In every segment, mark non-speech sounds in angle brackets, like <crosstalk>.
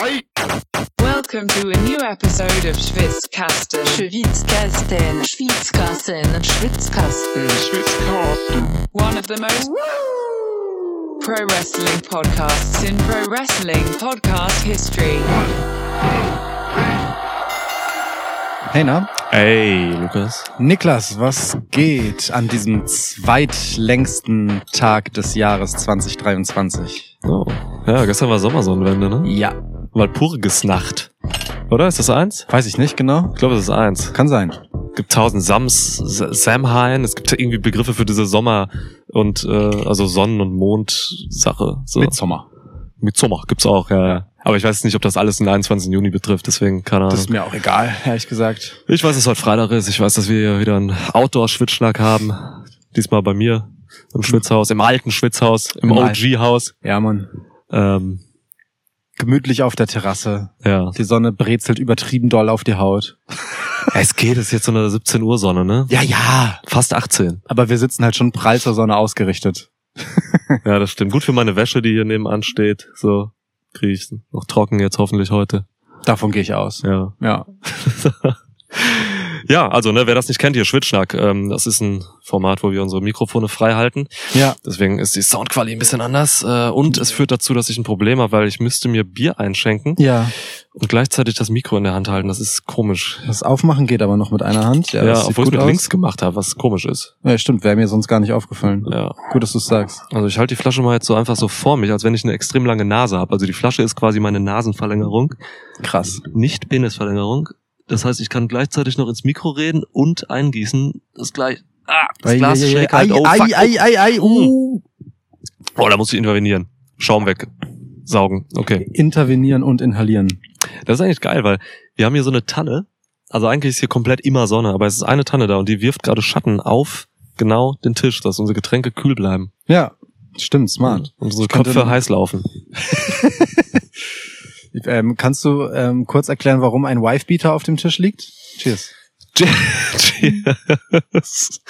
Welcome to a new episode of Schwitzkasten. Schwitzkasten. Schwitzkasten. Schwitzkasten. One of the most pro wrestling podcasts in pro wrestling podcast history. Hey, na? Ey, Lukas. Niklas, was geht an diesem zweitlängsten Tag des Jahres 2023? Oh. Ja, gestern war Sommersonnenwende, ne? Ja. Walpurgisnacht. Oder? Ist das eins? Weiß ich nicht genau. Ich glaube, das ist eins. Kann sein. Es gibt tausend Sams, Samhain, es gibt irgendwie Begriffe für diese Sommer- und, äh, also Sonnen- und Mond-Sache. So. Mit Sommer. Mit Sommer gibt's auch, ja, ja. Aber ich weiß nicht, ob das alles den 21. Juni betrifft, deswegen keine Ahnung. Das ist mir auch egal, ehrlich gesagt. Ich weiß, dass heute Freitag ist. Ich weiß, dass wir hier wieder einen Outdoor-Schwitzschnack haben. Diesmal bei mir im Schwitzhaus, im alten Schwitzhaus, im Im OG-Haus. Ja, Mann. Ähm, Gemütlich auf der Terrasse. ja. Die Sonne brezelt übertrieben doll auf die Haut. <laughs> Es geht, es ist jetzt so eine 17 Uhr Sonne, ne? Ja, ja. Fast 18. Aber wir sitzen halt schon prall zur Sonne ausgerichtet. <laughs> Ja, das stimmt. Gut für meine Wäsche, die hier nebenan steht. So kriege ich noch trocken jetzt hoffentlich heute. Davon gehe ich aus. Ja. Ja. <laughs> Ja, also, ne, wer das nicht kennt, hier Schwitzschnack, ähm, das ist ein Format, wo wir unsere Mikrofone frei halten. Ja. Deswegen ist die Soundqualität ein bisschen anders. Äh, und es führt dazu, dass ich ein Problem habe, weil ich müsste mir Bier einschenken Ja. und gleichzeitig das Mikro in der Hand halten. Das ist komisch. Das Aufmachen geht aber noch mit einer Hand. Ja, Ja, obwohl ich mit aus. links gemacht habe, was komisch ist. Ja, stimmt. Wäre mir sonst gar nicht aufgefallen. Ja. Gut, dass du es sagst. Also ich halte die Flasche mal jetzt so einfach so vor mich, als wenn ich eine extrem lange Nase habe. Also die Flasche ist quasi meine Nasenverlängerung, Krass. nicht Penisverlängerung. Das heißt, ich kann gleichzeitig noch ins Mikro reden und eingießen. Das gleich. Ah, das Glas schlägt halt. Oh, fuck. ei, ei, ei, uh. oh, da muss ich intervenieren. Schaum weg. Saugen. Okay. Intervenieren und inhalieren. Das ist eigentlich geil, weil wir haben hier so eine Tanne. Also eigentlich ist hier komplett immer Sonne, aber es ist eine Tanne da und die wirft gerade Schatten auf genau den Tisch, dass unsere Getränke kühl bleiben. Ja, stimmt, smart. Und unsere Köpfe heiß laufen. <laughs> <laughs> Ähm, kannst du ähm, kurz erklären, warum ein Wifebeater auf dem Tisch liegt? Cheers. Cheers.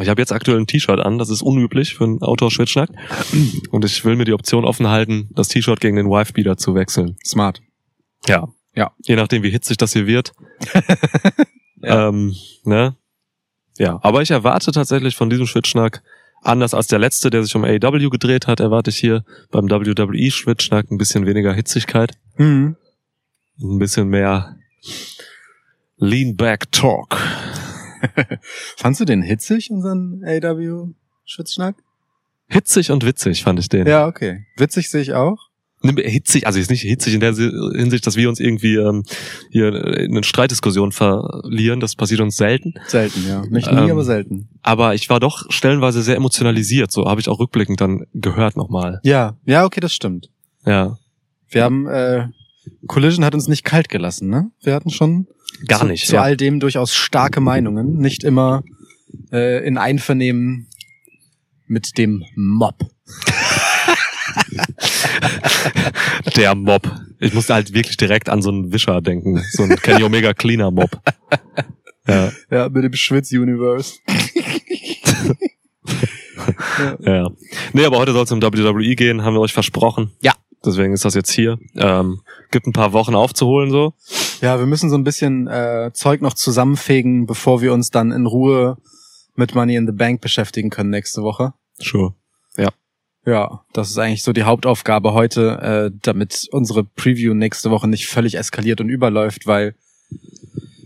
Ich habe jetzt aktuell ein T-Shirt an, das ist unüblich für einen Outdoor-Schwitzschnack. Und ich will mir die Option offen halten, das T-Shirt gegen den Wifebeater zu wechseln. Smart. Ja. Ja. Je nachdem, wie hitzig das hier wird. <laughs> Ja. ähm, ne? Ja, aber ich erwarte tatsächlich von diesem Schwitzschnack, anders als der letzte, der sich um AEW gedreht hat, erwarte ich hier beim WWE-Schwitzschnack ein bisschen weniger Hitzigkeit, Mhm. ein bisschen mehr Lean-Back-Talk. <laughs> Fandst du den hitzig, unseren AW-Schwitzschnack? Hitzig und witzig fand ich den. Ja, okay. Witzig sehe ich auch. Ne, Hitzig, also jetzt nicht hitzig in der Hinsicht, dass wir uns irgendwie ähm, hier in eine Streitdiskussion verlieren. Das passiert uns selten. Selten, ja. Nicht nie, Ähm, aber selten. Aber ich war doch stellenweise sehr emotionalisiert. So habe ich auch rückblickend dann gehört nochmal. Ja, ja, okay, das stimmt. Ja, Wir haben, äh, Collision hat uns nicht kalt gelassen, ne? Wir hatten schon gar zu, nicht. zu ja. all dem durchaus starke Meinungen, nicht immer äh, in Einvernehmen mit dem Mob. <laughs> Der Mob. Ich musste halt wirklich direkt an so einen Wischer denken. So einen Kenny Omega Cleaner Mob. <laughs> Ja, Ja, mit dem Schwitz-Universe. <laughs> ja. Nee, aber heute soll es um WWE gehen, haben wir euch versprochen. Ja. Deswegen ist das jetzt hier. Ähm, gibt ein paar Wochen aufzuholen so. Ja, wir müssen so ein bisschen äh, Zeug noch zusammenfegen, bevor wir uns dann in Ruhe mit Money in the Bank beschäftigen können nächste Woche. Sure. Ja, das ist eigentlich so die Hauptaufgabe heute, äh, damit unsere Preview nächste Woche nicht völlig eskaliert und überläuft, weil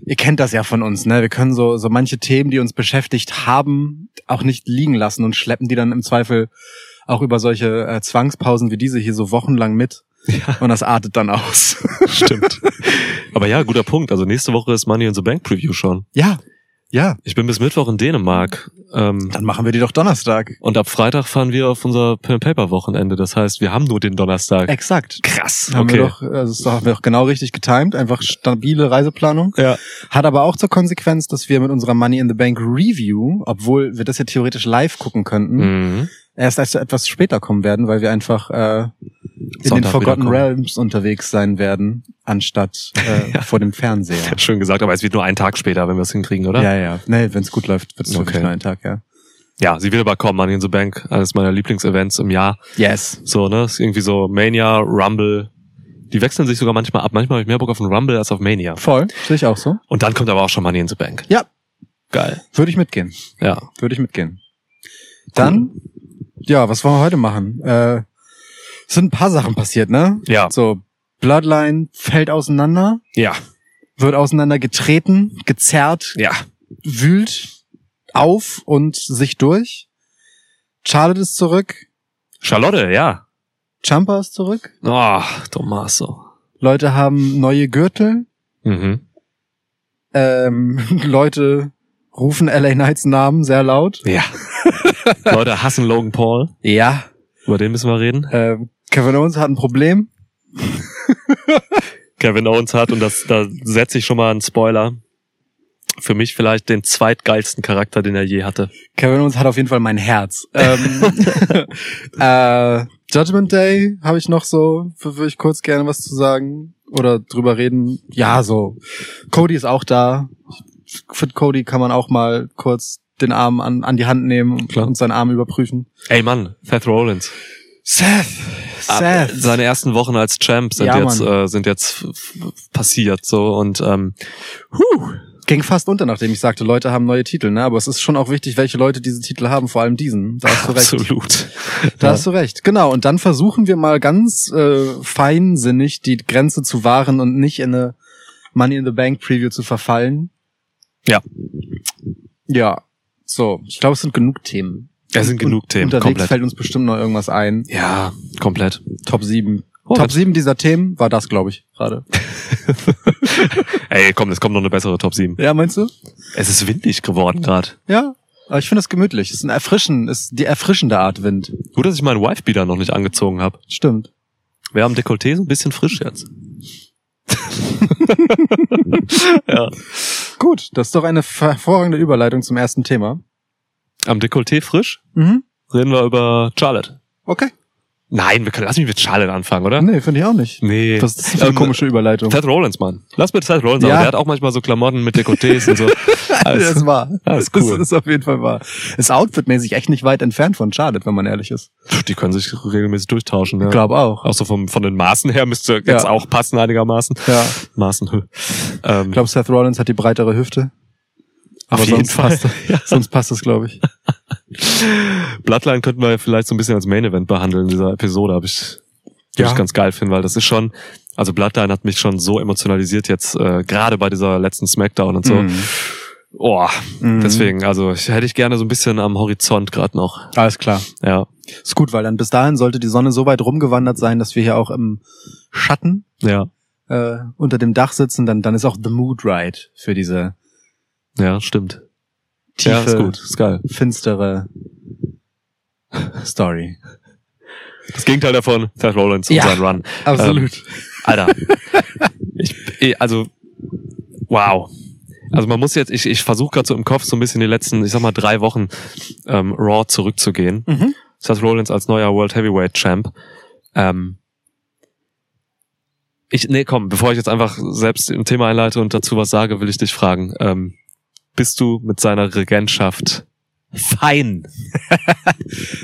ihr kennt das ja von uns, ne? Wir können so, so manche Themen, die uns beschäftigt haben, auch nicht liegen lassen und schleppen die dann im Zweifel auch über solche äh, Zwangspausen wie diese hier so wochenlang mit. Ja. Und das artet dann aus. Stimmt. <laughs> Aber ja, guter Punkt. Also nächste Woche ist Money in the Bank Preview schon. ja, ja. Ich bin bis Mittwoch in Dänemark. Ähm, Dann machen wir die doch Donnerstag. und ab Freitag fahren wir auf unser Pen and Paper Wochenende. Das heißt, wir haben nur den Donnerstag. Exakt. Krass. Haben okay. wir doch, also das haben wir doch genau richtig getimed, einfach stabile Reiseplanung. ja. Hat aber auch zur Konsequenz, dass wir mit unserer Money in the Bank Review, obwohl wir das ja theoretisch live gucken könnten, Mhm. erst erst etwas später kommen werden, weil wir einfach äh, in den Forgotten. Realms unterwegs sein werden, anstatt äh, <laughs> vor dem Fernseher. Schön gesagt, aber es wird nur ein Tag später, wenn wir es hinkriegen, oder? Ja, ja. Nee, wenn es gut läuft, wird es Okay. wirklich nur ein Tag, ja. Ja, sie will aber kommen, Money in the Bank, eines meiner Lieblingsevents im Jahr. Yes. So, ne? Ist irgendwie so Mania, Rumble. Die wechseln sich sogar manchmal ab. Manchmal habe ich mehr Bock auf einen Rumble als auf Mania. Voll. Sehe ich auch so. Und dann kommt aber auch schon Money in the Bank. Ja. Geil. Würde ich mitgehen. Ja. Würde ich mitgehen. Dann, ja, was wollen wir heute machen? Äh, es sind ein paar Sachen passiert, ne? Ja. So, Bloodline fällt auseinander, Ja. wird auseinander getreten, gezerrt, Ja. wühlt auf und sich durch. Charlotte ist zurück, Charlotte, ja. Champa ist zurück. Oh, Tommaso. Leute haben neue Gürtel. Mhm. Ähm, <laughs> Leute rufen LA Knights Namen sehr laut. Ja. <laughs> Leute hassen Logan Paul. Ja. Über den müssen wir reden. Ähm, Kevin Owens hat ein Problem. Kevin Owens hat, und das, da setze ich schon mal einen Spoiler, für mich vielleicht den zweitgeilsten Charakter, den er je hatte. Kevin Owens hat auf jeden Fall mein Herz. Ähm, <laughs> äh, Judgment Day habe ich noch so, für- würde ich kurz gerne was zu sagen oder drüber reden. Ja, so. Cody ist auch da. Finde, Cody kann man auch mal kurz den Arm an, an die Hand nehmen Klar. und seinen Arm überprüfen. Ey Mann, Seth Rollins. Seth! Ah, Seth! Seine ersten Wochen als Champ sind Ja, jetzt, äh, sind jetzt passiert so und ähm, huh, Ging fast unter, nachdem ich sagte, Leute haben neue Titel, ne? Aber es ist schon auch wichtig, welche Leute diese Titel haben, vor allem diesen. Da hast du recht. absolut. Da Ja. hast du recht. Genau. Und dann versuchen wir mal ganz äh, feinsinnig die Grenze zu wahren und nicht in eine Money in the Bank Preview zu verfallen. Ja. Ja. So. Ich glaube, es sind genug Themen. Es sind genug Themen, Unterwegs komplett. fällt uns bestimmt noch irgendwas ein. Ja, komplett. Top 7. Oh, Top das- 7 dieser Themen war das, glaube ich, gerade. <laughs> Ey, komm, es kommt noch eine bessere Top 7. Ja, meinst du? Es ist windig geworden gerade. Ja. Aber ich finde das gemütlich. Es ist ein erfrischen, ist die erfrischende Art Wind. Gut, dass ich meinen Wife-Beater noch nicht angezogen habe. Stimmt. Wir haben Dekolleté so ein bisschen frisch jetzt. <laughs> <laughs> ja. Gut. Das ist doch eine hervorragende Überleitung zum ersten Thema. Am Dekolleté frisch Mhm. reden wir über Charlotte. Okay. Nein, wir können, lass mich mit Charlotte anfangen, oder? Nee, finde ich auch nicht. Nee. Ist das für eine Ähm, komische Überleitung? Seth Rollins, Mann. Lass mit Seth Rollins, Ja. aber der hat auch manchmal so Klamotten mit Dekolletés und so. <laughs> das ist wahr. das ist cool. Das ist auf jeden Fall wahr. Ist outfitmäßig echt nicht weit entfernt von Charlotte, wenn man ehrlich ist. Die können sich regelmäßig durchtauschen. Ja. Ich glaube auch. Auch so vom, von den Maßen her müsste jetzt Ja. auch passen einigermaßen. Ja. Maßen. Ähm, Ich glaube, Seth Rollins hat die breitere Hüfte. Auf Aber jeden sonst Fall. Passt, das- <laughs> sonst passt das, glaube ich. <laughs> Bloodline könnten wir vielleicht so ein bisschen als Main Event behandeln in dieser Episode, habe ich, ja. Ja. ich ganz geil finde, weil das ist schon, also Bloodline hat mich schon so emotionalisiert jetzt, äh, gerade bei dieser letzten Smackdown und so. Mhm. Oh, Mhm. deswegen, also ich hätte ich gerne so ein bisschen am Horizont gerade noch. Alles klar. Ja, Ist gut, weil dann bis dahin sollte die Sonne so weit rumgewandert sein, dass wir hier auch im Schatten ja, äh, unter dem Dach sitzen. Dann, dann ist auch the mood right für diese ja, stimmt. tiefe, Ja, ist gut, ist geil. finstere Story. Das Gegenteil davon, Seth Rollins und Ja. sein Run. Absolut. Alter. ich, also, wow. Also man muss jetzt, ich, ich versuche gerade so im Kopf so ein bisschen die letzten, ich sag mal, drei Wochen ähm, Raw zurückzugehen. Mhm. Seth Rollins als neuer World Heavyweight Champ. Ähm, ich, nee, komm, bevor ich jetzt einfach selbst ein Thema einleite und dazu was sage, will ich dich fragen. Ähm, bist du mit seiner Regentschaft fein? <laughs>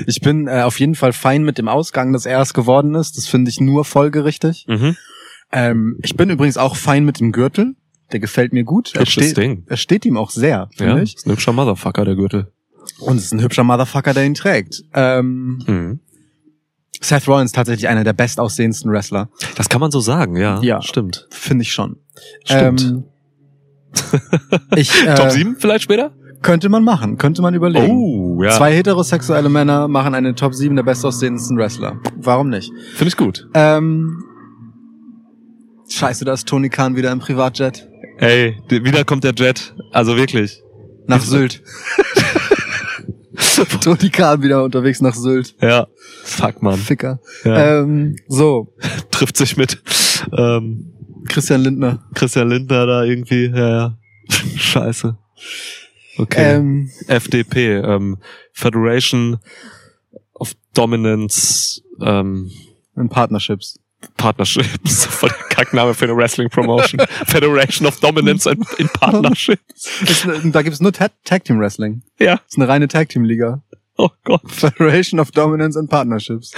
Ich bin äh, auf jeden Fall fein mit dem Ausgang, dass er es geworden ist. Das finde ich nur folgerichtig. Mhm. Ähm, ich bin übrigens auch fein mit dem Gürtel. Der gefällt mir gut. Er steht, Ding. er steht ihm auch sehr, finde Ja, ich. ist ein hübscher Motherfucker, der Gürtel. Und es ist ein hübscher Motherfucker, der ihn trägt. Ähm, Mhm. Seth Rollins tatsächlich einer der bestaussehendsten Wrestler. Das kann man so sagen, ja. Ja. Stimmt. Finde ich schon. Stimmt. Ähm, <laughs> ich, äh, Top 7 vielleicht später? Könnte man machen, könnte man überlegen. Oh, ja. Zwei heterosexuelle Männer machen eine Top 7 der bestaussehendsten Wrestler. Warum nicht? Finde ich gut. Ähm, scheiße, da ist Tony Khan wieder im Privatjet. Ey, wieder kommt der Jet. Also wirklich. Nach Sylt. <laughs> Tony Khan wieder unterwegs nach Sylt. Ja. Fuck, man. Ficker. Ja. Ähm, so, <laughs> Trifft sich mit ähm, Christian Lindner. Christian Lindner da irgendwie. Ja, ja. <laughs> Scheiße. Okay. Ähm, FDP, ähm, Federation of Dominance, ähm, in Partnerships. Partnerships. <laughs> Voll der Kackname für eine Wrestling Promotion. <laughs> Federation of Dominance in, in Partnerships. Ist, äh, da gibt's nur Ta Tag Team Wrestling. Ja. ist eine reine Tag Team Liga. Oh Gott. Federation of Dominance and Partnerships.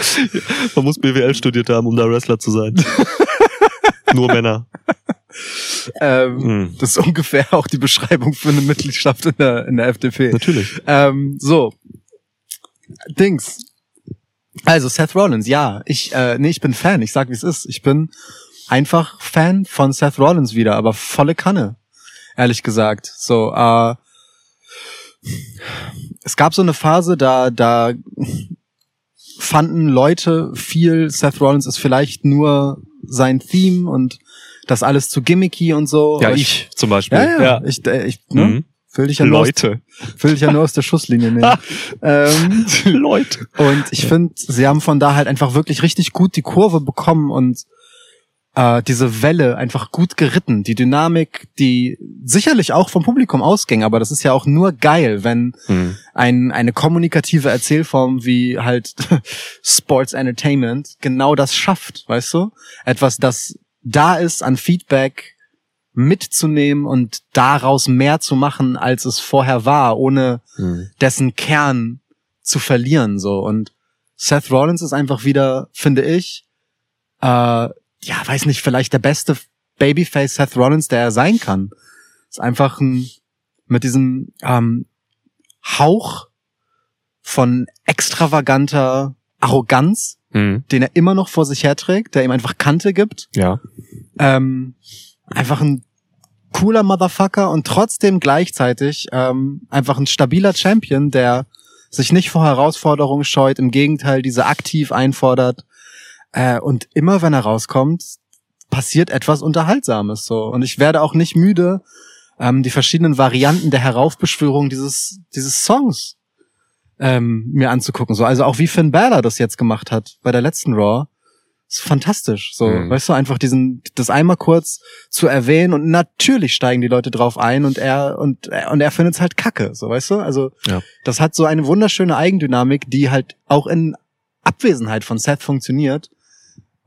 Man muss BWL studiert haben, um da Wrestler zu sein. Nur Männer. <laughs> Ähm, Hm. Das ist ungefähr auch die Beschreibung für eine Mitgliedschaft in der, in der FDP. Natürlich. Ähm, so. Dings. Also Seth Rollins, ja. Ich, äh, nee, ich bin Fan. Ich sag, wie es ist. Ich bin einfach Fan von Seth Rollins wieder, aber volle Kanne. Ehrlich gesagt. So, äh, es gab so eine Phase, da, da fanden Leute viel, Seth Rollins ist vielleicht nur sein Theme und das alles zu gimmicky und so. Ja, Aber ich zum Beispiel. Ja, ja. Ich, äh, ich, ne? Mhm. Will dich ja nur aus, Leute. will dich ja nur aus der Schusslinie <laughs> nehmen. ähm, Leute. und ich finde, sie haben von da halt einfach wirklich richtig gut die Kurve bekommen und äh, diese Welle einfach gut geritten. Die Dynamik, die sicherlich auch vom Publikum ausging, aber das ist ja auch nur geil, wenn Mhm. ein, eine kommunikative Erzählform wie halt <laughs> Sports Entertainment genau das schafft, weißt du? Etwas, das da ist an Feedback mitzunehmen und daraus mehr zu machen, als es vorher war, ohne Mhm. dessen Kern zu verlieren, so. Und Seth Rollins ist einfach wieder, finde ich, äh, ja, weiß nicht, vielleicht der beste Babyface Seth Rollins, der er sein kann. Ist einfach ein, mit diesem ähm, Hauch von extravaganter Arroganz, Mhm. den er immer noch vor sich herträgt, der ihm einfach Kante gibt. Ja. Ähm, einfach ein cooler Motherfucker und trotzdem gleichzeitig ähm, einfach ein stabiler Champion, der sich nicht vor Herausforderungen scheut, im Gegenteil diese aktiv einfordert. Äh, und immer wenn er rauskommt, passiert etwas Unterhaltsames so. Und ich werde auch nicht müde, ähm, die verschiedenen Varianten der Heraufbeschwörung dieses, dieses Songs ähm, mir anzugucken. So, also auch wie Finn Balor das jetzt gemacht hat bei der letzten Raw. Ist fantastisch. So, Mhm. weißt du, einfach diesen, das einmal kurz zu erwähnen und natürlich steigen die Leute drauf ein und er und und er findet es halt kacke. So, weißt du? Also Ja. das hat so eine wunderschöne Eigendynamik, die halt auch in Abwesenheit von Seth funktioniert.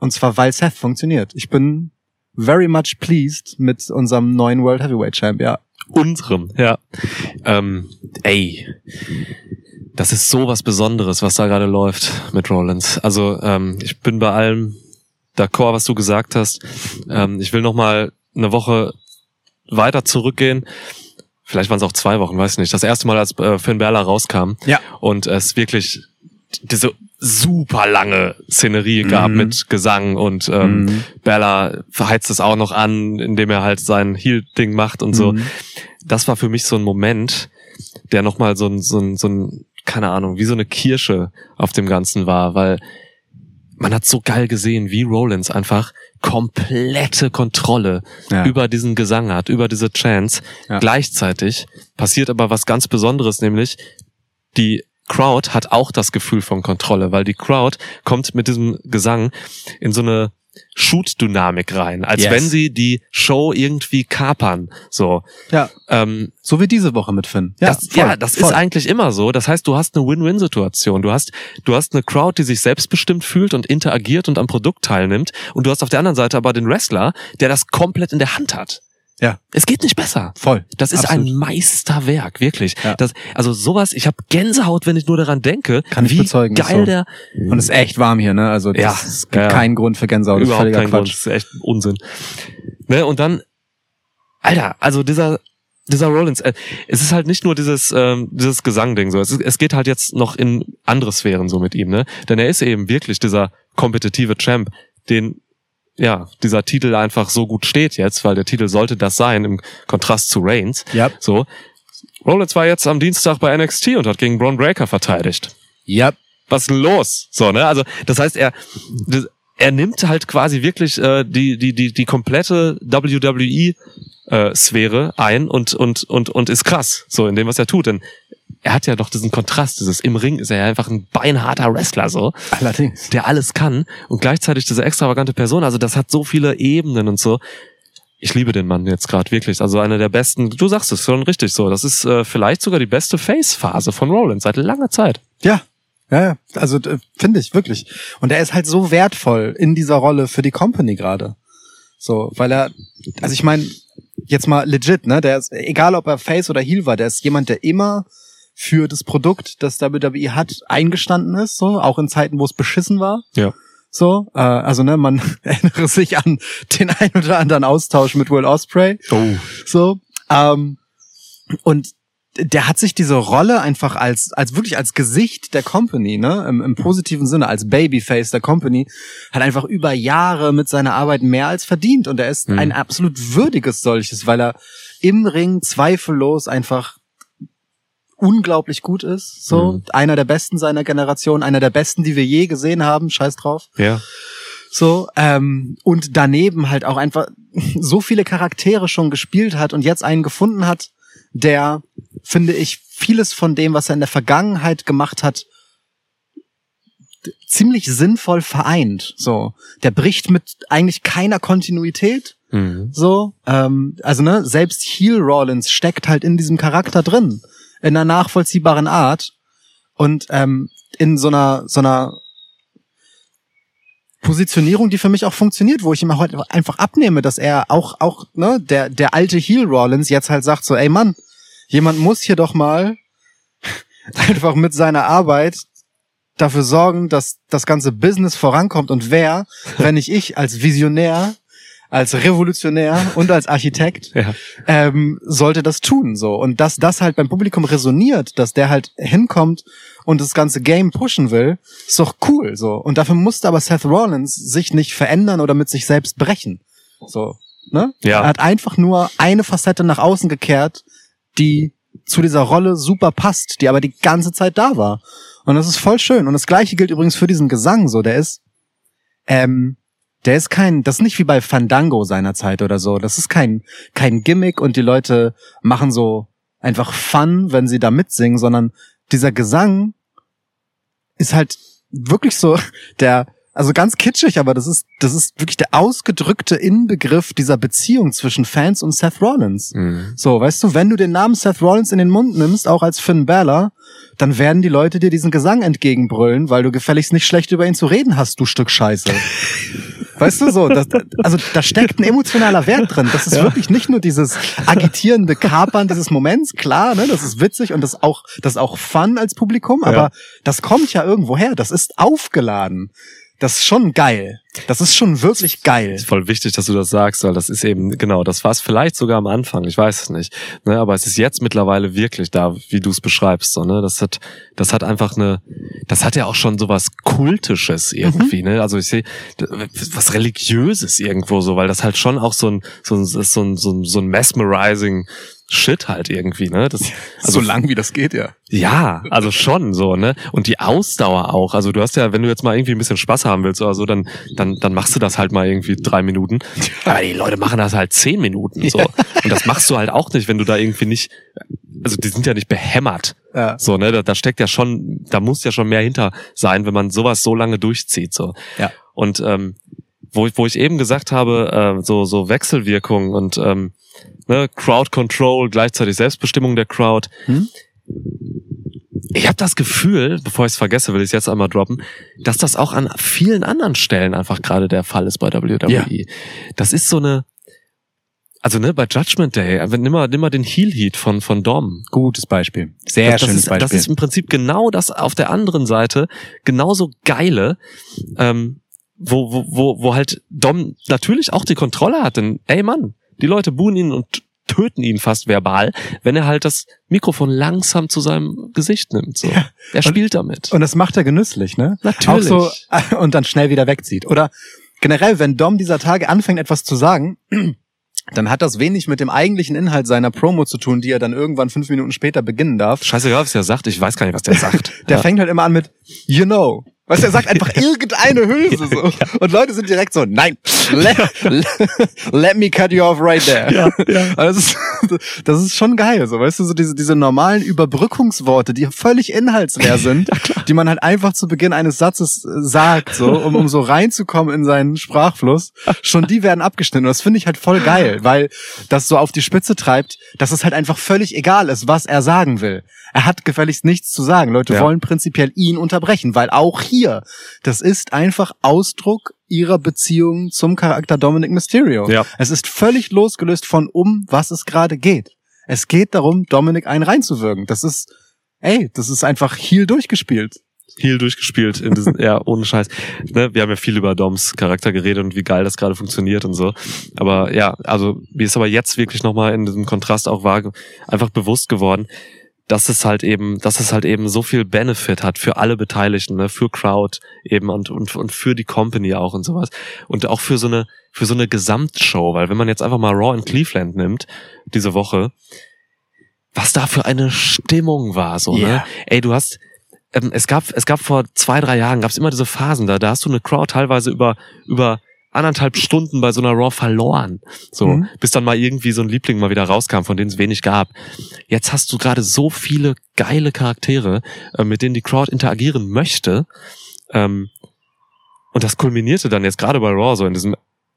Und zwar, weil Seth funktioniert. Ich bin very much pleased mit unserem neuen World Heavyweight Champ, ja. Unserem, ja. Ähm, ey, das ist so was Besonderes, was da gerade läuft mit Rollins. Also ähm, ich bin bei allem d'accord, was du gesagt hast. Ähm, ich will noch mal eine Woche weiter zurückgehen. Vielleicht waren es auch zwei Wochen, weiß nicht. Das erste Mal, als äh, Finn Balor rauskam Ja. und es wirklich diese super lange Szenerie gab Mhm. mit Gesang und ähm, Mhm. Bella verheizt es auch noch an, indem er halt sein Heel-Ding macht und so. Mhm. Das war für mich so ein Moment, der nochmal so ein, so ein, so ein, keine Ahnung, wie so eine Kirsche auf dem Ganzen war, weil man hat so geil gesehen, wie Rollins einfach komplette Kontrolle Ja. über diesen Gesang hat, über diese Chance. Ja. Gleichzeitig passiert aber was ganz Besonderes, nämlich die Crowd hat auch das Gefühl von Kontrolle, weil die Crowd kommt mit diesem Gesang in so eine Shoot-Dynamik rein, als Yes. wenn sie die Show irgendwie kapern. So, ja. ähm, So wie diese Woche mit Finn. das, voll, ja, das voll. ist eigentlich immer so. Das heißt, du hast eine Win-Win-Situation. Du hast, du hast eine Crowd, die sich selbstbestimmt fühlt und interagiert und am Produkt teilnimmt. Und du hast auf der anderen Seite aber den Wrestler, der das komplett in der Hand hat. Ja. Es geht nicht besser. voll. Das ist Absolut. ein Meisterwerk, wirklich. Ja. Das, also sowas, ich habe Gänsehaut, wenn ich nur daran denke, Kann ich wie bezeugen, geil so. der Und es ist echt warm hier, ne? Also das Ja, es gibt ja, keinen Grund für Gänsehaut. Das ist überhaupt kein Grund. Quatsch. Das ist echt Unsinn. Ne, und dann, Alter, also dieser dieser Rollins, äh, es ist halt nicht nur dieses ähm, dieses Gesangding so, es, ist, es geht halt jetzt noch in andere Sphären so mit ihm, ne? Denn er ist eben wirklich dieser kompetitive Champ, den ja, dieser Titel einfach so gut steht jetzt, weil der Titel sollte das sein im Kontrast zu Reigns. Ja. So. Rollins war jetzt am Dienstag bei NXT und hat gegen Braun Breaker verteidigt Ja. was ist denn los? So, ne? Also, das heißt, er, das, er nimmt halt quasi wirklich äh, die, die, die, die komplette WWE-Sphäre ein und, und, und, und ist krass, so in dem, was er tut. Denn er hat ja doch diesen Kontrast, dieses im Ring ist er ja einfach ein beinharter Wrestler, so, Allerdings. der alles kann und gleichzeitig diese extravagante Person. Also, das hat so viele Ebenen und so. Ich liebe den Mann jetzt gerade wirklich. Also einer der besten, du sagst es schon richtig so. Das ist äh, vielleicht sogar die beste Face-Phase von Rollins seit langer Zeit. Ja. Ja, also finde ich wirklich. Und er ist halt so wertvoll in dieser Rolle für die Company gerade. So, weil er, also ich meine, jetzt mal legit, ne? Der ist, egal ob er Face oder Heel war, der ist jemand, der immer für das Produkt, das WWE hat, eingestanden ist, so, auch in Zeiten, wo es beschissen war. Ja. So, äh, also ne, man <laughs> erinnere sich an den ein oder anderen Austausch mit Will Osprey. Oh. So, ähm, und der hat sich diese Rolle einfach als als wirklich als Gesicht der Company, ne, im, im positiven Sinne als Babyface der Company, hat einfach über Jahre mit seiner Arbeit mehr als verdient und er ist Mhm. ein absolut würdiges solches, weil er im Ring zweifellos einfach unglaublich gut ist, so Mhm. einer der besten seiner Generation, einer der besten, die wir je gesehen haben, scheiß drauf. Ja. So, ähm, und daneben halt auch einfach <laughs> so viele Charaktere schon gespielt hat und jetzt einen gefunden hat, der, finde ich, vieles von dem, was er in der Vergangenheit gemacht hat, ziemlich sinnvoll vereint. So, der bricht mit eigentlich keiner Kontinuität. Mhm. So, ähm, also ne, selbst Heel Rollins steckt halt in diesem Charakter drin, in einer nachvollziehbaren Art und ähm, in so einer so einer Positionierung, die für mich auch funktioniert, wo ich ihm halt einfach abnehme, dass er auch auch ne der der alte Heel Rollins jetzt halt sagt so, ey Mann, jemand muss hier doch mal <laughs> einfach mit seiner Arbeit dafür sorgen, dass das ganze Business vorankommt. Und wer, wenn nicht ich als Visionär, als Revolutionär <laughs> und als Architekt, Ja. ähm, sollte das tun so und dass das halt beim Publikum resoniert, dass der halt hinkommt und das ganze Game pushen will, ist doch cool so und dafür musste aber Seth Rollins sich nicht verändern oder mit sich selbst brechen. So, ne? Ja. Er hat einfach nur eine Facette nach außen gekehrt, die zu dieser Rolle super passt, die aber die ganze Zeit da war. Und das ist voll schön. Und das gleiche gilt übrigens für diesen Gesang so. Der ist, ähm, der ist kein, das ist nicht wie bei Fandango seiner Zeit oder so. Das ist kein, kein Gimmick und die Leute machen so einfach Fun, wenn sie da mitsingen, sondern dieser Gesang ist halt wirklich so <laughs> der, also ganz kitschig, aber das ist, das ist wirklich der ausgedrückte Inbegriff dieser Beziehung zwischen Fans und Seth Rollins. Mhm. So, weißt du, wenn du den Namen Seth Rollins in den Mund nimmst, auch als Finn Balor, dann werden die Leute dir diesen Gesang entgegenbrüllen, weil du gefälligst nicht schlecht über ihn zu reden hast, du Stück Scheiße. <laughs> Weißt du so, das, also da steckt ein emotionaler Wert drin. Das ist wirklich nicht nur dieses agitierende Kapern dieses Moments, klar, ne, das ist witzig und das ist auch, das ist auch fun als Publikum, aber Ja. das kommt ja irgendwo her, das ist aufgeladen. Das ist schon geil. Das ist schon wirklich geil. Ist voll wichtig, dass du das sagst, weil das ist eben, genau, das war es vielleicht sogar am Anfang, ich weiß es nicht. Ne, aber es ist jetzt mittlerweile wirklich da, wie du es beschreibst. So, ne? Das hat, das hat einfach eine, das hat ja auch schon sowas Kultisches irgendwie, ne? Also ich sehe was Religiöses irgendwo so, weil das halt schon auch so ein, so ein, so ein, so ein, so ein mesmerizing Shit halt irgendwie, ne? Das, <laughs> also lang wie das geht, ja. ja, also schon so, ne? Und die Ausdauer auch. Also du hast ja, wenn du jetzt mal irgendwie ein bisschen Spaß haben willst oder so, dann, dann, dann machst du das halt mal irgendwie drei Minuten. Aber die Leute machen das halt zehn Minuten so. Und das machst du halt auch nicht, wenn du da irgendwie nicht, also die sind ja nicht behämmert. Ja. So, ne? Da, da steckt ja schon, da muss ja schon mehr hinter sein, wenn man sowas so lange durchzieht. So. Ja. Und ähm, wo, ich- wo ich eben gesagt habe, äh, so, so Wechselwirkung und ähm, ne, Crowd Control, gleichzeitig Selbstbestimmung der Crowd. Hm? Ich habe das Gefühl, bevor ich es vergesse, will ich es jetzt einmal droppen, dass das auch an vielen anderen Stellen einfach gerade der Fall ist bei WWE. Ja. Das ist so eine, also ne, bei Judgment Day, nimm mal, nimm mal den Heel Heat von, von Dom. Gutes Beispiel. Sehr das, das schönes ist, Beispiel. Das ist im Prinzip genau das auf der anderen Seite, genauso geile, ähm, wo, wo, wo, wo halt Dom natürlich auch die Kontrolle hat, denn ey Mann, die Leute buhen ihn und töten ihn fast verbal, wenn er halt das Mikrofon langsam zu seinem Gesicht nimmt. So. Ja. Er spielt damit. Und das macht er genüsslich, ne? Natürlich. So, <laughs> und dann schnell wieder wegzieht. Oder generell, wenn Dom dieser Tage anfängt, etwas zu sagen, <clears throat> dann hat das wenig mit dem eigentlichen Inhalt seiner Promo zu tun, die er dann irgendwann fünf Minuten später beginnen darf. Scheißegal, was er sagt, ich weiß gar nicht, was der <laughs> sagt. Der ja. fängt halt immer an mit, you know. Weißt du, er sagt einfach <laughs> irgendeine Hülse so. Und Leute sind direkt so, nein, <laughs> let, let me cut you off right there. Ja, ja. <laughs> Also Das, ist, das ist schon geil, so, weißt du, so diese, diese normalen Überbrückungsworte, die völlig inhaltsleer sind, die man halt einfach zu Beginn eines Satzes äh, sagt, so, um, um so reinzukommen in seinen Sprachfluss. Schon die werden abgeschnitten. Und das finde ich halt voll geil, weil das so auf die Spitze treibt, dass es halt einfach völlig egal ist, was er sagen will. Er hat gefälligst nichts zu sagen. Leute Ja. wollen prinzipiell ihn unterbrechen, weil auch hier, das ist einfach Ausdruck ihrer Beziehung zum Charakter Dominic Mysterio. Ja. Es ist völlig losgelöst von um, was es gerade geht. Es geht darum, Dominic einen reinzuwirken. Das ist, ey, das ist einfach heel durchgespielt. Heel durchgespielt in diesen, ja, ohne Scheiß. Ne, wir haben ja viel über Doms Charakter geredet und wie geil das gerade funktioniert und so. Aber ja, also mir ist aber jetzt wirklich nochmal in diesem Kontrast auch wahr, einfach bewusst geworden, dass es halt eben, dass es halt eben so viel Benefit hat für alle Beteiligten, ne, für Crowd eben und, und, und für die Company auch und sowas. Und auch für so eine, für so eine Gesamtshow, weil wenn man jetzt einfach mal Raw in Cleveland nimmt, diese Woche, was da für eine Stimmung war, so, Ja. ne? Ey, du hast, ähm, es gab, es gab vor zwei, drei Jahren, gab es immer diese Phasen da, da hast du eine Crowd teilweise über, über anderthalb Stunden bei so einer Raw verloren. So, Mhm. bis dann mal irgendwie so ein Liebling mal wieder rauskam, von denen es wenig gab. Jetzt hast du gerade so viele geile Charaktere, äh, mit denen die Crowd interagieren möchte. Ähm, und das kulminierte dann jetzt gerade bei Raw so in diesem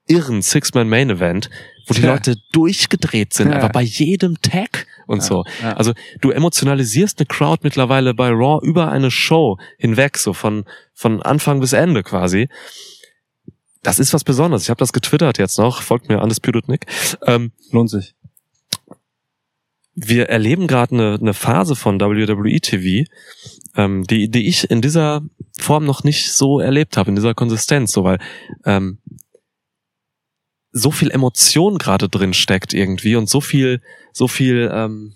irren Six-Man-Main-Event, wo die Ja. Leute durchgedreht sind, Ja. einfach bei jedem Tag und so. ja. Also du emotionalisierst eine Crowd mittlerweile bei Raw über eine Show hinweg, so von, von Anfang bis Ende quasi. Das ist was Besonderes. Ich habe das getwittert jetzt noch. Folgt mir Undisputed Nick. Ähm, Lohnt sich. wir erleben gerade eine, eine Phase von WWE TV, ähm, die, die ich in dieser Form noch nicht so erlebt habe, in dieser Konsistenz, so weil ähm, so viel Emotion gerade drin steckt irgendwie und so viel, so viel ähm,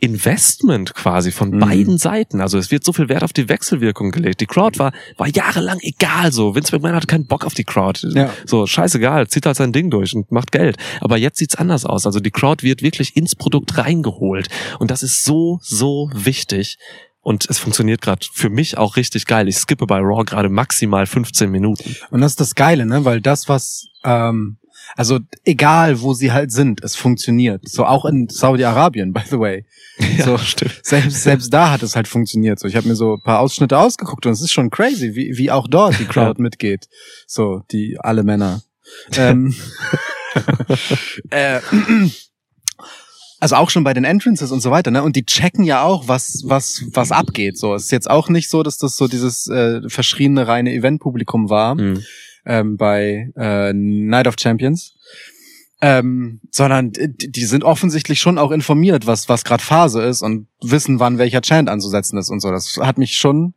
Investment quasi von Mhm. beiden Seiten. Also es wird so viel Wert auf die Wechselwirkung gelegt. Die Crowd war, war jahrelang egal so. Vince McMahon hatte keinen Bock auf die Crowd. Ja. So, scheißegal, zieht halt sein Ding durch und macht Geld. Aber jetzt sieht's anders aus. Also die Crowd wird wirklich ins Produkt reingeholt. Und das ist so, so wichtig. Und es funktioniert gerade für mich auch richtig geil. Ich skippe bei Raw gerade maximal 15 Minuten. Und das ist das Geile, ne? Weil das, was, ähm, also egal wo sie halt sind, es funktioniert. So auch in Saudi-Arabien, by the way. so, stimmt. selbst, selbst da hat es halt funktioniert. So, ich habe mir so ein paar Ausschnitte ausgeguckt und es ist schon crazy, wie, wie auch dort die Crowd <laughs> mitgeht. So, die alle Männer. Ähm, <laughs> äh, also auch schon bei den Entrances und so weiter, ne? Und die checken ja auch, was was was abgeht. So, es ist jetzt auch nicht so, dass das so dieses äh, verschriene reine Eventpublikum war Mhm. Ähm, bei äh, Night of Champions. Ähm, sondern die, sind offensichtlich schon auch informiert, was was gerade Phase ist und wissen, wann welcher Chant anzusetzen ist und so. Das hat mich schon,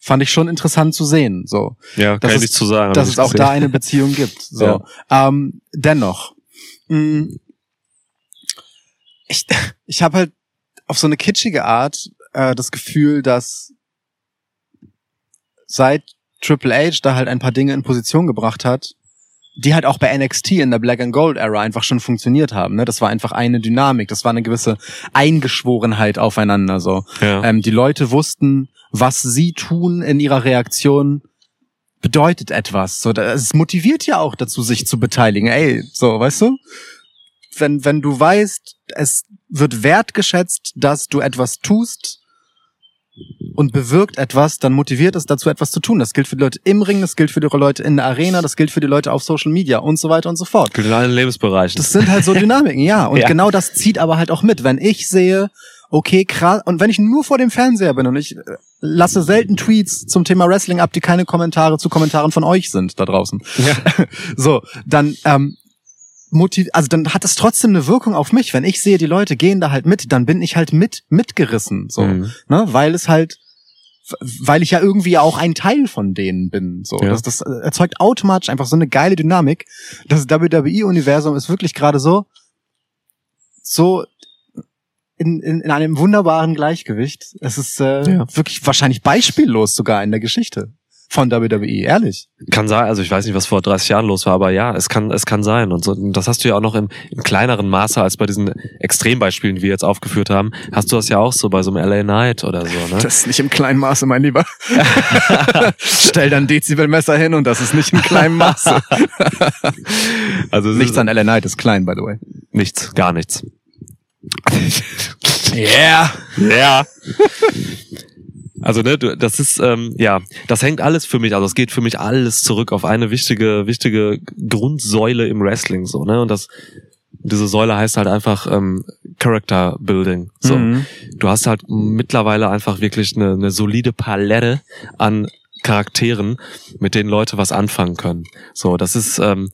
fand ich schon interessant zu sehen. So, Ja, kann ich ist- zu sagen. dass es auch gesehen. da eine Beziehung gibt. So, ähm, dennoch, mh, ich <laughs> ich habe halt auf so eine kitschige Art äh, das Gefühl, dass seit Triple H da halt ein paar Dinge in Position gebracht hat, die halt auch bei NXT in der Black and Gold Era einfach schon funktioniert haben. Ne? Das war einfach eine Dynamik, das war eine gewisse Eingeschworenheit aufeinander. So, Ja. ähm, die Leute wussten, was sie tun in ihrer Reaktion bedeutet etwas. So, es motiviert ja auch dazu, sich zu beteiligen. Ey, so, weißt du? Wenn, wenn du weißt, es wird wertgeschätzt, dass du etwas tust und bewirkt etwas, dann motiviert es dazu, etwas zu tun. Das gilt für die Leute im Ring, das gilt für die Leute in der Arena, das gilt für die Leute auf Social Media und so weiter und so fort. In allen Lebensbereichen. Das sind halt so <laughs> Dynamiken, ja. Und Ja. genau das zieht aber halt auch mit. Wenn ich sehe, okay, krass, und wenn ich nur vor dem Fernseher bin und ich äh, lasse selten Tweets zum Thema Wrestling ab, die keine Kommentare zu Kommentaren von euch sind da draußen. ja. <laughs> So, dann, ähm, motiv also dann hat es trotzdem eine Wirkung auf mich. Wenn ich sehe, die Leute gehen da halt mit, dann bin ich halt mit, mitgerissen, so, Mhm. ne, weil es halt, weil ich ja irgendwie auch ein Teil von denen bin, so. Ja. Das, das erzeugt automatisch einfach so eine geile Dynamik. Das WWE-Universum ist wirklich gerade so, so in, in, in einem wunderbaren Gleichgewicht. Es ist äh, Ja. wirklich wahrscheinlich beispiellos sogar in der Geschichte. Von WWE, ehrlich. Kann sein, also ich weiß nicht, was vor 30 Jahren los war, aber ja, es kann, es kann sein. Und so, und das hast du ja auch noch im, im kleineren Maße als bei diesen Extrembeispielen, die wir jetzt aufgeführt haben, hast du das ja auch so bei so einem LA Knight oder so, ne? Das ist nicht im kleinen Maße, mein Lieber. <laughs> Stell dann Dezibelmesser hin und das ist nicht im kleinen Maße. also Nichts an LA Knight ist klein, by the way. nichts, gar nichts. <laughs> Yeah. Ja. Also ne, das ist ähm, ja, das hängt alles für mich, also es geht für mich alles zurück auf eine wichtige wichtige Grundsäule im Wrestling so, ne? Und das diese Säule heißt halt einfach ähm, Character Building. So, Mhm. du hast halt mittlerweile einfach wirklich eine, eine solide Palette an Charakteren, mit denen Leute was anfangen können. So, das ist ähm,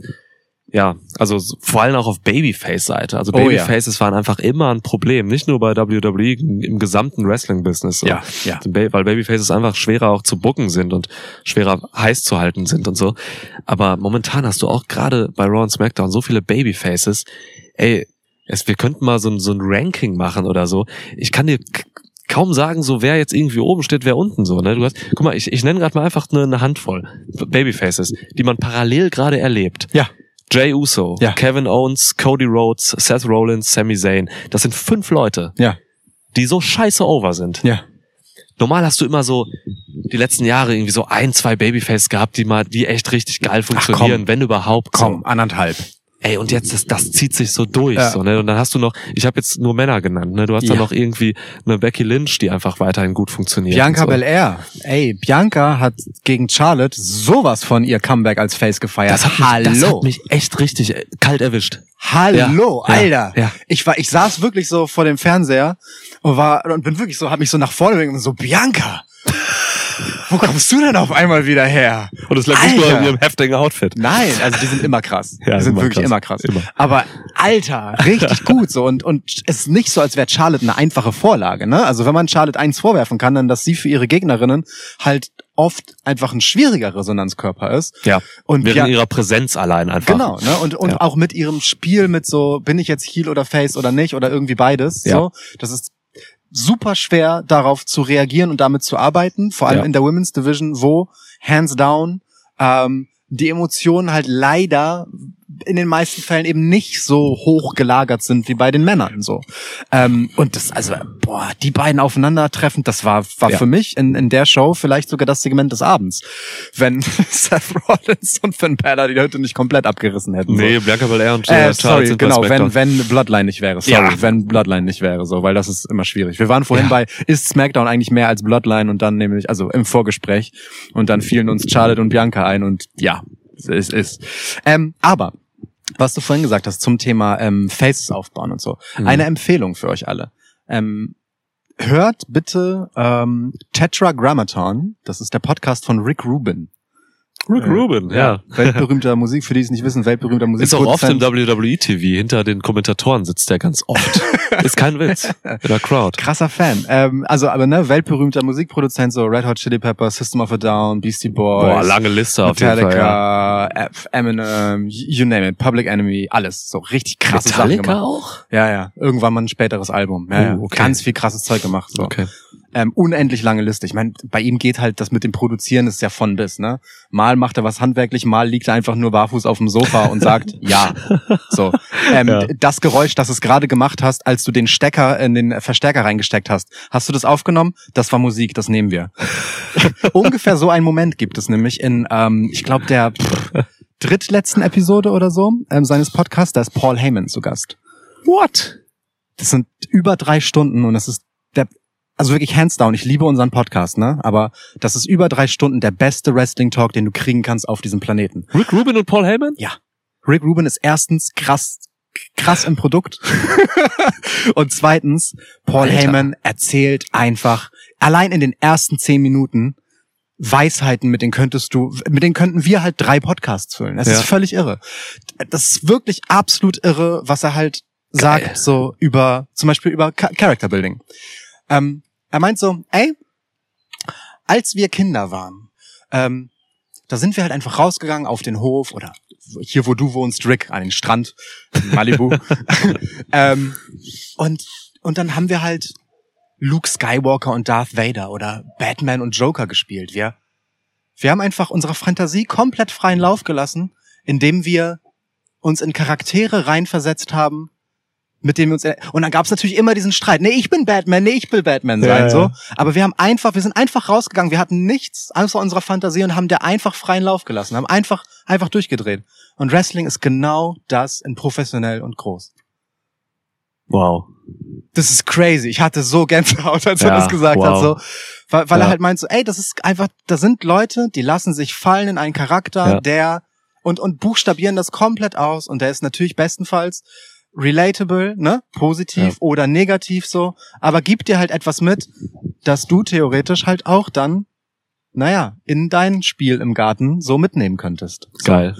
ja, also vor allem auch auf Babyface-Seite. Also Oh ja. Babyfaces waren einfach immer ein Problem, nicht nur bei WWE, im gesamten Wrestling-Business. Ja, ja. Weil Babyfaces einfach schwerer auch zu bucken sind und schwerer heiß zu halten sind und so. Aber momentan hast du auch gerade bei Raw und SmackDown so viele Babyfaces. Ey, es, wir könnten mal so ein, so ein Ranking machen oder so. Ich kann dir kaum sagen, so wer jetzt irgendwie oben steht, wer unten so. Ne? Du hast, guck mal, ich, ich nenne gerade mal einfach eine, eine Handvoll Babyfaces, die man parallel gerade erlebt. Ja. Jay Uso, Ja. Kevin Owens, Cody Rhodes, Seth Rollins, Sami Zayn. Das sind fünf Leute, Ja. die so scheiße over sind. Ja. Normal hast du immer so die letzten Jahre irgendwie so ein, zwei Babyface gehabt, die mal, die echt richtig geil funktionieren, komm. wenn überhaupt. Komm, So. anderthalb. Ey, und jetzt, das, das zieht sich so durch. Ja. So, ne? Und dann hast du noch, ich habe jetzt nur Männer genannt, ne? Du hast Ja. dann noch irgendwie eine Becky Lynch, die einfach weiterhin gut funktioniert. Bianca so. Belair. Ey, Bianca hat gegen Charlotte sowas von ihr Comeback als Face gefeiert. Das hat, mich, Hallo. das hat mich echt richtig äh, kalt erwischt. Hallo, Ja, Alter. ja. Ich war, ich saß wirklich so vor dem Fernseher und war und bin wirklich so, hab mich so nach vorne bewegt und so Bianca. Wo kommst du denn auf einmal wieder her? Und es lag nicht nur in ihrem heftigen Outfit. Nein, also die sind immer krass. Ja, die sind immer wirklich krass. immer krass. Immer. Aber Alter, richtig <laughs> gut so und und es ist nicht so, als wäre Charlotte eine einfache Vorlage, ne? Also wenn man Charlotte eins vorwerfen kann, dann dass sie für ihre Gegnerinnen halt oft einfach ein schwieriger Resonanzkörper ist. Ja. Und Während ja, ihrer Präsenz allein einfach. Genau, ne? Und, und Ja. auch mit ihrem Spiel mit so, bin ich jetzt Heel oder Face oder nicht oder irgendwie beides. Ja. So, das ist super schwer, darauf zu reagieren und damit zu arbeiten, vor allem Ja. in der Women's Division, wo hands down ähm, die Emotionen halt leider in den meisten Fällen eben nicht so hoch gelagert sind wie bei den Männern so. Ähm, und das, also, boah, die beiden aufeinandertreffen, das war, war Ja. für mich in, in der Show vielleicht sogar das Segment des Abends. Wenn <laughs> Seth Rollins und Finn Balor die Hütte nicht komplett abgerissen hätten. Nee, so. Bianca Belair und Äh, Charlotte sorry, sind genau, wenn, wenn Bloodline nicht wäre. Sorry, Ja. wenn Bloodline nicht wäre, so, weil das ist immer schwierig. Wir waren vorhin Ja. bei, ist SmackDown eigentlich mehr als Bloodline und dann nämlich, also im Vorgespräch und dann fielen uns Charlotte und Bianca ein und ja, es ist. Ähm, aber, was du vorhin gesagt hast zum Thema ähm, Faces aufbauen und so. Mhm. Eine Empfehlung für euch alle. Ähm, hört bitte ähm, Tetragrammaton, das ist der Podcast von Rick Rubin. Rick Rubin, ja. Weltberühmter Musik, für die es nicht wissen, weltberühmter Musik. Ist auch oft im WWE-TV. Hinter den Kommentatoren sitzt der ganz oft. <laughs> Ist kein Witz. In der Crowd. Krasser Fan. Ähm, also, aber ne, weltberühmter Musikproduzent, so Red Hot Chili Peppers, System of a Down, Beastie Boys, Boah, lange Liste auf jeden Fall. Ja. Metallica, F- Eminem, you name it, Public Enemy, alles. So richtig krasse Sachen Metallica gemacht. auch? Ja, ja. Irgendwann mal ein späteres Album. Ja, ja. Oh, okay. Ganz viel krasses Zeug gemacht. So. Okay. Ähm, unendlich lange Liste. Ich meine, bei ihm geht halt das mit dem Produzieren ist ja von bis, ne? Mal macht er was handwerklich, mal liegt er einfach nur barfuß auf dem Sofa und sagt <laughs> ja. So. Ähm, Ja. Das Geräusch, das es gerade gemacht hast, als du den Stecker in den Verstärker reingesteckt hast, hast du das aufgenommen? Das war Musik, das nehmen wir. <laughs> Ungefähr so einen Moment gibt es nämlich in, ähm, ich glaube, der pff, drittletzten Episode oder so ähm, seines Podcasts, da ist Paul Heyman zu Gast. What? Das sind über drei Stunden und das ist also wirklich hands down. Ich liebe unseren Podcast, ne? Aber das ist über drei Stunden der beste Wrestling Talk, den du kriegen kannst auf diesem Planeten. Rick Rubin und Paul Heyman? Ja. Rick Rubin ist erstens krass, krass im Produkt. <laughs> und zweitens, Paul Alter. Heyman erzählt einfach allein in den ersten zehn Minuten Weisheiten, mit denen könntest du, mit denen könnten wir halt drei Podcasts füllen. Das Ja. ist völlig irre. Das ist wirklich absolut irre, was er halt Geil. sagt, so über, zum Beispiel über Cha- Character Building. Ähm, er meint so, ey, als wir Kinder waren, ähm, da sind wir halt einfach rausgegangen auf den Hof oder hier, wo du wohnst, Rick, an den Strand, in Malibu. <laughs> ähm, und, und dann haben wir halt Luke Skywalker und Darth Vader oder Batman und Joker gespielt. Wir, Wir haben einfach unserer Fantasie komplett freien Lauf gelassen, indem wir uns in Charaktere reinversetzt haben, mit denen wir uns und dann gab es natürlich immer diesen Streit. Nee, ich bin Batman, nee, ich will Batman sein, Ja, so. Aber wir haben einfach, wir sind einfach rausgegangen. Wir hatten nichts außer unserer Fantasie und haben der einfach freien Lauf gelassen, haben einfach einfach durchgedreht. Und Wrestling ist genau das in professionell und groß. Wow. Das ist crazy. Ich hatte so Gänsehaut, als er Ja, das gesagt wow. hat. So. Weil, weil Ja. er halt meint so, ey, das ist einfach, da sind Leute, die lassen sich fallen in einen Charakter, Ja. der und, und buchstabieren das komplett aus und der ist natürlich bestenfalls relatable, ne? Positiv Ja. oder negativ so, aber gibt dir halt etwas mit, dass du theoretisch halt auch dann, naja, in dein Spiel im Garten so mitnehmen könntest. So. Geil.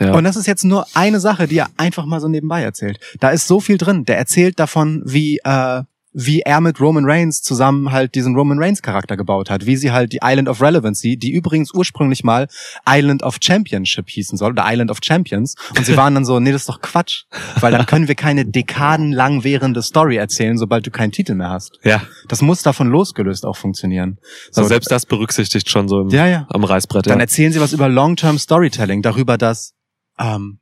Ja. Und das ist jetzt nur eine Sache, die er einfach mal so nebenbei erzählt. Da ist so viel drin. Der erzählt davon, wie äh, wie er mit Roman Reigns zusammen halt diesen Roman Reigns Charakter gebaut hat, wie sie halt die Island of Relevancy, die übrigens ursprünglich mal Island of Championship hießen soll oder Island of Champions und sie waren dann so, nee, das ist doch Quatsch, weil dann können wir keine dekadenlang währende Story erzählen, sobald du keinen Titel mehr hast. ja. Das muss davon losgelöst auch funktionieren. So, Also selbst das berücksichtigt schon so im, ja, ja. am Reißbrett. Dann ja. erzählen sie was über Long-Term Storytelling, darüber, dass ähm,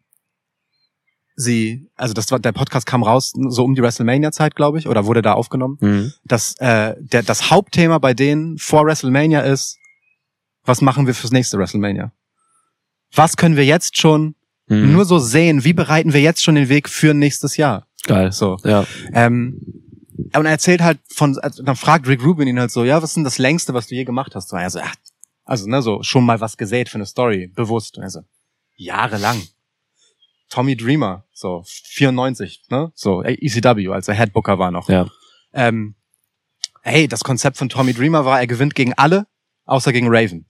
sie, also das war, der Podcast kam raus so um die WrestleMania-Zeit, glaube ich, oder wurde da aufgenommen, Mhm. dass äh, der, das Hauptthema bei denen vor WrestleMania ist, was machen wir fürs nächste WrestleMania? Was können wir jetzt schon Mhm. nur so sehen? Wie bereiten wir jetzt schon den Weg für nächstes Jahr? Geil. So. Ja. Ähm, und er erzählt halt von, also dann fragt Rick Rubin ihn halt so, ja, was ist denn das längste, was du je gemacht hast? So, er so, ja, also, ne, so, schon mal was gesät für eine Story, bewusst. Und er so, jahrelang. Tommy Dreamer, so, 94, ne, so, ECW, als er Headbooker war noch. Ja. Ähm, hey, das Konzept von Tommy Dreamer war, er gewinnt gegen alle, außer gegen Raven.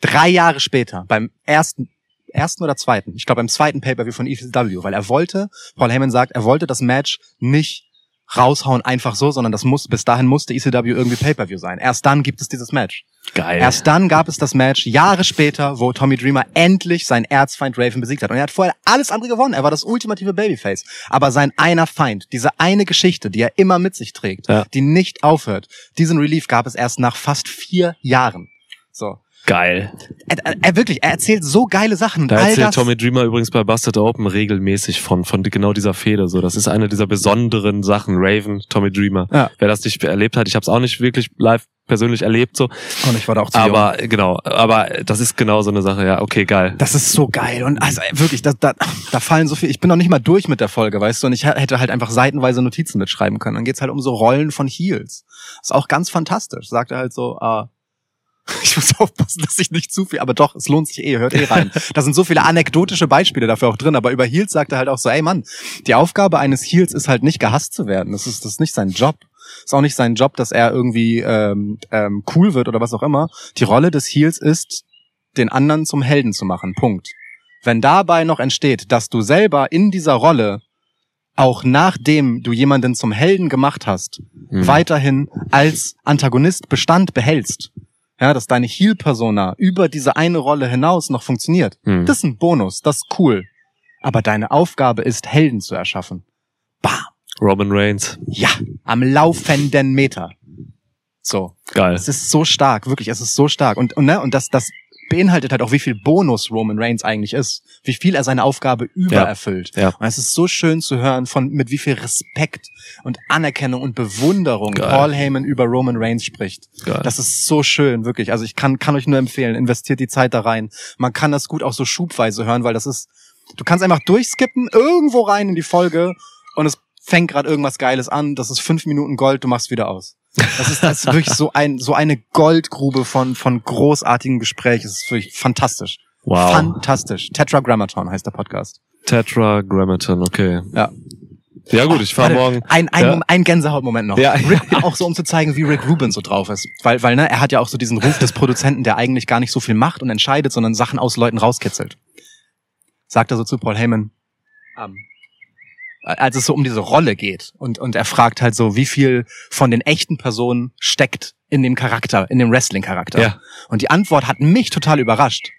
Drei Jahre später, beim ersten, ersten oder zweiten, ich glaube beim zweiten Pay-Per-View von ECW, weil er wollte, Paul Heyman sagt, er wollte das Match nicht raushauen einfach so, sondern das muss, bis dahin musste ECW irgendwie Pay-Per-View sein. Erst dann gibt es dieses Match. Geil. Erst dann gab es das Match, Jahre später, wo Tommy Dreamer endlich seinen Erzfeind Raven besiegt hat. Und er hat vorher alles andere gewonnen. Er war das ultimative Babyface. Aber sein einer Feind, diese eine Geschichte, die er immer mit sich trägt, Ja. die nicht aufhört, diesen Relief gab es erst nach fast vier Jahren. So. Geil. Er, er, wirklich, er erzählt so geile Sachen. Da all erzählt Tommy Dreamer übrigens bei Busted Open regelmäßig von, von genau dieser Fehde. So, das ist eine dieser besonderen Sachen. Raven, Tommy Dreamer. Ja. Wer das nicht erlebt hat, ich habe es auch nicht wirklich live persönlich erlebt, so. Und ich war da auch zu Aber genau, aber das ist genau so eine Sache. Ja, okay, geil. Das ist so geil und also wirklich, da, da, da fallen so viel. Ich bin noch nicht mal durch mit der Folge, weißt du, und ich hätte halt einfach seitenweise Notizen mitschreiben können. Dann geht's halt um so Rollen von Heels. Ist auch ganz fantastisch. Sagt er halt so, ah, <laughs> ich muss aufpassen, dass ich nicht zu viel, aber doch, es lohnt sich eh, hört eh rein. <laughs> Da sind so viele anekdotische Beispiele dafür auch drin, aber über Heels sagt er halt auch so, ey Mann, die Aufgabe eines Heels ist halt nicht gehasst zu werden. Das ist, das ist nicht sein Job. Ist auch nicht sein Job, dass er irgendwie ähm, ähm, cool wird oder was auch immer. Die Rolle des Heels ist, den anderen zum Helden zu machen. Punkt. Wenn dabei noch entsteht, dass du selber in dieser Rolle auch nachdem du jemanden zum Helden gemacht hast, Mhm. weiterhin als Antagonist Bestand behältst, ja, dass deine Heal-Persona über diese eine Rolle hinaus noch funktioniert, Mhm. das ist ein Bonus, das ist cool. Aber deine Aufgabe ist, Helden zu erschaffen. Bam. Robin Reigns. Ja, am laufenden Meter. So. Geil. Es ist so stark, wirklich, es ist so stark. Und, und, ne, und das, das beinhaltet halt auch, wie viel Bonus Roman Reigns eigentlich ist. Wie viel er seine Aufgabe übererfüllt. Ja. Und es ist so schön zu hören, von mit wie viel Respekt und Anerkennung und Bewunderung Geil. Paul Heyman über Roman Reigns spricht. Geil. Das ist so schön, wirklich. Also ich kann, kann euch nur empfehlen, investiert die Zeit da rein. Man kann das gut auch so schubweise hören, weil das ist, du kannst einfach durchskippen, irgendwo rein in die Folge und es fängt gerade irgendwas Geiles an. Das ist fünf Minuten Gold, du machst wieder aus. Das ist, das ist wirklich so ein, so eine Goldgrube von, von großartigen Gesprächen. Es ist wirklich fantastisch. Wow. Fantastisch. Tetragrammaton heißt der Podcast. Tetragrammaton, okay. Ja. Ja gut, ich fahr Warte, morgen. Ein, ein, Ja. Ein Gänsehautmoment noch. Ja. Rick, auch so, um zu zeigen, wie Rick Rubin so drauf ist. Weil, weil, ne, er hat ja auch so diesen Ruf des Produzenten, der eigentlich gar nicht so viel macht und entscheidet, sondern Sachen aus Leuten rauskitzelt. Sagt er so zu Paul Heyman, ähm, als es so um diese Rolle geht und, und er fragt halt so, wie viel von den echten Personen steckt in dem Charakter, in dem Wrestling-Charakter. Ja. Und die Antwort hat mich total überrascht.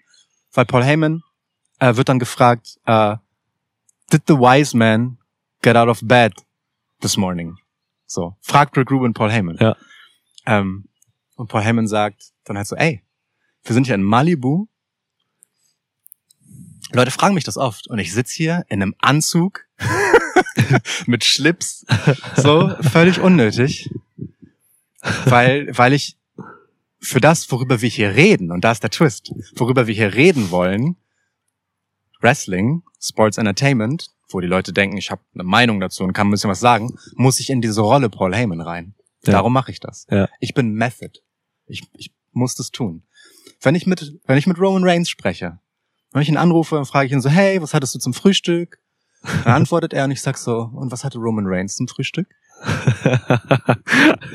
Weil Paul Heyman äh, wird dann gefragt, äh, did the wise man get out of bed this morning? So, fragt Rick Rubin Paul Heyman. Ja. Ähm, und Paul Heyman sagt dann halt so, ey, wir sind hier in Malibu. Leute fragen mich das oft und ich sitz hier in einem Anzug <laughs> <laughs> mit Schlips, so völlig unnötig, weil weil ich für das, worüber wir hier reden und da ist der Twist, worüber wir hier reden wollen, Wrestling, Sports Entertainment, wo die Leute denken, ich habe eine Meinung dazu und kann ein bisschen was sagen, muss ich in diese Rolle Paul Heyman rein. Ja. Darum mache ich das. Ja. Ich bin Method. Ich, ich muss das tun. Wenn ich mit, wenn ich mit Roman Reigns spreche, wenn ich ihn anrufe, dann frage ich ihn so, hey, was hattest du zum Frühstück? Dann antwortet er und ich sag so, und was hatte Roman Reigns zum Frühstück? <laughs>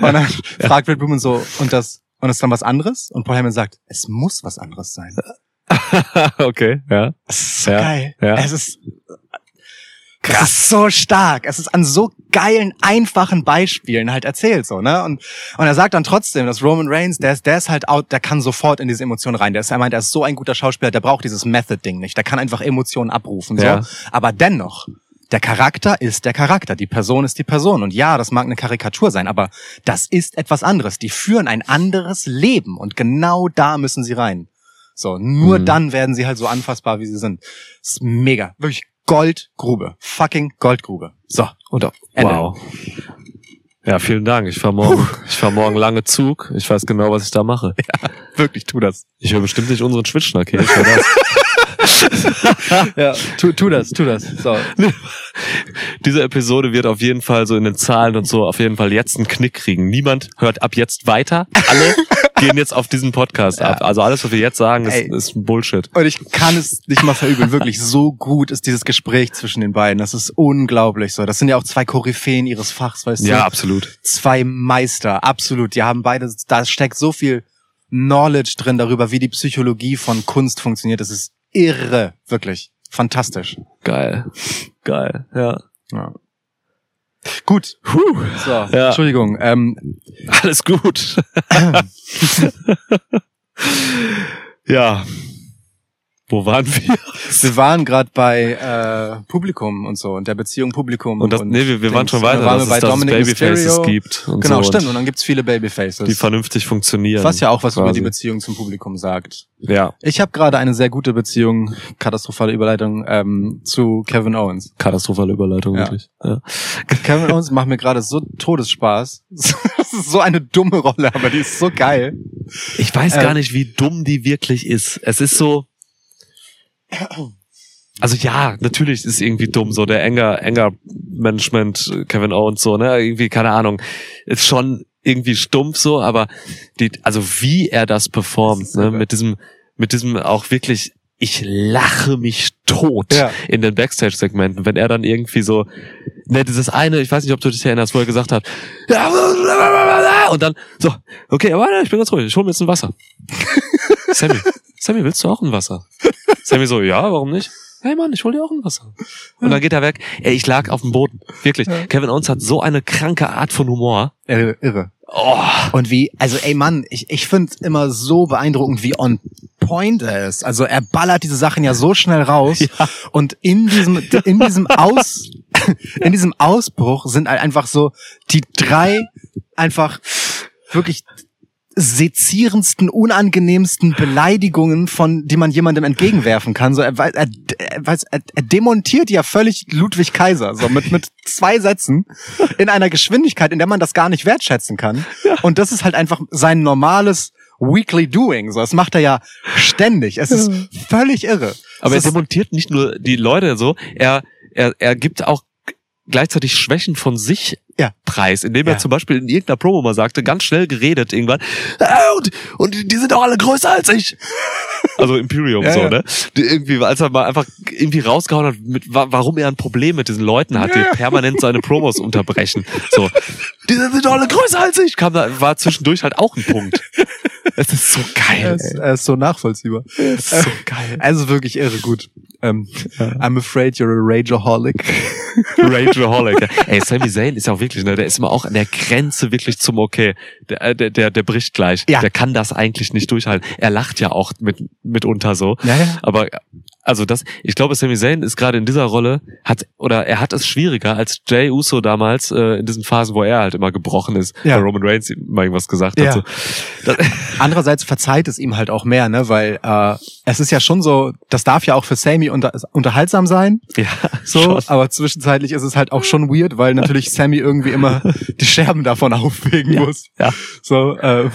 Und dann fragt Red Roman so, und das, und ist dann was anderes? Und Paul Heyman sagt, es muss was anderes sein. <laughs> okay, ja. Es ist so Ja, geil. ja. Es ist krass. Es ist so stark. Es ist an so geilen, einfachen Beispielen halt erzählt so, ne? Und, und er sagt dann trotzdem, dass Roman Reigns, der ist, der ist halt out, der kann sofort in diese Emotionen rein. Der ist, er meint, er ist so ein guter Schauspieler, der braucht dieses Method-Ding nicht. Der kann einfach Emotionen abrufen, so. Ja. Aber dennoch, der Charakter ist der Charakter, die Person ist die Person. Und ja, das mag eine Karikatur sein, aber das ist etwas anderes. Die führen ein anderes Leben und genau da müssen sie rein. So, nur Mhm. dann werden sie halt so anfassbar, wie sie sind. Das ist mega. Wirklich Goldgrube. Fucking Goldgrube. So. Und, Ende. wow. Ja, vielen Dank. Ich fahr morgen, ich fahr morgen lange Zug. Ich weiß genau, was ich da mache. <laughs> Wirklich, tu das. Ich höre bestimmt nicht unseren Schwitschnack hier. Ich höre das. <laughs> Ja, tu, tu das, tu das. So. <laughs> Diese Episode wird auf jeden Fall so in den Zahlen und so auf jeden Fall jetzt einen Knick kriegen. Niemand hört ab jetzt weiter. Alle gehen jetzt auf diesen Podcast ab. Also alles, was wir jetzt sagen, ist, Ey. ist Bullshit. Und ich kann es nicht mal verübeln. Wirklich, so gut ist dieses Gespräch zwischen den beiden. Das ist unglaublich so. Das sind ja auch zwei Koryphäen ihres Fachs, weißt du? Ja, absolut. zwei Meister, absolut. Die haben beide, da steckt so viel Knowledge drin darüber, wie die Psychologie von Kunst funktioniert. Das ist irre, wirklich. Fantastisch. Geil. Geil, ja. Ja. Gut. Puh. So, Ja. Entschuldigung. Ähm, Alles gut. <laughs> <laughs> ja. Wo waren wir? <laughs> wir waren gerade bei äh, Publikum und so und der Beziehung Publikum. Und das, nee, wir, wir waren schon Und weiter, waren dass wir es, dass es Babyfaces Mysterio. gibt. Und Genau, so stimmt. Und Und dann gibt's viele Babyfaces. die vernünftig funktionieren. was ja auch was über quasi. die Beziehung zum Publikum sagt. Ja, Ich habe gerade eine sehr gute Beziehung, katastrophale Überleitung, ähm, zu Kevin Owens. katastrophale Überleitung, Ja. wirklich. Ja. Kevin Owens macht mir gerade so Todesspaß. <laughs> Das ist so eine dumme Rolle, aber die ist so geil. Ich weiß Äh, gar nicht, wie dumm die wirklich ist. Es ist so. Also ja, natürlich ist irgendwie dumm, so der enger, enger Management, Kevin Owens, so, ne? Irgendwie, keine Ahnung, ist schon irgendwie stumpf so, aber die, also wie er das performt, Das ne? Mit diesem, mit diesem auch wirklich, ich lache mich tot Ja. in den Backstage-Segmenten, wenn er dann irgendwie so, ne, dieses eine, ich weiß nicht, ob du dich erinnerst, wo er gesagt hat, und dann, so, okay, aber ich bin ganz ruhig, ich hol mir jetzt ein Wasser. <laughs> Sammy, Sammy, willst du auch ein Wasser? <laughs> Sammy so, ja, warum nicht? Hey Mann, ich hol dir auch ein Wasser. Und dann geht er weg. Ey, ich lag auf dem Boden. Wirklich. Kevin Owens hat so eine kranke Art von Humor. Irre. irre. Oh, Und wie, also ey Mann, ich, ich finde immer so beeindruckend, wie on point er ist. Also er ballert diese Sachen ja so schnell raus. <laughs> Und in diesem, in diesem Aus, <laughs> in diesem Ausbruch sind halt einfach so die drei einfach wirklich sezierendsten, unangenehmsten Beleidigungen von, die man jemandem entgegenwerfen kann. So, er, er, er, er, er demontiert ja völlig Ludwig Kaiser, so mit, mit zwei Sätzen in einer Geschwindigkeit, in der man das gar nicht wertschätzen kann. Und das ist halt einfach sein normales Weekly Doing. So, das macht er ja ständig. Es ist völlig irre. aber er es ist, demontiert nicht nur die Leute so, er, er, er gibt auch gleichzeitig Schwächen von sich Ja. preis, indem Ja. er zum Beispiel in irgendeiner Promo mal sagte, ganz schnell geredet irgendwann, "Ah, und, und die sind doch alle größer als ich. <laughs> Also Imperium Ja, so, ja. ne? Die irgendwie, als er mal einfach irgendwie rausgehauen hat, mit, wa- warum er ein Problem mit diesen Leuten hat, die permanent seine Promos unterbrechen. So, <laughs> die sind doch alle größer als ich. Kam da, war zwischendurch halt auch ein Punkt. <laughs> Es ist so er geil. ist, er ist so nachvollziehbar. Es ist so geil. Also wirklich irre gut. Ähm, I'm afraid you're a rageaholic. <laughs> Rageaholic. ja. Ey, Sami Zayn ist ja auch wirklich, ne, der ist immer auch an der Grenze wirklich zum Okay. Der, äh, der, der, der bricht gleich. Ja. Der kann das eigentlich nicht durchhalten. Er lacht ja auch mit, mitunter so. Ja, ja. Aber also das, ich glaube, Sami Zayn ist gerade in dieser Rolle, hat, oder er hat es schwieriger als Jay Uso damals, äh, in diesen Phasen, wo er halt immer gebrochen ist, Ja. weil Roman Reigns ihm mal irgendwas gesagt Ja. hat. So. Das, <laughs> Andererseits verzeiht es ihm halt auch mehr, ne, weil äh, es ist ja schon so, das darf ja auch für Sammy unter, unterhaltsam sein, ja, so, schon. aber zwischenzeitlich ist es halt auch schon weird, weil natürlich Sammy irgendwie immer <laughs> die Scherben davon aufwägen Ja. muss. Ja. So, äh,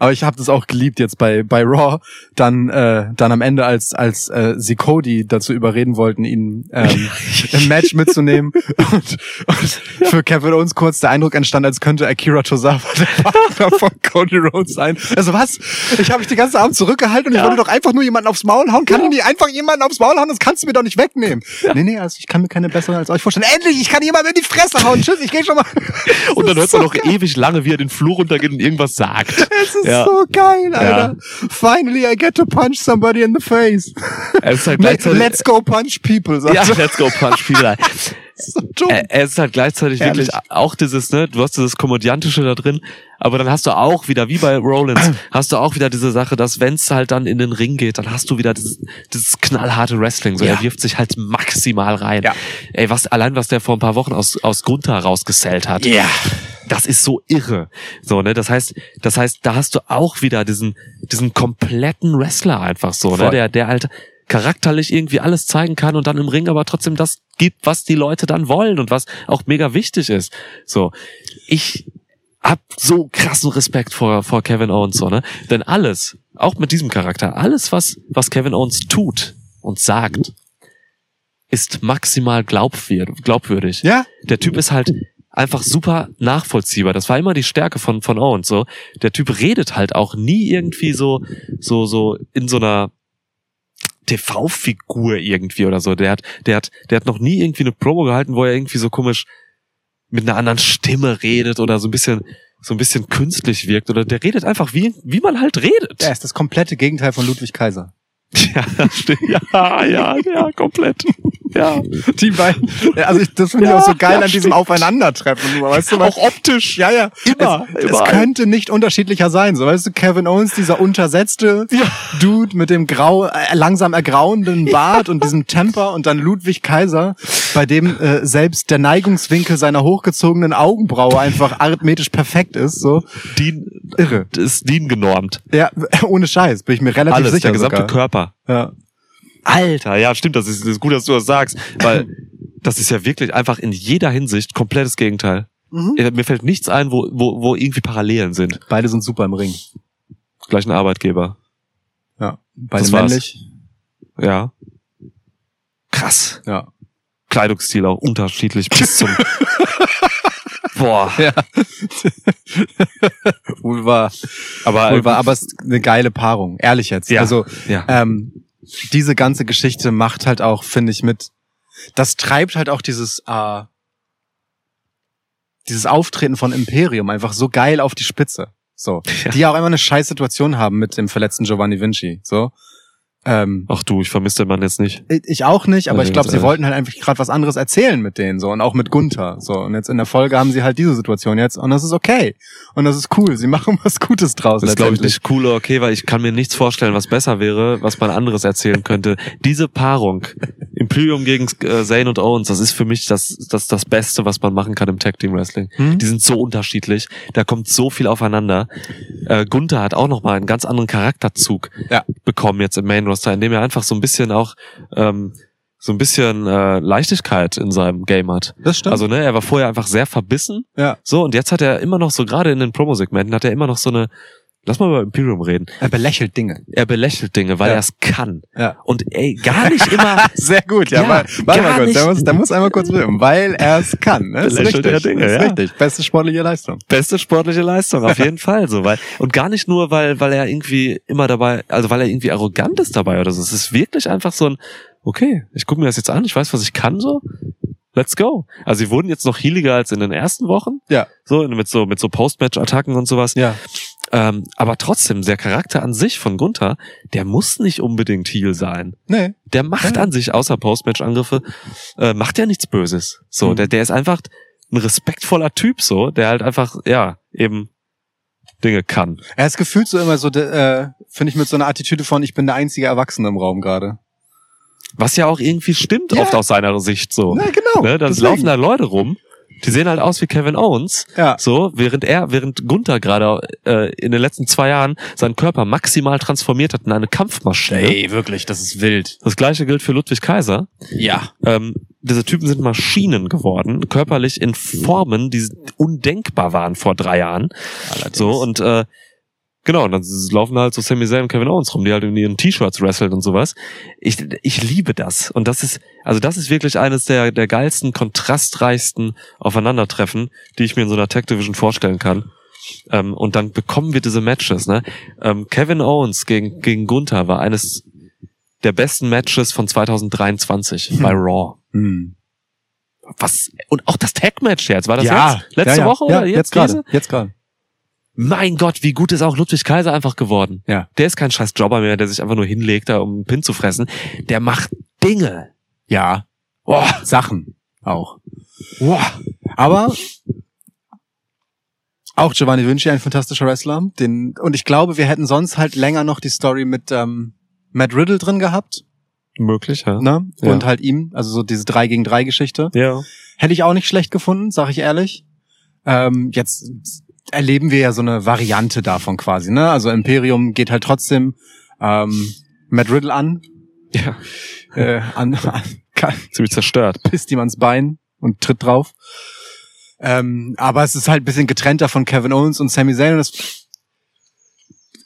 aber ich habe das auch geliebt jetzt bei bei Raw, dann äh, dann am Ende als als äh, sie Cody dazu überreden wollten, ihn ähm, <laughs> im Match mitzunehmen und, und für Kevin Owens kurz der Eindruck entstand, als könnte Akira Tozawa der Partner von Cody Rhodes sein. Also was? Ich habe mich den ganzen Abend zurückgehalten und ich Ja. wollte doch einfach nur jemanden aufs Maul hauen. Kann ich nicht einfach jemanden aufs Maul hauen? Das kannst du mir doch nicht wegnehmen. Nee, nee, also ich kann mir keine besseren als euch vorstellen. Endlich, ich kann jemanden in die Fresse hauen. Tschüss, ich gehe schon mal. Und dann hört man so noch geil. ewig lange, wie er den Flur runtergeht und irgendwas sagt. Es ist Ja. so geil, Alter. Finally, I get to punch somebody in the face. Er ist halt <laughs> gleichzeitig, let's go punch people, sagt ja, er. let's go punch people. <laughs> So dumm. er, ist halt gleichzeitig Herrlich. wirklich auch dieses, ne, du hast dieses Komödiantische da drin, aber dann hast du auch wieder, wie bei Rollins, <clears throat> hast du auch wieder diese Sache, dass wenn's halt dann in den Ring geht, dann hast du wieder dieses, dieses knallharte Wrestling, so Ja. er wirft sich halt maximal rein. Ja. Ey, was, allein was der vor ein paar Wochen aus, aus Gunther rausgesellt hat. Ja. Das ist so irre. So, ne, das heißt, das heißt, da hast du auch wieder diesen, diesen kompletten Wrestler einfach so, ne, Voll. der, der halt charakterlich irgendwie alles zeigen kann und dann im Ring aber trotzdem das gibt, was die Leute dann wollen und was auch mega wichtig ist. So, ich hab so krassen Respekt vor, vor Kevin Owens, so, ne, denn alles, auch mit diesem Charakter, alles, was, was Kevin Owens tut und sagt, ist maximal glaubwürdig. Ja? der Typ ist halt einfach super nachvollziehbar. Das war immer die Stärke von, von Owens, so. Der Typ redet halt auch nie irgendwie so, so, so in so einer TV-Figur irgendwie oder so. Der hat, der hat, der hat noch nie irgendwie eine Promo gehalten, wo er irgendwie so komisch mit einer anderen Stimme redet oder so ein bisschen, so ein bisschen künstlich wirkt oder der redet einfach wie, wie man halt redet. Er ist das komplette Gegenteil von Ludwig Kaiser. Ja, stimmt. ja, ja, ja, komplett. Ja. Die beiden. Also ich, das finde ich Ja, auch so geil ja, an diesem stimmt. Aufeinandertreffen. Weißt du, Auch optisch. Ja, ja. Immer, Es, es könnte nicht unterschiedlicher sein. So, weißt du, Kevin Owens, dieser untersetzte Ja. Dude mit dem grau, äh, langsam ergrauenden Bart und diesem Temper und dann Ludwig Kaiser, bei dem äh, selbst der Neigungswinkel seiner hochgezogenen Augenbraue einfach arithmetisch perfekt ist. So Dean, irre. ist Dean genormt. Ja, <laughs> ohne Scheiß, bin ich mir relativ Alles, sicher. der gesamte sogar. Körper. Ja. Alter, ja, stimmt, das ist, das ist gut, dass du das sagst, weil das ist ja wirklich einfach in jeder Hinsicht komplettes Gegenteil. Mhm. Mir fällt nichts ein, wo, wo, wo irgendwie Parallelen sind. Beide sind super im Ring. Gleich ein Arbeitgeber. Ja. Beide Das war's. männlich. Ja. Krass. Ja. Kleidungsstil auch unterschiedlich bis zum. <laughs> Boah. Ja. <laughs> Wohl wahr. Aber, Wohl wahr, aber es ist eine geile Paarung. Ehrlich jetzt. Ja. Also, ja. ähm, diese ganze Geschichte macht halt auch, finde ich, mit, das treibt halt auch dieses, äh, dieses Auftreten von Imperium einfach so geil auf die Spitze. So. Ja. Die ja auch immer eine scheiß Situation haben mit dem verletzten Giovanni Vinci. So. Ähm, Ach du, ich vermisse den Mann jetzt nicht. ich auch nicht, aber Also ich glaube, sie ehrlich. wollten halt einfach gerade was anderes erzählen mit denen so und auch mit Gunther so und jetzt in der Folge haben sie halt diese Situation jetzt und das ist okay und das ist cool. Sie <laughs> machen was Gutes draus. Das ist, glaube ich, nicht cool oder okay, weil ich kann mir nichts vorstellen, was besser wäre, was man anderes erzählen könnte. Diese Paarung, Imperium gegen äh, Zane und Owens, das ist für mich das, das, das Beste, was man machen kann im Tag Team Wrestling. Hm? Die sind so unterschiedlich, da kommt so viel aufeinander. Äh, Gunther hat auch nochmal einen ganz anderen Charakterzug Ja. bekommen jetzt im Main Roster, indem er einfach so ein bisschen auch ähm, so ein bisschen äh, Leichtigkeit in seinem Game hat. Das stimmt. Also ne, er war vorher einfach sehr verbissen ja. so, und jetzt hat er immer noch so, gerade in den Promosegmenten, hat er immer noch so eine, lass mal über Imperium reden. Er belächelt Dinge. Er belächelt Dinge, weil Ja. er es kann. Ja. Und ey, gar nicht immer. <laughs> Sehr gut, ja. Ja, weil, warte mal kurz, der muss, der muss einmal kurz bleiben, weil er es kann. Ne? Ist Belächelt richtig. er Dinge, ist ja. richtig. Beste sportliche Leistung. Beste sportliche Leistung, auf <laughs> jeden Fall so, weil, und gar nicht nur, weil, weil er irgendwie immer dabei, also weil er irgendwie arrogant ist dabei oder so. Es ist wirklich einfach so ein, okay, ich gucke mir das jetzt an, ich weiß, was ich kann so. Let's go. Also sie wurden jetzt noch healiger als in den ersten Wochen. Ja. So, mit so, mit so Post-Match-Attacken und sowas. Ja. Ähm, aber trotzdem, der Charakter an sich von Gunther, der muss nicht unbedingt Heal sein. Nee. Der macht Ja. an sich, außer Postmatch-Angriffe, äh, macht ja nichts Böses. So, Mhm. der, der ist einfach ein respektvoller Typ, so, der halt einfach, ja, eben Dinge kann. Er ist gefühlt so immer so, äh, finde ich, mit so einer Attitüde von, ich bin der einzige Erwachsene im Raum gerade. Was ja auch irgendwie stimmt Ja. oft aus seiner Sicht so. Na, genau. Ne, dann Deswegen. laufen da Leute rum, die sehen halt aus wie Kevin Owens. Ja. So, während er, während Gunther gerade äh, in den letzten zwei Jahren seinen Körper maximal transformiert hat in eine Kampfmaschine. Ey, wirklich, das ist wild. Das gleiche gilt für Ludwig Kaiser. Ja. Ähm, diese Typen sind Maschinen geworden, körperlich in Formen, die undenkbar waren vor drei Jahren. Allerdings. So, und äh, genau, und dann laufen halt so Sami Zayn und Kevin Owens rum, die halt in ihren T-Shirts wresteln und sowas. Ich, ich liebe das. Und das ist, also das ist wirklich eines der, der geilsten, kontrastreichsten Aufeinandertreffen, die ich mir in so einer Tag Division vorstellen kann. Ähm, und dann bekommen wir diese Matches, ne? Ähm, Kevin Owens gegen, gegen Gunther war eines der besten Matches von 2023 bei Raw. Hm. Was, und auch das Tag-Match jetzt, war das ja, jetzt? Letzte ja, ja. Woche ja, oder jetzt jetzt, gerade. Jetzt gerade. Mein Gott, wie gut ist auch Ludwig Kaiser einfach geworden. Ja. Der ist kein scheiß Jobber mehr, der sich einfach nur hinlegt, da um einen Pin zu fressen. Der macht Dinge. Ja. Boah. Sachen auch. Boah. Aber auch Giovanni Vinci ein fantastischer Wrestler. Den, und ich glaube, wir hätten sonst halt länger noch die Story mit ähm, Matt Riddle drin gehabt. Möglich, ja. Ne? Ja. Und halt ihm, also so diese 3 gegen 3 Geschichte. Ja. Hätte ich auch nicht schlecht gefunden, sag ich ehrlich. Ähm, jetzt erleben wir ja so eine Variante davon quasi. Ne? Also Imperium geht halt trotzdem ähm, Matt Riddle an, Ja. <laughs> äh, an, an Ziemlich zerstört. pisst ihm ans Bein und tritt drauf. Ähm, aber es ist halt ein bisschen getrennter von Kevin Owens und Sami Zayn. Und das,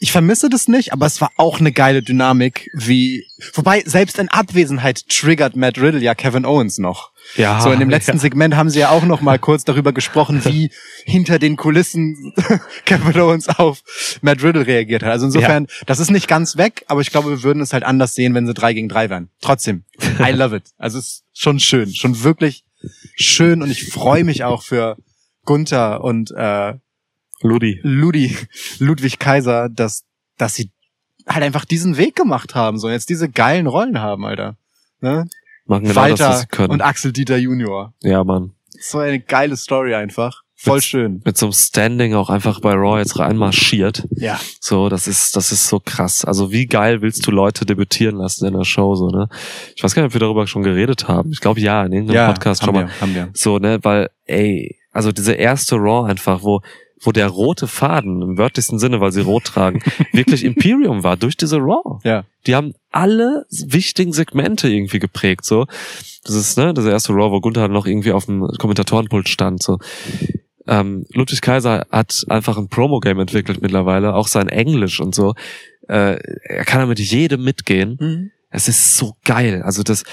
ich vermisse das nicht, aber es war auch eine geile Dynamik, wie, wobei selbst in Abwesenheit triggert Matt Riddle ja Kevin Owens noch. Ja. so in dem letzten ja. Segment haben sie ja auch noch mal kurz darüber gesprochen, <laughs> wie hinter den Kulissen <laughs> Kevin Owens auf Matt Riddle reagiert hat. Also insofern, das ist nicht ganz weg, aber ich glaube, wir würden es halt anders sehen, wenn sie drei gegen drei wären. Trotzdem, <laughs> I love it. Also es ist schon schön, schon wirklich schön und ich freue mich auch für Gunther und äh, Ludi. Ludi, Ludwig Kaiser, dass, dass sie halt einfach diesen Weg gemacht haben, so jetzt diese geilen Rollen haben, Alter. Ne? Machen genau das, was Walter sie können. und Axel Dieter Junior. ja, Mann. So eine geile Story einfach. Voll Mit- schön. Mit so einem Standing auch einfach bei Raw jetzt reinmarschiert. Ja. So, das ist, das ist so krass. Also wie geil willst du Leute debütieren lassen in der Show, so, ne? Ich weiß gar nicht, ob wir darüber schon geredet haben. Ich glaube ja, in irgendeinem Ja, Podcast schon mal. wir, haben wir. So, ne, weil, ey, also diese erste Raw einfach, wo, wo der rote Faden, im wörtlichsten Sinne, weil sie rot tragen, <laughs> wirklich Imperium war, durch diese Raw. Ja. Die haben alle wichtigen Segmente irgendwie geprägt, so. Das ist, ne, das erste Raw, wo Gunther noch irgendwie auf dem Kommentatorenpult stand, so. Ähm, Ludwig Kaiser hat einfach ein Promo-Game entwickelt mittlerweile, auch sein Englisch und so. Äh, er kann damit jedem mitgehen. Es ist so geil. Also das,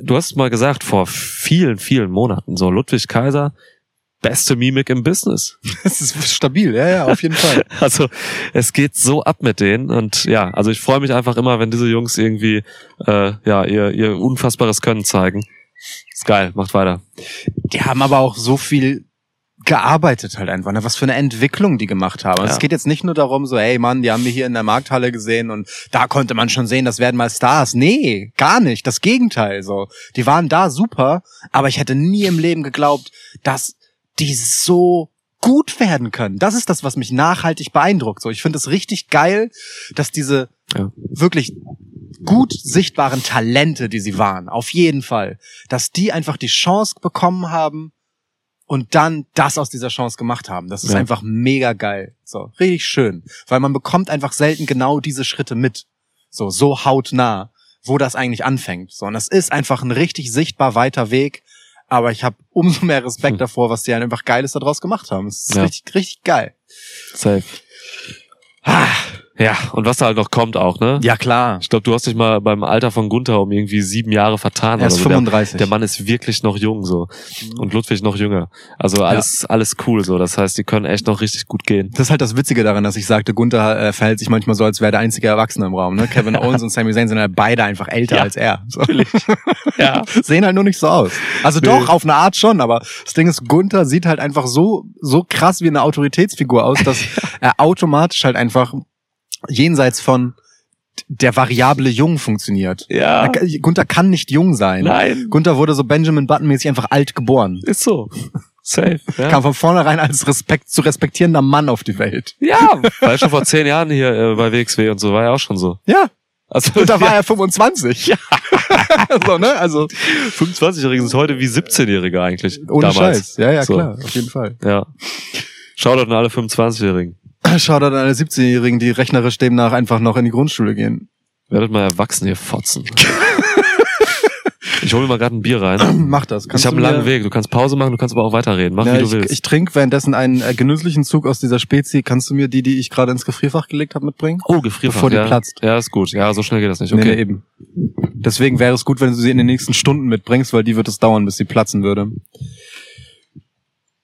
du hast mal gesagt vor vielen, vielen Monaten, so Ludwig Kaiser, beste Mimik im Business. <laughs> Es ist stabil, ja, ja, auf jeden Fall. <laughs> Also es geht so ab mit denen und ja, also ich freue mich einfach immer, wenn diese Jungs irgendwie äh, ja ihr, ihr unfassbares Können zeigen. Ist geil, macht weiter. Die haben aber auch so viel gearbeitet halt einfach, ne? was für eine Entwicklung die gemacht haben. Also Ja. Es geht jetzt nicht nur darum, so, hey Mann, die haben wir hier in der Markthalle gesehen und da konnte man schon sehen, das werden mal Stars. Nee, gar nicht. Das Gegenteil, so. Die waren da super, aber ich hätte nie im Leben geglaubt, dass die so gut werden können. Das ist das, was mich nachhaltig beeindruckt. So, ich finde es richtig geil, dass diese Ja. wirklich gut sichtbaren Talente, die sie waren, auf jeden Fall, dass die einfach die Chance bekommen haben und dann das aus dieser Chance gemacht haben. Das ist Ja. einfach mega geil. So, richtig schön. Weil man bekommt einfach selten genau diese Schritte mit. So, so hautnah, wo das eigentlich anfängt. So, und das ist einfach ein richtig sichtbar weiter Weg. Aber ich habe umso mehr Respekt Hm. davor, was die halt einfach Geiles daraus gemacht haben. Es ist Ja. richtig, richtig geil. Safe. Ja, und was da halt noch kommt auch, ne? Ja, klar. Ich glaube, du hast dich mal beim Alter von Gunther um irgendwie sieben Jahre vertan. Er ist oder so. Der- 35. Der Mann ist wirklich noch jung so. Und Ludwig noch jünger. Also alles, alles cool so. Das heißt, die können echt noch richtig gut gehen. Das ist halt das Witzige daran, dass ich sagte, Gunther äh, verhält sich manchmal so, als wäre der einzige Erwachsene im Raum. Ne? Kevin <laughs> Owens und Sami Zayn sind halt beide einfach älter Ja. als er. So. <laughs> Ja. Sehen halt nur nicht so aus. Also Nee. doch, auf eine Art schon, aber das Ding ist, Gunther sieht halt einfach so, so krass wie eine Autoritätsfigur aus, dass <laughs> er automatisch halt einfach jenseits von der Variable jung funktioniert. Ja. Er kann- Gunther kann nicht jung sein. Nein. Gunther wurde so Benjamin Button-mäßig einfach alt geboren. Ist so. Safe. <laughs> Ja. Kam von vornherein als Respekt zu respektierender Mann auf die Welt. Ja, <laughs> weil schon vor zehn Jahren hier äh, bei WXW und so war ja auch schon so. Ja, Also, Und da war <laughs> er 25. Ja. so, ne? Also, 25-Jährige sind heute wie 17-Jährige eigentlich. ohne damals. Scheiß. Ja, ja, So. klar, auf jeden Fall. Ja. Shoutout an alle 25-Jährigen. Schaut an alle 17-Jährigen, die rechnerisch demnach einfach noch in die Grundschule gehen. Werdet mal erwachsen, ihr Fotzen. ich hole mir mal gerade ein Bier rein. <clears throat> Mach das. Kannst ich habe einen langen Weg. Du kannst Pause machen, du kannst aber auch weiterreden. Mach, Ja, wie du ich, willst. ich trinke währenddessen einen äh, genüsslichen Zug aus dieser Spezi. Kannst du mir die, die ich gerade ins Gefrierfach gelegt habe, mitbringen? oh, Gefrierfach. bevor die ja. platzt. Ja, ist gut. Ja, so schnell geht das nicht. Nee, Okay. nee, eben. Deswegen wäre es gut, wenn du sie in den nächsten Stunden mitbringst, weil die wird es dauern, bis sie platzen würde.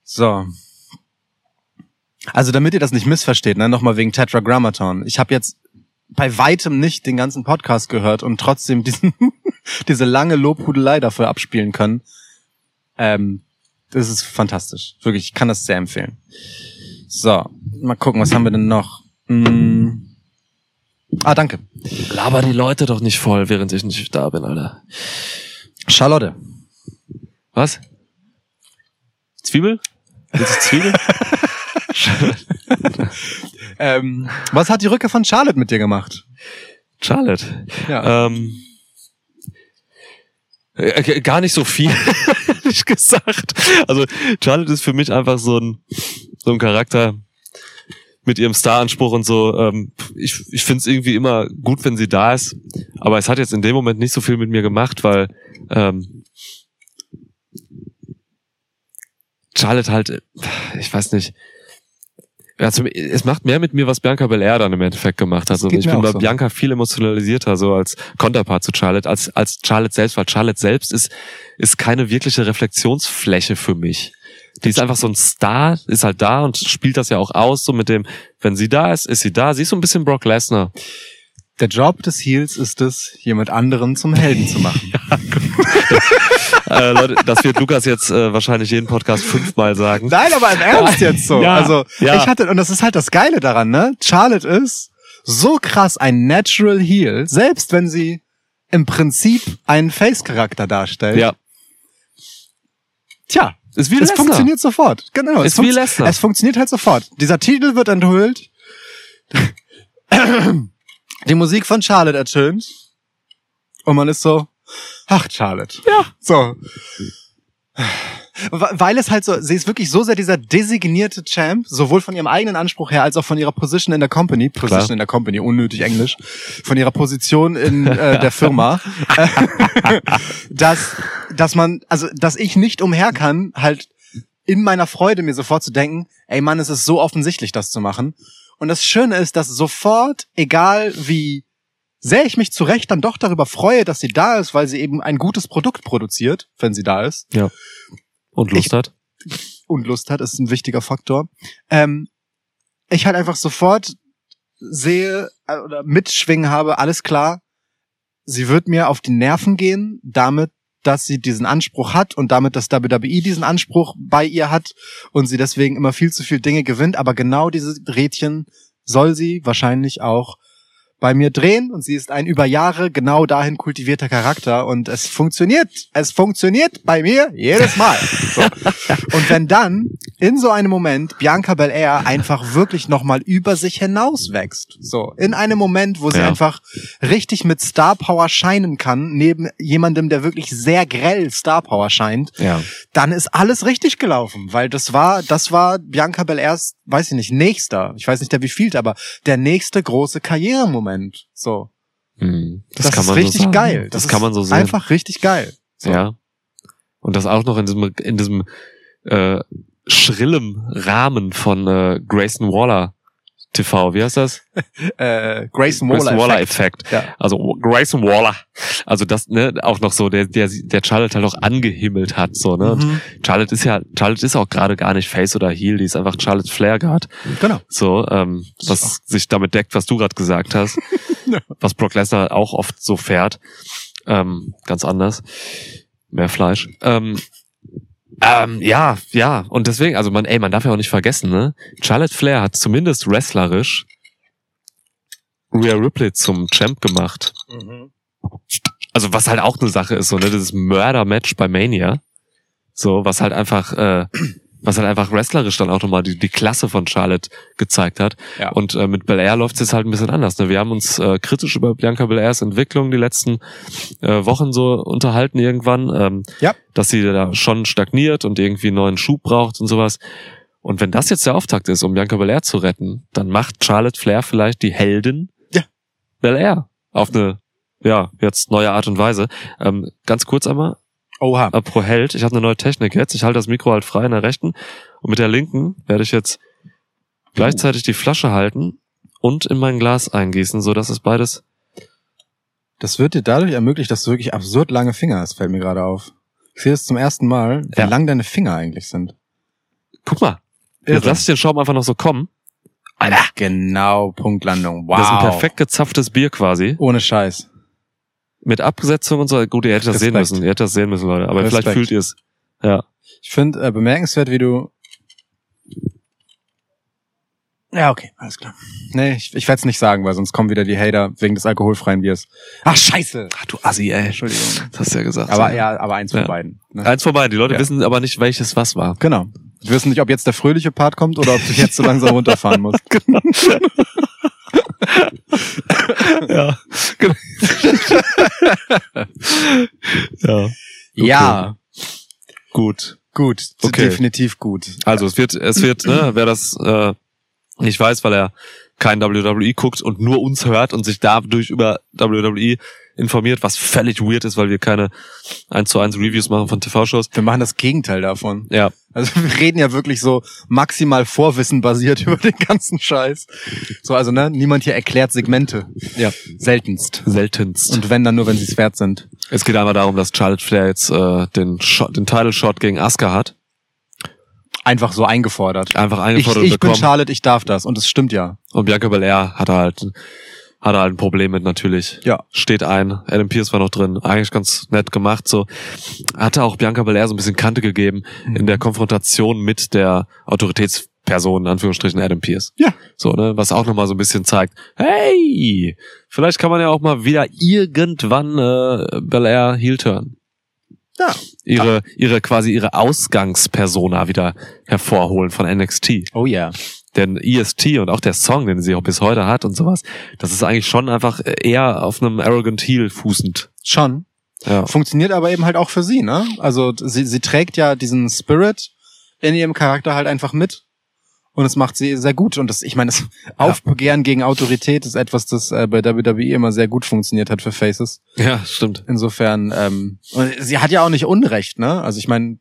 So. Also damit ihr das nicht missversteht, ne, nochmal wegen Tetragrammaton. Ich habe jetzt bei weitem nicht den ganzen Podcast gehört und trotzdem <laughs> diesen, diese lange Lobhudelei dafür abspielen können. Ähm, das ist fantastisch. Wirklich, ich kann das sehr empfehlen. So, mal gucken, was haben wir denn noch? Hm. Ah, danke. Laber die Leute doch nicht voll, während ich nicht da bin, Alter. Charlotte. Was? Zwiebel? Willst du Zwiebel? <laughs> <laughs> Ähm, was hat die Rückkehr von Charlotte mit dir gemacht? Charlotte. Ja. Ähm, äh, gar nicht so viel, <laughs> ehrlich gesagt. Also Charlotte ist für mich einfach so ein, so ein Charakter mit ihrem Star-Anspruch und so. Ähm, ich ich finde es irgendwie immer gut, wenn sie da ist. Aber es hat jetzt in dem Moment nicht so viel mit mir gemacht, weil ähm, Charlotte halt, äh, ich weiß nicht, ja, zum, es macht mehr mit mir, was Bianca Belair dann im Endeffekt gemacht hat. Also ich bin bei so. Bianca viel emotionalisierter, so als Konterpart zu Charlotte, als, als Charlotte selbst, weil Charlotte selbst ist, ist keine wirkliche Reflexionsfläche für mich. Die ist einfach so ein Star, ist halt da und spielt das ja auch aus, so mit dem, wenn sie da ist, ist sie da. Sie ist so ein bisschen Brock Lesnar. Der Job des Heels ist es, jemand anderen zum Helden zu machen. <laughs> <laughs> äh, Leute, das wird Lukas jetzt äh, wahrscheinlich jeden Podcast fünfmal sagen. Nein, aber im Ernst jetzt so. Ja, also ja. ich hatte, und das ist halt das Geile daran, ne? Charlotte ist so krass ein Natural Heel, selbst wenn sie im Prinzip einen Face-Charakter darstellt. Ja, Tja, ist wie es Lesnar. funktioniert sofort. Genau. Ist es, wie Lesnar. es funktioniert halt sofort. Dieser Titel wird enthüllt. Die Musik von Charlotte ertönt. Und man ist so, ach, Charlotte. Ja. So. We- Weil es halt so, sie ist wirklich so sehr dieser designierte Champ, sowohl von ihrem eigenen Anspruch her als auch von ihrer Position in der Company, Position Klar. in der Company, unnötig Englisch, von ihrer Position in äh, der Firma, <laughs> dass, dass man, also, dass ich nicht umher kann, halt in meiner Freude mir sofort zu denken, ey Mann, es ist so offensichtlich, das zu machen. Und das Schöne ist, dass sofort, egal wie sehr ich mich zu Recht dann doch darüber freue, dass sie da ist, weil sie eben ein gutes Produkt produziert, wenn sie da ist Und Lust Ich- hat. und Lust hat, ist ein wichtiger Faktor. Ähm, ich halt einfach sofort sehe äh, oder mitschwingen habe, alles klar, sie wird mir auf die Nerven gehen, damit, dass sie diesen Anspruch hat und damit, dass WWE diesen Anspruch bei ihr hat und sie deswegen immer viel zu viel Dinge gewinnt, aber genau diese Rädchen soll sie wahrscheinlich auch bei mir drehen und sie ist ein über Jahre genau dahin kultivierter Charakter und es funktioniert. Es funktioniert bei mir jedes Mal. So. <laughs> Und wenn dann in so einem Moment Bianca Belair einfach wirklich nochmal über sich hinaus wächst, so in einem Moment, wo sie Ja. einfach richtig mit Star Power scheinen kann, neben jemandem, der wirklich sehr grell Star Power scheint, Ja. dann ist alles richtig gelaufen, weil das war, das war Bianca Belairs, weiß ich nicht, nächster, ich weiß nicht der wievielte, aber der nächste große Karrieremoment. So. Hm, Das, Das, kann ist man richtig so sagen. geil. Das, ist kann man so sehen. Einfach richtig geil. So. Ja. Und das auch noch in diesem, in diesem äh, schrillem Rahmen von äh, Grayson Waller TV. Wie heißt das? <laughs> Äh, Grayson Grayson Waller. Waller Effekt. Effekt. Ja. Also Grayson Waller. Also das, ne, auch noch so, der, der, der Charlotte halt auch angehimmelt hat, so, ne? Und Mhm. Charlotte ist ja, Charlotte ist auch gerade gar nicht Face oder Heel, die ist einfach Charlotte Flair gerade. Genau. So, ähm, was sich damit deckt, was du gerade gesagt hast. <laughs> Was Brock Lesnar auch oft so fährt. Ähm, ganz anders. Mehr Fleisch. Ähm, ähm, ja, ja. Und deswegen, also man, ey, man darf ja auch nicht vergessen, ne? Charlotte Flair hat zumindest wrestlerisch Rhea Ripley zum Champ gemacht. Also was halt auch eine Sache ist, so, ne? Dieses Mörder-Match bei Mania. So, was halt einfach, äh, was halt einfach wrestlerisch dann auch nochmal die, die Klasse von Charlotte gezeigt hat. Ja. Und äh, mit Belair läuft es jetzt halt ein bisschen anders. Ne? Wir haben uns äh, kritisch über Bianca Belairs Entwicklung die letzten äh, Wochen so unterhalten irgendwann, ähm, Ja. dass sie da schon stagniert und irgendwie einen neuen Schub braucht und sowas. Und wenn das jetzt der Auftakt ist, um Bianca Belair zu retten, dann macht Charlotte Flair vielleicht die Heldin Ja. Belair auf eine ja jetzt neue Art und Weise. Ähm, ganz kurz einmal, Oha. Apro Held. Ich habe eine neue Technik jetzt. Ich halte das Mikro halt frei in der rechten und mit der linken werde ich jetzt gleichzeitig die Flasche halten und in mein Glas eingießen, so dass es beides. Das wird dir dadurch ermöglicht, dass du wirklich absurd lange Finger hast, fällt mir gerade auf. Ich sehe es zum ersten Mal, wie Ja. lang deine Finger eigentlich sind. Guck mal, jetzt Irre. lass ich den Schaum einfach noch so kommen. Alter. Genau, Punktlandung. Wow. Das ist ein perfekt gezapftes Bier quasi Ohne Scheiß. Mit Absetzung und so. Gut, ihr hättet das sehen Respekt. müssen. Ihr hättet das sehen müssen, Leute. Aber Respekt. vielleicht fühlt ihr es. Ja. Ich finde äh, bemerkenswert, wie du. Ja, okay, alles klar. Nee, ich, ich werde es nicht sagen, weil sonst kommen wieder die Hater wegen des alkoholfreien Biers. Ach, scheiße. Ach du Assi, ey. Entschuldigung. Das hast du ja gesagt. Aber ja, aber eins von Ja. beiden. Ne? Eins vorbei. Die Leute Ja. wissen aber nicht, welches was war. Genau. Wir wissen nicht, ob jetzt der fröhliche Part kommt oder ob du jetzt so langsam runterfahren musst. <laughs> <laughs> <laughs> ja. ja. Ja, Gut. gut. Okay. Definitiv gut. Also es wird, es wird, ne, wer das äh, nicht weiß, weil er kein WWE guckt und nur uns hört und sich dadurch über WWE informiert, was völlig weird ist, weil wir keine 1 zu 1 Reviews machen von TV-Shows. Wir machen das Gegenteil davon. Ja, Also wir reden ja wirklich so maximal Vorwissen basiert <laughs> über den ganzen Scheiß. So, also ne, niemand hier erklärt Segmente. ja, Seltenst. seltenst. Und wenn dann nur, wenn sie es wert sind. es geht einfach darum, dass Charlotte Flair jetzt äh, den Shot, den Title Shot gegen Asuka hat. Einfach so eingefordert. Einfach Ich, eingefordert ich bin bekommen. Charlotte, ich darf das. Und es stimmt ja. Und Bianca Belair hat halt, hat halt ein Problem mit natürlich. Ja. Steht ein. Adam Pierce war noch drin. Eigentlich ganz nett gemacht, so. Hatte auch Bianca Belair so ein bisschen Kante gegeben in der Konfrontation mit der Autoritätsperson, in Anführungsstrichen Adam Pierce. Ja. So, ne, was auch nochmal so ein bisschen zeigt, hey, vielleicht kann man ja auch mal wieder irgendwann äh, Belair heel turn. Ja. Ihre, ihre quasi ihre Ausgangspersona wieder hervorholen von NXT. Oh ja. Denn EST und auch der Song, den sie auch bis heute hat und sowas, das ist eigentlich schon einfach eher auf einem Arrogant Heel fußend. Schon. Ja. Funktioniert aber eben halt auch für sie, ne? Also sie, sie trägt ja diesen Spirit in ihrem Charakter halt einfach mit. Und es macht sie sehr gut. Und das, ich meine, das Aufbegehren gegen Autorität ist etwas, das äh, bei WWE immer sehr gut funktioniert hat für Faces. Ja, stimmt. Insofern, ähm, und sie hat ja auch nicht Unrecht, ne? Also ich meine,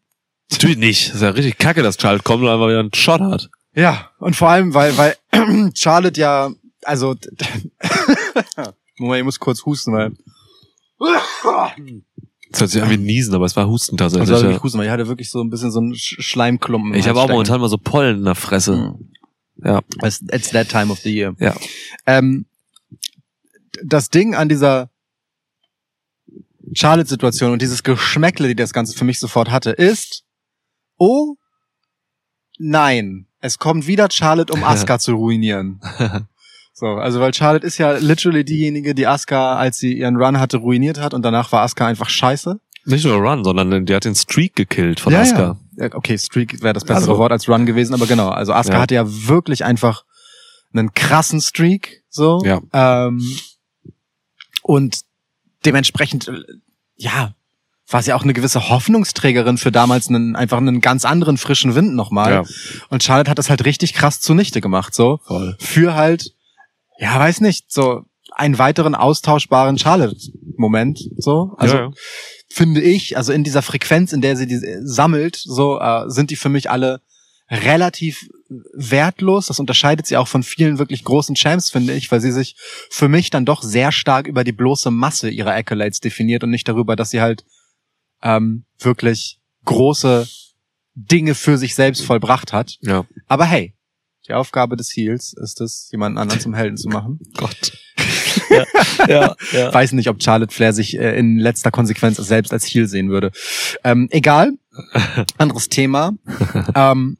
Natürlich nicht. Das ist ja richtig kacke, dass Charlotte kommt und einfach wieder einen Shot hat. ja, und vor allem, weil, weil <clears throat> Charlotte ja, also <laughs> Moment, ich muss kurz husten, weil <clears throat> Das hört sich an wie Niesen, aber es war Husten das tatsächlich. war wirklich ja. husten, weil ich hatte wirklich so ein bisschen so einen Sch- Schleimklumpen. im Ich habe auch momentan mal so Pollen in der Fresse. Mhm. Ja. It's, it's that time of the year. Ja. Ähm, das Ding an dieser Charlotte-Situation und dieses Geschmäckle, die das Ganze für mich sofort hatte, ist, oh, nein, es kommt wieder Charlotte, um <laughs> Asuka zu ruinieren. <laughs> So, also weil Charlotte ist ja literally diejenige, die Asuka, als sie ihren Run hatte, ruiniert hat und danach war Asuka einfach scheiße. Nicht nur Run, sondern die hat den Streak gekillt von ja, Asuka. Ja. Ja, Okay, Streak wäre das bessere Also- Wort als Run gewesen, aber genau. Also Asuka Ja. hatte ja wirklich einfach einen krassen Streak, so. Ja. Ähm, und dementsprechend, äh, ja, war sie auch eine gewisse Hoffnungsträgerin für damals einen, einfach einen ganz anderen frischen Wind nochmal. Ja. Und Charlotte hat das halt richtig krass zunichte gemacht, so. Voll. Für halt, ja, weiß nicht, so einen weiteren austauschbaren Charlotte-Moment, so. Also, ja, ja. finde ich, also in dieser Frequenz, in der sie die äh, sammelt, so äh, sind die für mich alle relativ wertlos. Das unterscheidet sie auch von vielen wirklich großen Champs, finde ich, weil sie sich für mich dann doch sehr stark über die bloße Masse ihrer Accolades definiert und nicht darüber, dass sie halt ähm, wirklich große Dinge für sich selbst vollbracht hat. ja. Aber hey, die Aufgabe des Heels ist es, jemanden anderen zum Helden zu <laughs> machen. Gott. ja, ja, ja. <laughs> weiß nicht, ob Charlotte Flair sich äh, in letzter Konsequenz selbst als Heel sehen würde. Ähm, egal. <laughs> Anderes Thema. ähm,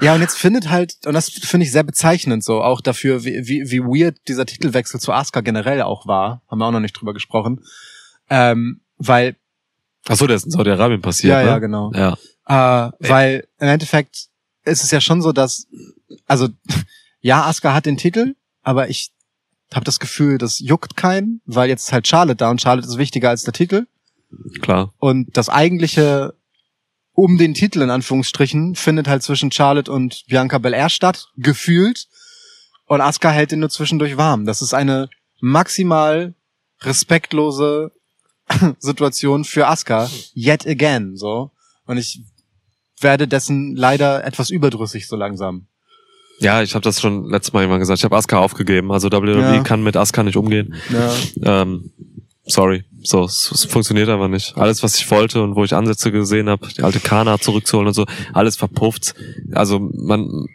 ja, und jetzt findet halt, und das finde ich sehr bezeichnend so, auch dafür, wie, wie, wie weird dieser Titelwechsel zu Asuka generell auch war, haben wir auch noch nicht drüber gesprochen, ähm, weil Ach so, der ist in Saudi-Arabien passiert, ja, ne? ja, genau. Ja. Äh, weil im Endeffekt ist es ja schon so, dass, also, <laughs> ja, Asuka hat den Titel, aber ich habe das Gefühl, das juckt keinen, weil jetzt ist halt Charlotte da und Charlotte ist wichtiger als der Titel. Klar. Und das eigentliche um den Titel in Anführungsstrichen findet halt zwischen Charlotte und Bianca Belair statt, gefühlt. Und Asuka hält ihn nur zwischendurch warm. Das ist eine maximal respektlose <laughs> Situation für Asuka. Yet again, so. Und ich werde dessen leider etwas überdrüssig so langsam. Ja, ich habe das schon letztes Mal irgendwann gesagt. Ich habe Asuka aufgegeben. Also WWE Ja. kann mit Asuka nicht umgehen. Ja. Ähm, sorry. So, es, es funktioniert aber nicht. Alles, was ich wollte und wo ich Ansätze gesehen habe, die alte Kana zurückzuholen und so, alles verpufft. Also man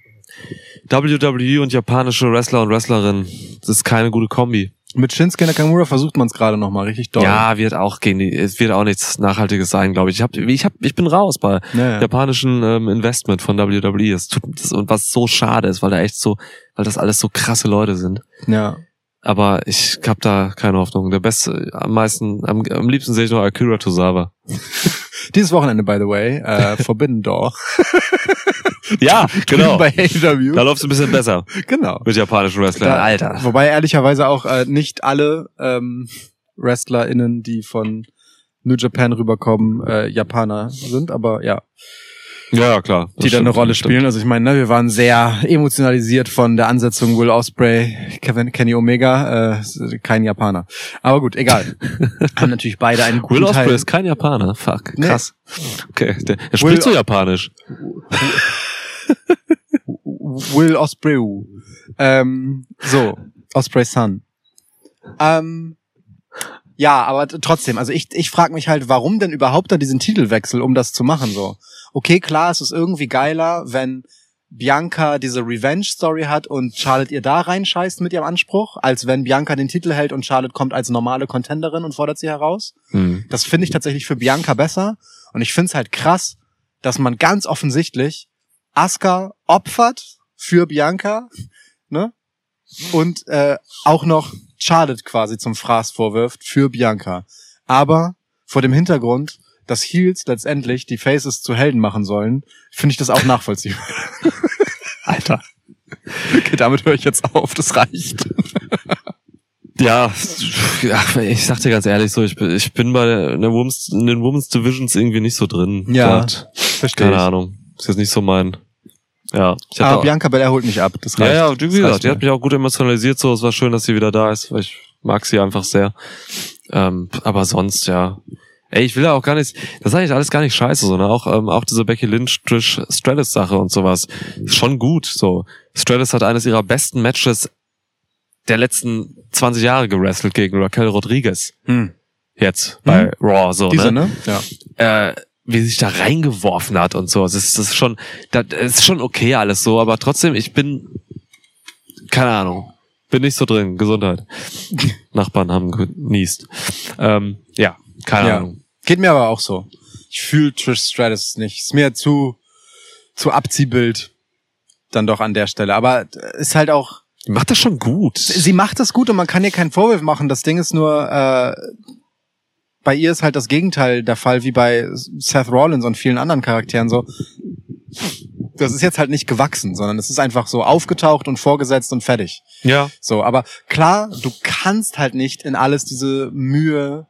WWE und japanische Wrestler und Wrestlerinnen, das ist keine gute Kombi. Mit Shinsuke Nakamura versucht man es gerade noch mal richtig doll. Ja, wird auch gehen. Es wird auch nichts Nachhaltiges sein, glaube ich. Ich hab, ich hab, ich bin raus bei Ja, ja. japanischen ähm, Investment von WWE. Es tut, das, und was so schade ist, weil da echt so, weil das alles so krasse Leute sind. ja. Aber ich hab da keine Hoffnung. Der beste, am meisten, am, am liebsten sehe ich noch Akira Tozawa. <laughs> Dieses Wochenende, by the way, äh, Forbidden Door. <laughs> Ja, <laughs> genau. Bei AEW. Da läuft's ein bisschen besser Genau. mit japanischen Wrestlern. Da- Alter. Wobei ehrlicherweise auch äh, nicht alle ähm, WrestlerInnen, die von New Japan rüberkommen, äh, Japaner sind, aber ja, Ja, klar. Die dann eine Rolle spielen. Also ich meine, ne, wir waren sehr emotionalisiert von der Ansetzung Will Osprey, Kevin, Kenny Omega, äh, kein Japaner. Aber gut, egal. <laughs> Haben natürlich beide einen guten Will Ospreay Teil. ist kein Japaner. Fuck, Nee. krass. Okay, der, er spricht so japanisch. <laughs> Will Osprey. Ähm, so, Osprey Sun. Ähm, ja, aber trotzdem, also ich, ich frage mich halt, warum denn überhaupt da diesen Titelwechsel, um das zu machen so. Okay, klar, es ist irgendwie geiler, wenn Bianca diese Revenge-Story hat und Charlotte ihr da reinscheißt mit ihrem Anspruch, als wenn Bianca den Titel hält und Charlotte kommt als normale Contenderin und fordert sie heraus. Hm. Das finde ich tatsächlich für Bianca besser. Und ich finde es halt krass, dass man ganz offensichtlich Asuka opfert für Bianca, ne? Und äh, auch noch Charlotte quasi zum Fraß vorwirft für Bianca. Aber vor dem Hintergrund, dass Heels letztendlich die Faces zu Helden machen sollen, finde ich das auch nachvollziehbar. <laughs> Alter. Okay, damit höre ich jetzt auf, das reicht. Ja, ich sag dir ganz ehrlich so, ich bin, ich bin bei der, Women's, in den Women's Divisions irgendwie nicht so drin. Ja. Verstehe Keine. Ahnung. Ist jetzt nicht so mein. Ja, ich Aber hatte Bianca Belair holt mich ab, das ja, reicht. ja, wie Das gesagt, reicht die hat mich auch gut emotionalisiert, so, es war schön, dass sie wieder da ist, weil ich mag sie einfach sehr. Ähm, aber sonst, ja. Ey, ich will ja auch gar nicht, das ist eigentlich alles gar nicht scheiße, sondern auch, ähm, auch diese Becky Lynch Trish Stratus Sache und sowas. Ist schon gut, so. Stratus hat eines ihrer besten Matches der letzten 20 Jahre gewrestelt gegen Raquel Rodriguez. Hm. Jetzt bei Raw, so, Diese, ne? ne? Ja. äh, wie sich da reingeworfen hat und so. Das ist, das ist schon, das ist schon okay alles so, aber trotzdem, ich bin, keine Ahnung, bin nicht so drin. Gesundheit. <laughs> Nachbarn haben genießt. Ähm, ja, keine Ja. Ahnung. Geht mir aber auch so. Ich fühle Trish Stratus nicht. Ist mir zu, zu Abziehbild dann doch an der Stelle. Aber ist halt auch, macht das schon gut. sie macht das gut und man kann ihr keinen Vorwurf machen. Das Ding ist nur, äh, bei ihr ist halt das Gegenteil der Fall, wie bei Seth Rollins und vielen anderen Charakteren so. Das ist jetzt halt nicht gewachsen, sondern es ist einfach so aufgetaucht und vorgesetzt und fertig. Ja. So, aber klar, du kannst halt nicht in alles diese Mühe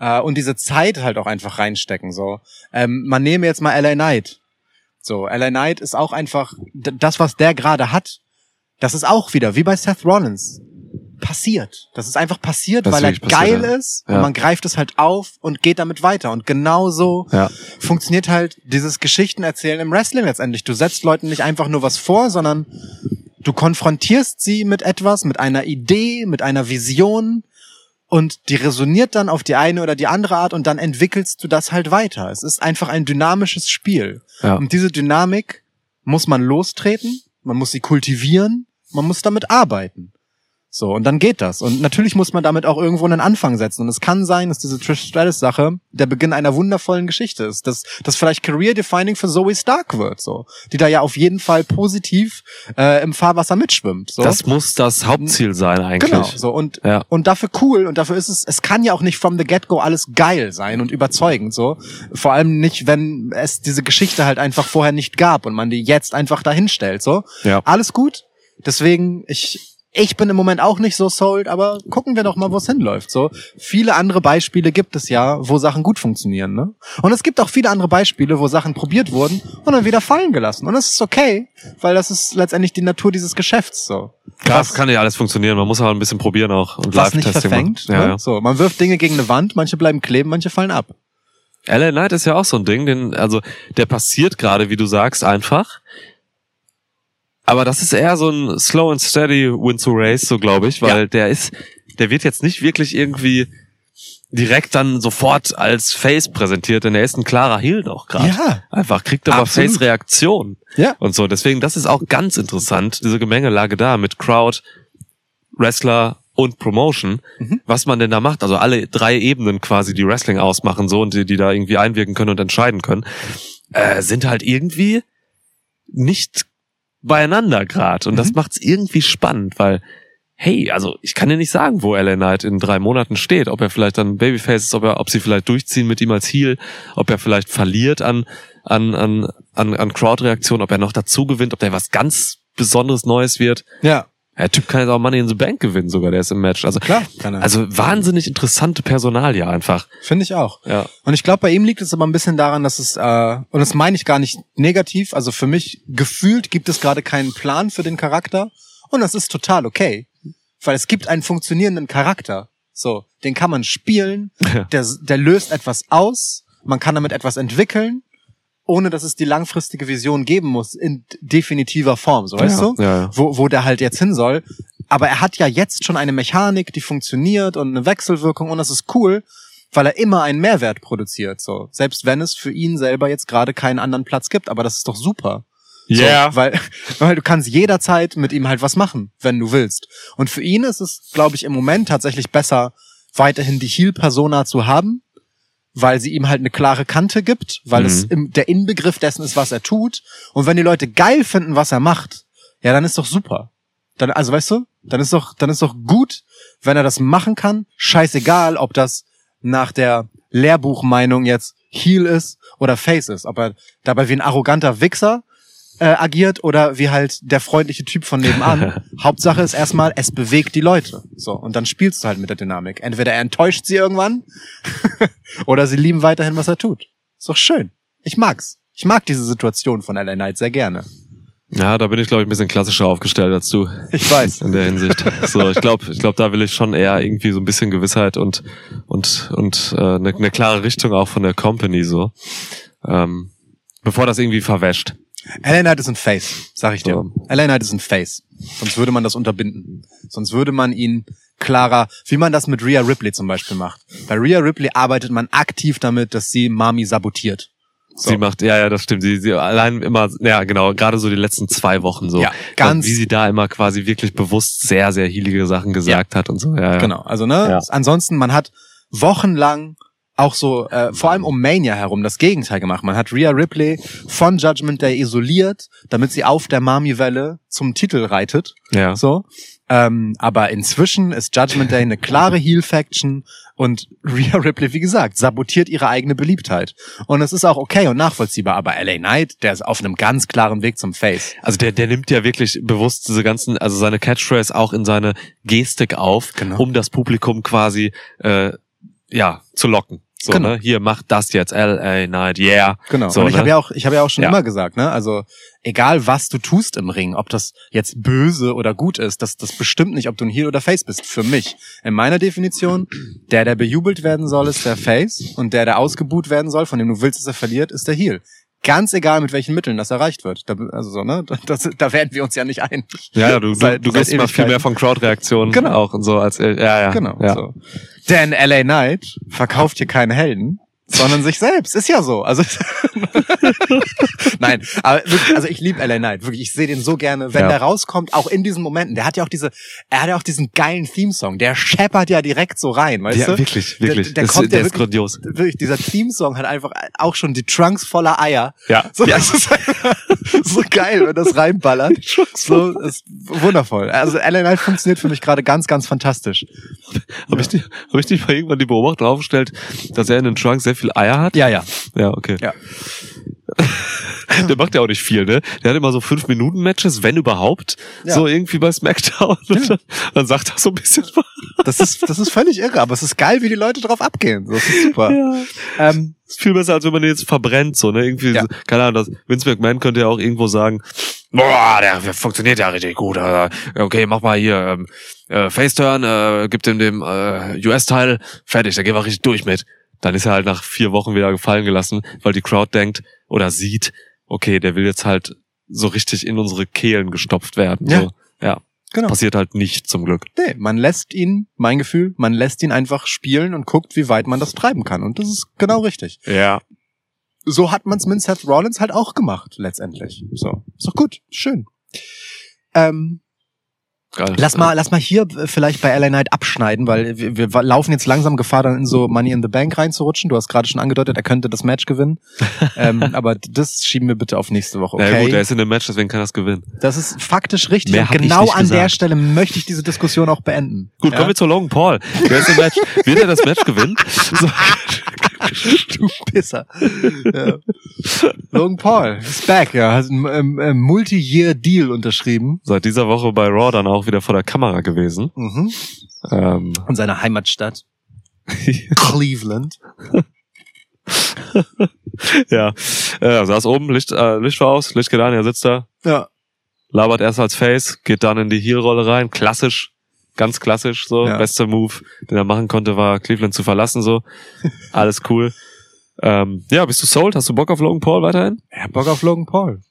äh, und diese Zeit halt auch einfach reinstecken. So, ähm, man nehme jetzt mal LA Knight. So, LA Knight ist auch einfach das, was der gerade hat. Das ist auch wieder wie bei Seth Rollins passiert. Das ist einfach passiert, Das weil er passiert, geil ja. ist Ja. und man greift es halt auf und geht damit weiter. Und genauso Ja. funktioniert halt dieses Geschichtenerzählen im Wrestling letztendlich. Du setzt Leuten nicht einfach nur was vor, sondern du konfrontierst sie mit etwas, mit einer Idee, mit einer Vision und die resoniert dann auf die eine oder die andere Art und dann entwickelst du das halt weiter. Es ist einfach ein dynamisches Spiel. Ja. Und diese Dynamik muss man lostreten, man muss sie kultivieren, man muss damit arbeiten. So, und dann geht das. Und natürlich muss man damit auch irgendwo einen Anfang setzen. Und es kann sein, dass diese Trish Stratus-Sache der Beginn einer wundervollen Geschichte ist. Dass das vielleicht career-defining für Zoe Stark wird, so. Die da ja auf jeden Fall positiv äh, im Fahrwasser mitschwimmt. So. Das muss das Hauptziel sein eigentlich. Genau, so und Ja. und dafür cool und dafür ist es es kann ja auch nicht from the get go alles geil sein und überzeugend so, vor allem nicht, wenn es diese Geschichte halt einfach vorher nicht gab und man die jetzt einfach dahin stellt so. Ja. Alles gut. Deswegen ich ich bin im Moment auch nicht so sold, aber gucken wir doch mal, wo es hinläuft. So viele andere Beispiele gibt es ja, wo Sachen gut funktionieren. Ne? Und es gibt auch viele andere Beispiele, wo Sachen probiert wurden und dann wieder fallen gelassen. Und das ist okay, weil das ist letztendlich die Natur dieses Geschäfts. So das kann ja alles funktionieren. Man muss aber ein bisschen probieren auch und was nicht verfängt. machen. ne? Ja, ja. So, man wirft Dinge gegen eine Wand, manche bleiben kleben, manche fallen ab. LA Knight ist ja auch so ein Ding, den, also der passiert gerade, wie du sagst, einfach. Aber das ist eher so ein slow and steady win to race, so glaube ich, weil Ja. der ist, der wird jetzt nicht wirklich irgendwie direkt dann sofort als Face präsentiert, denn er ist ein klarer Heel noch gerade. Ja. Einfach kriegt aber. Face-Reaktion Ja. und so. Deswegen, das ist auch ganz interessant, diese Gemengelage da mit Crowd, Wrestler und Promotion, Mhm. was man denn da macht. Also alle drei Ebenen quasi, die Wrestling ausmachen, so und die, die da irgendwie einwirken können und entscheiden können, äh, sind halt irgendwie nicht beieinander gerade. Und das Mhm. macht's irgendwie spannend, weil, hey, also ich kann dir nicht sagen, wo LA Knight in drei Monaten steht. Ob er vielleicht dann Babyface ist, ob er, ob sie vielleicht durchziehen mit ihm als Heel, ob er vielleicht verliert an, an, an, an, an Crowd-Reaktion, ob er noch dazu gewinnt, ob der was ganz Besonderes Neues wird. Ja, Der Typ kann jetzt auch Money in the Bank gewinnen sogar, der ist im Match. Also, klar. Kann er. also wahnsinnig interessante Personalie einfach. Finde ich auch. Ja. Und ich glaube, bei ihm liegt es aber ein bisschen daran, dass es, äh, und das meine ich gar nicht negativ, also für mich gefühlt gibt es gerade keinen Plan für den Charakter und das ist total okay. Weil es gibt einen funktionierenden Charakter. So, den kann man spielen, Ja. der, der löst etwas aus, man kann damit etwas entwickeln, ohne dass es die langfristige Vision geben muss, in definitiver Form, so weißt Ja, du? ja, ja. Wo, wo der halt jetzt hin soll. Aber er hat ja jetzt schon eine Mechanik, die funktioniert und eine Wechselwirkung und das ist cool, weil er immer einen Mehrwert produziert, so. Selbst wenn es für ihn selber jetzt gerade keinen anderen Platz gibt, aber das ist doch super. So, Yeah. weil, <laughs> weil du kannst jederzeit mit ihm halt was machen, wenn du willst. Und für ihn ist es, glaube ich, im Moment tatsächlich besser, weiterhin die Heel-Persona zu haben, weil sie ihm halt eine klare Kante gibt, weil es Mhm. im, der Inbegriff dessen ist, was er tut. Und wenn die Leute geil finden, was er macht, ja, dann ist doch super. Dann, also weißt du, dann ist doch, dann ist doch gut, wenn er das machen kann. Scheißegal, ob das nach der Lehrbuchmeinung jetzt Heel ist oder Face ist. Ob er dabei wie ein arroganter Wichser äh, agiert oder wie halt der freundliche Typ von nebenan. <laughs> Hauptsache ist erstmal, es bewegt die Leute. So, und dann spielst du halt mit der Dynamik. Entweder er enttäuscht sie irgendwann <laughs> oder sie lieben weiterhin, was er tut. Ist doch schön. Ich mag's. Ich mag diese Situation von LA Knight sehr gerne. Ja, da bin ich, glaube ich, ein bisschen klassischer aufgestellt als du Ich weiß. in der Hinsicht. So, ich glaube, ich glaube, da will ich schon eher irgendwie so ein bisschen Gewissheit und und und äh, eine, eine klare Richtung auch von der Company so, ähm, bevor das irgendwie verwäscht. LA Knight ist ein Face, sag ich dir. So. LA Knight ist ein Face. Sonst würde man das unterbinden. Sonst würde man ihn klarer, wie man das mit Rhea Ripley zum Beispiel macht. Bei Rhea Ripley arbeitet man aktiv damit, dass sie Mami sabotiert. So. Sie macht, ja, ja, das stimmt. Sie, sie allein immer, ja, genau, gerade so die letzten zwei Wochen so. Ja, ganz- Wie sie da immer quasi wirklich bewusst sehr, sehr hielige Sachen gesagt hat und so. Ja, ja. Genau, also ne, Ja. ansonsten, man hat wochenlang auch so, äh, vor allem um Mania herum, das Gegenteil gemacht. Man hat Rhea Ripley von Judgment Day isoliert, damit sie auf der Mami-Welle zum Titel reitet. Ja. So. Ähm, aber inzwischen ist Judgment Day eine klare Heel-Faction und Rhea Ripley, wie gesagt, sabotiert ihre eigene Beliebtheit. Und es ist auch okay und nachvollziehbar. Aber LA Knight, der ist auf einem ganz klaren Weg zum Face. Also der, der nimmt ja wirklich bewusst diese ganzen, also seine Catchphrase auch in seine Gestik auf, Genau. um das Publikum quasi äh, ja zu locken. So, Genau. ne? Hier macht das jetzt LA Night, yeah. Genau. So, und ich ne? habe ja auch, ich habe ja auch schon Ja. immer gesagt, ne, also egal was du tust im Ring, ob das jetzt böse oder gut ist, das, das bestimmt nicht, ob du ein Heel oder Face bist. Für mich, in meiner Definition, der, der bejubelt werden soll, ist der Face und der, der ausgebuht werden soll, von dem du willst, dass er verliert, ist der Heel. Ganz egal, mit welchen Mitteln das erreicht wird. Da, also so, ne, <laughs> das, da werden wir uns ja nicht ein. Ja, du, du, Seit- du gehst immer viel mehr von Crowd-Reaktionen Genau. auch und so als ja, ja. Genau. Ja. So. Denn LA Knight verkauft hier keine Helden. Sondern sich selbst. Ist ja so. Also <laughs> Nein, aber wirklich, also ich liebe LA Knight, wirklich. Ich sehe den so gerne, wenn Ja. der rauskommt, auch in diesen Momenten. Der hat ja auch diese, er hat ja auch diesen geilen Theme-Song. Der scheppert ja direkt so rein, weißt Ja, du? wirklich, wirklich. Der, der Das- kommt der ja ist wirklich, grandios. Wirklich, dieser Theme-Song hat einfach auch schon die Trunks voller Eier. Ja. So, ja. das ist so geil, wenn das reinballert. So, ist wundervoll. Also LA Knight funktioniert für mich gerade ganz, ganz fantastisch. Habe ich, dir- hab ich dir mal irgendwann die Beobachtung aufgestellt, dass er in den Trunks sehr viel Eier hat? Ja, ja. Ja, okay. Ja. <laughs> Der macht ja auch nicht viel, ne? Der hat immer so fünf Minuten Matches, wenn überhaupt. Ja. So irgendwie bei SmackDown. Und dann, dann sagt er so ein bisschen <laughs> was. Das ist, das ist völlig irre, aber es ist geil, wie die Leute drauf abgehen. Das ist super. Ähm, Das ist viel besser, als wenn man den jetzt verbrennt, so, ne? Irgendwie, Ja. keine Ahnung, das, Vince McMahon könnte ja auch irgendwo sagen, boah, der funktioniert ja richtig gut. äh, Okay, mach mal hier, ähm, äh, Faceturn, äh, gib dem dem äh, US-Teil, fertig, da gehen wir richtig durch mit. Dann ist er halt nach vier Wochen wieder gefallen gelassen, weil die Crowd denkt oder sieht, okay, der will jetzt halt so richtig in unsere Kehlen gestopft werden. Ja. So. ja. Genau. Passiert halt nicht zum Glück. nee, man lässt ihn, mein Gefühl, man lässt ihn einfach spielen und guckt, wie weit man das treiben kann. Und das ist genau richtig. Ja. So hat man es mit Seth Rollins halt auch gemacht, letztendlich. So. Ist doch gut. Schön. Ähm, Geil. Lass mal, lass mal hier äh, vielleicht bei LA Knight abschneiden, weil wir, wir laufen jetzt langsam Gefahr, dann in so Money in the Bank reinzurutschen. Du hast gerade schon angedeutet, er könnte das Match gewinnen. <laughs> ähm, aber das schieben wir bitte auf nächste Woche. Okay, ja, gut, er ist in dem Match, deswegen kann er es gewinnen. das ist faktisch richtig. Mehr und genau an der gesagt. Stelle möchte ich diese Diskussion auch beenden. Gut, Ja? kommen wir zu Logan Paul. Wer ist im Match? Wird er das Match gewinnen? <laughs> So. Du Pisser. ja. Logan Paul ist back, ja, hat einen ähm, ähm, Multi-Year-Deal unterschrieben. Seit dieser Woche bei Raw dann auch wieder vor der Kamera gewesen. Mhm. Ähm, In seiner Heimatstadt. <laughs> Cleveland. ja, äh, saß oben, Licht, äh, Licht war aus, Licht geht an, er sitzt da, Ja. labert erst als Face, geht dann in die Heel-Rolle rein, klassisch, ganz klassisch, so, Ja. bester Move, den er machen konnte, war Cleveland zu verlassen, so, <laughs> alles cool. Ähm, ja, bist du sold? Hast du Bock auf Logan Paul weiterhin? Er hat Bock auf Logan Paul.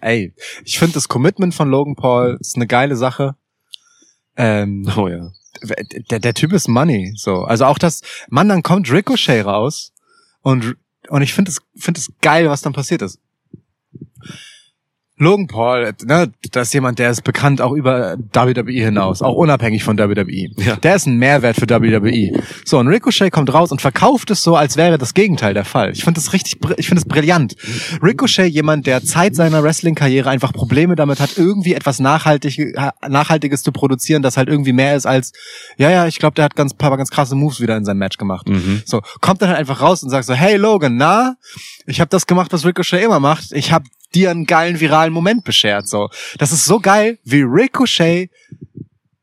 Ey, ich finde das Commitment von Logan Paul ist eine geile Sache. Ähm, Oh ja. der, der Typ ist Money, so. Also auch das, Mann, dann kommt Ricochet raus und, und ich finde es, finde es geil, was dann passiert ist. Logan Paul, ne, das ist jemand, der ist bekannt auch über WWE hinaus, auch unabhängig von WWE. Ja. Der ist ein Mehrwert für WWE. So, und Ricochet kommt raus und verkauft es so, als wäre das Gegenteil der Fall. Ich finde das richtig, ich finde es brillant. Ricochet, jemand, der Zeit seiner Wrestling-Karriere einfach Probleme damit hat, irgendwie etwas Nachhaltig, Nachhaltiges zu produzieren, das halt irgendwie mehr ist als, ja, ja, ich glaube, der hat ganz paar ganz krasse Moves wieder in seinem Match gemacht. Mhm. So, kommt dann halt einfach raus und sagt so, hey Logan, na, ich habe das gemacht, was Ricochet immer macht. Ich habe dir einen geilen viralen Moment beschert. So, das ist so geil, wie Ricochet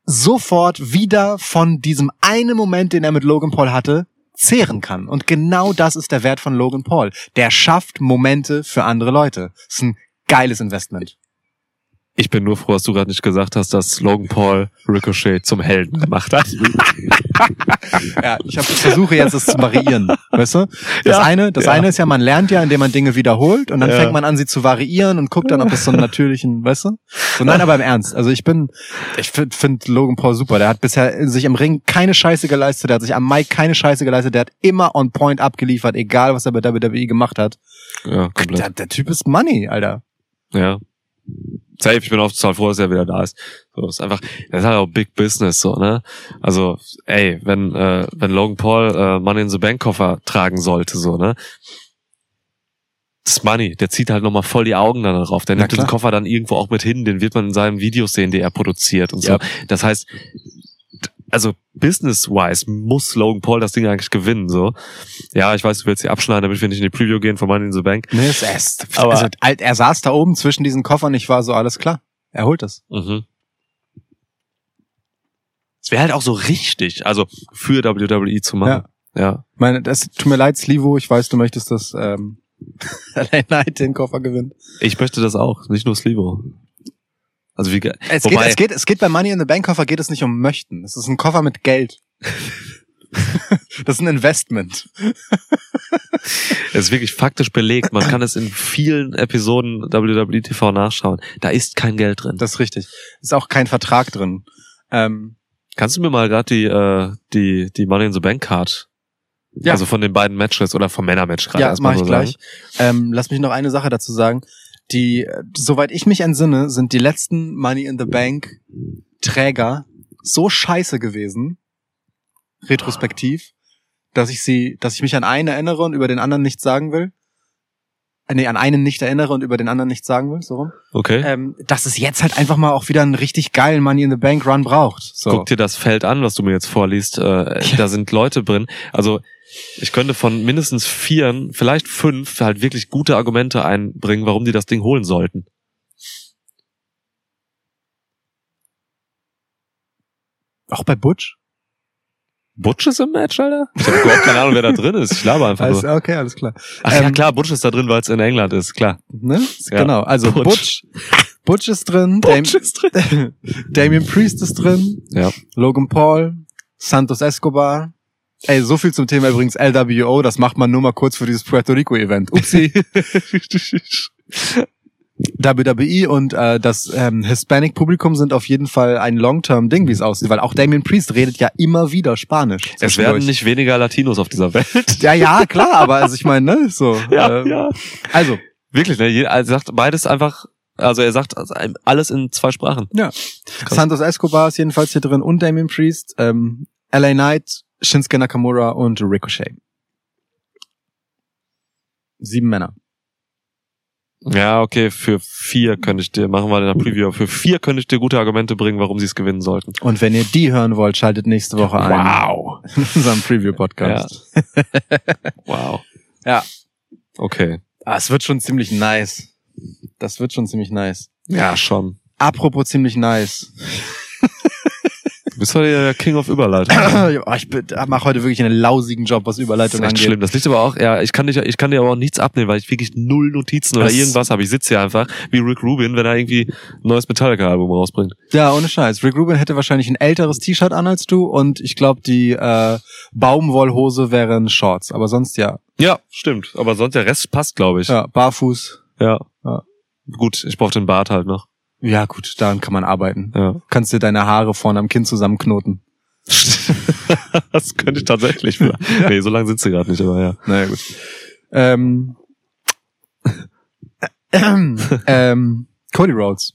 sofort wieder von diesem einen Moment, den er mit Logan Paul hatte, zehren kann. Und genau das ist der Wert von Logan Paul. Der schafft Momente für andere Leute. Das ist ein geiles Investment. Ich bin nur froh, dass du gerade nicht gesagt hast, dass Logan Paul Ricochet zum Helden gemacht hat. <laughs> Ja, ich, hab, ich versuche jetzt es zu variieren, weißt du? Das Ja. eine, das Ja. eine ist ja, man lernt ja, indem man Dinge wiederholt und dann Ja. fängt man an, sie zu variieren und guckt dann, ob das so einen natürlichen, weißt du? So nein, aber im Ernst. Also ich bin, ich finde find Logan Paul super. Der hat bisher sich im Ring keine Scheiße geleistet, der hat sich am Mic keine Scheiße geleistet, der hat immer on point abgeliefert, egal was er bei WWE gemacht hat. Ja, komplett. Der, der Typ ist Money, Alter. Ja. Safe, ich bin auch total froh, dass er wieder da ist. So, ist einfach, das ist halt auch Big Business, so, ne? Also, ey, wenn, äh, wenn Logan Paul äh, Money in the Bank Koffer tragen sollte, so, ne? Das Money, der zieht halt nochmal voll die Augen dann darauf. Der Na nimmt den klar. Koffer dann irgendwo auch mit hin, den wird man in seinen Videos sehen, die er produziert und so. Ja. Das heißt, also business-wise muss Logan Paul das Ding eigentlich gewinnen, so. Ja, ich weiß, du willst hier abschneiden, damit wir nicht in die Preview gehen von Money in the Bank. Nee, ist erst. Aber- also, er saß da oben zwischen diesen Koffern, ich war so, alles klar. Er holt es. Mhm. Es wäre halt auch so richtig, also für WWE zu machen. Ja. Ich meine, das tut mir leid, Slivo, ich weiß, du möchtest, dass ähm, <laughs> LA Knight den Koffer gewinnt. Ich möchte das auch, nicht nur Slivo. Also wie Es geht, es geht, es geht bei Money in the Bank Koffer geht es nicht um möchten. Es ist ein Koffer mit Geld. <laughs> das ist ein Investment. es ist wirklich faktisch belegt. Man kann es in vielen Episoden WWE TV nachschauen. Da ist kein Geld drin. Das ist richtig. Ist auch kein Vertrag drin. Ähm, Kannst du mir mal gerade die, äh, die, die Money in the Bank Card Ja. Also von den beiden Matches oder vom Männermatch gerade Ja, das erstmal mache ich so gleich. Ähm, lass mich noch eine Sache dazu sagen. Die, soweit ich mich entsinne, sind die letzten Money in the Bank Träger so scheiße gewesen, retrospektiv, dass ich sie, dass ich mich an einen erinnere und über den anderen nichts sagen will. Äh, Nee, an einen nicht erinnere und über den anderen nichts sagen will, so rum. Okay. Ähm, dass es jetzt halt einfach mal auch wieder einen richtig geilen Money in the Bank Run braucht. So. Guck dir das Feld an, was du mir jetzt vorliest. Äh, Da sind Leute drin. Also ich könnte von mindestens vieren, vielleicht fünf, halt wirklich gute Argumente einbringen, warum die das Ding holen sollten. Auch bei Butch? Butch ist im Match, Alter? Ich habe überhaupt keine Ahnung, wer da drin ist. Ich glaube einfach Alles, okay, alles klar. Ach ja, ähm, klar, Butch ist da drin, weil es in England ist, klar. Ne? Ja. Genau. Also Butch. Butch. Butch ist drin. Butch Dam- ist drin. <laughs> Damien Priest ist drin. Ja. Logan Paul. Santos Escobar. Ey, so viel zum Thema übrigens LWO. Das macht man nur mal kurz für dieses Puerto Rico Event. Upsi. <laughs> WWE und äh, das ähm, Hispanic Publikum sind auf jeden Fall ein Long-Term-Ding, wie es aussieht, weil auch Damien Priest redet ja immer wieder Spanisch. es werden nicht weniger Latinos auf dieser Welt. Ja, ja, klar, aber also ich meine, ne, so. <laughs> ähm, ja. Also, Wirklich, ne? Jeder- Er sagt beides einfach, also er sagt alles in zwei Sprachen. Ja. Santos Escobar ist jedenfalls hier drin und Damien Priest, ähm, LA Knight, Shinsuke Nakamura und Ricochet. Sieben Männer. Ja, okay, für vier könnte ich dir, machen wir in der Preview, für vier könnte ich dir gute Argumente bringen, warum sie es gewinnen sollten. Und wenn ihr die hören wollt, schaltet nächste Woche ein. Wow. <laughs> In unserem Preview-Podcast. Wow. <laughs> Ja. Okay. Ah, es wird schon ziemlich nice. Das wird schon ziemlich nice. Ja, schon. Apropos ziemlich nice. <laughs> Du bist heute der King of Überleitung. <coughs> Ich mache heute wirklich einen lausigen Job, was Das Überleitung ist echt angeht. schlimm. Das liegt aber auch, ja, ich kann, dich, ich kann dir aber auch nichts abnehmen, weil ich wirklich null Notizen oder Das- irgendwas habe. Ich sitze hier einfach wie Rick Rubin, wenn er irgendwie ein neues Metallica-Album rausbringt. Ja, ohne Scheiß. Rick Rubin hätte wahrscheinlich ein älteres T-Shirt an als du und ich glaube, die äh, Baumwollhose wären Shorts. Aber sonst ja. Ja, stimmt. Aber sonst der Rest passt, glaube ich. Ja, barfuß. Ja. Ja. Gut, ich brauche den Bart halt noch. Ja, gut, daran kann man arbeiten. Ja. Kannst dir deine Haare vorne am Kinn zusammenknoten. <laughs> das könnte ich tatsächlich. <laughs> nee, so lange sind sie gerade nicht, aber ja. Naja, gut. Ähm, ähm, ähm, Cody Rhodes.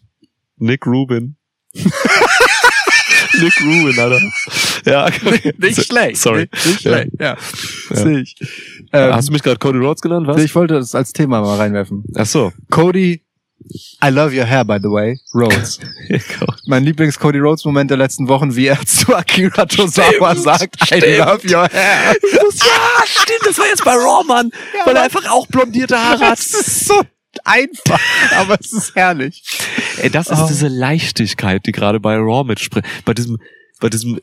Nick Rubin. <laughs> Nick Rubin, Alter. Ja, okay. schlecht. Sorry. Nicht, nicht Ja. schlecht, ja. Ja. Sehe ich. Ähm, Hast du mich gerade Cody Rhodes genannt, was? ich wollte das als Thema mal reinwerfen. Ach so. Cody, I love your hair, by the way. Rhodes. <laughs> mein Lieblings-Cody Rhodes-Moment der letzten Wochen, wie er <laughs> zu Akira Tozawa Stimmt, sagt, I stimmt. love your hair. <laughs> ja, stimmt, das war jetzt bei Raw, Mann. weil er einfach auch blondierte Haare hat. Das ist so einfach, aber es ist herrlich. Ey, das ist Oh. diese Leichtigkeit, die gerade bei Raw mitspringt. Bei diesem, bei diesem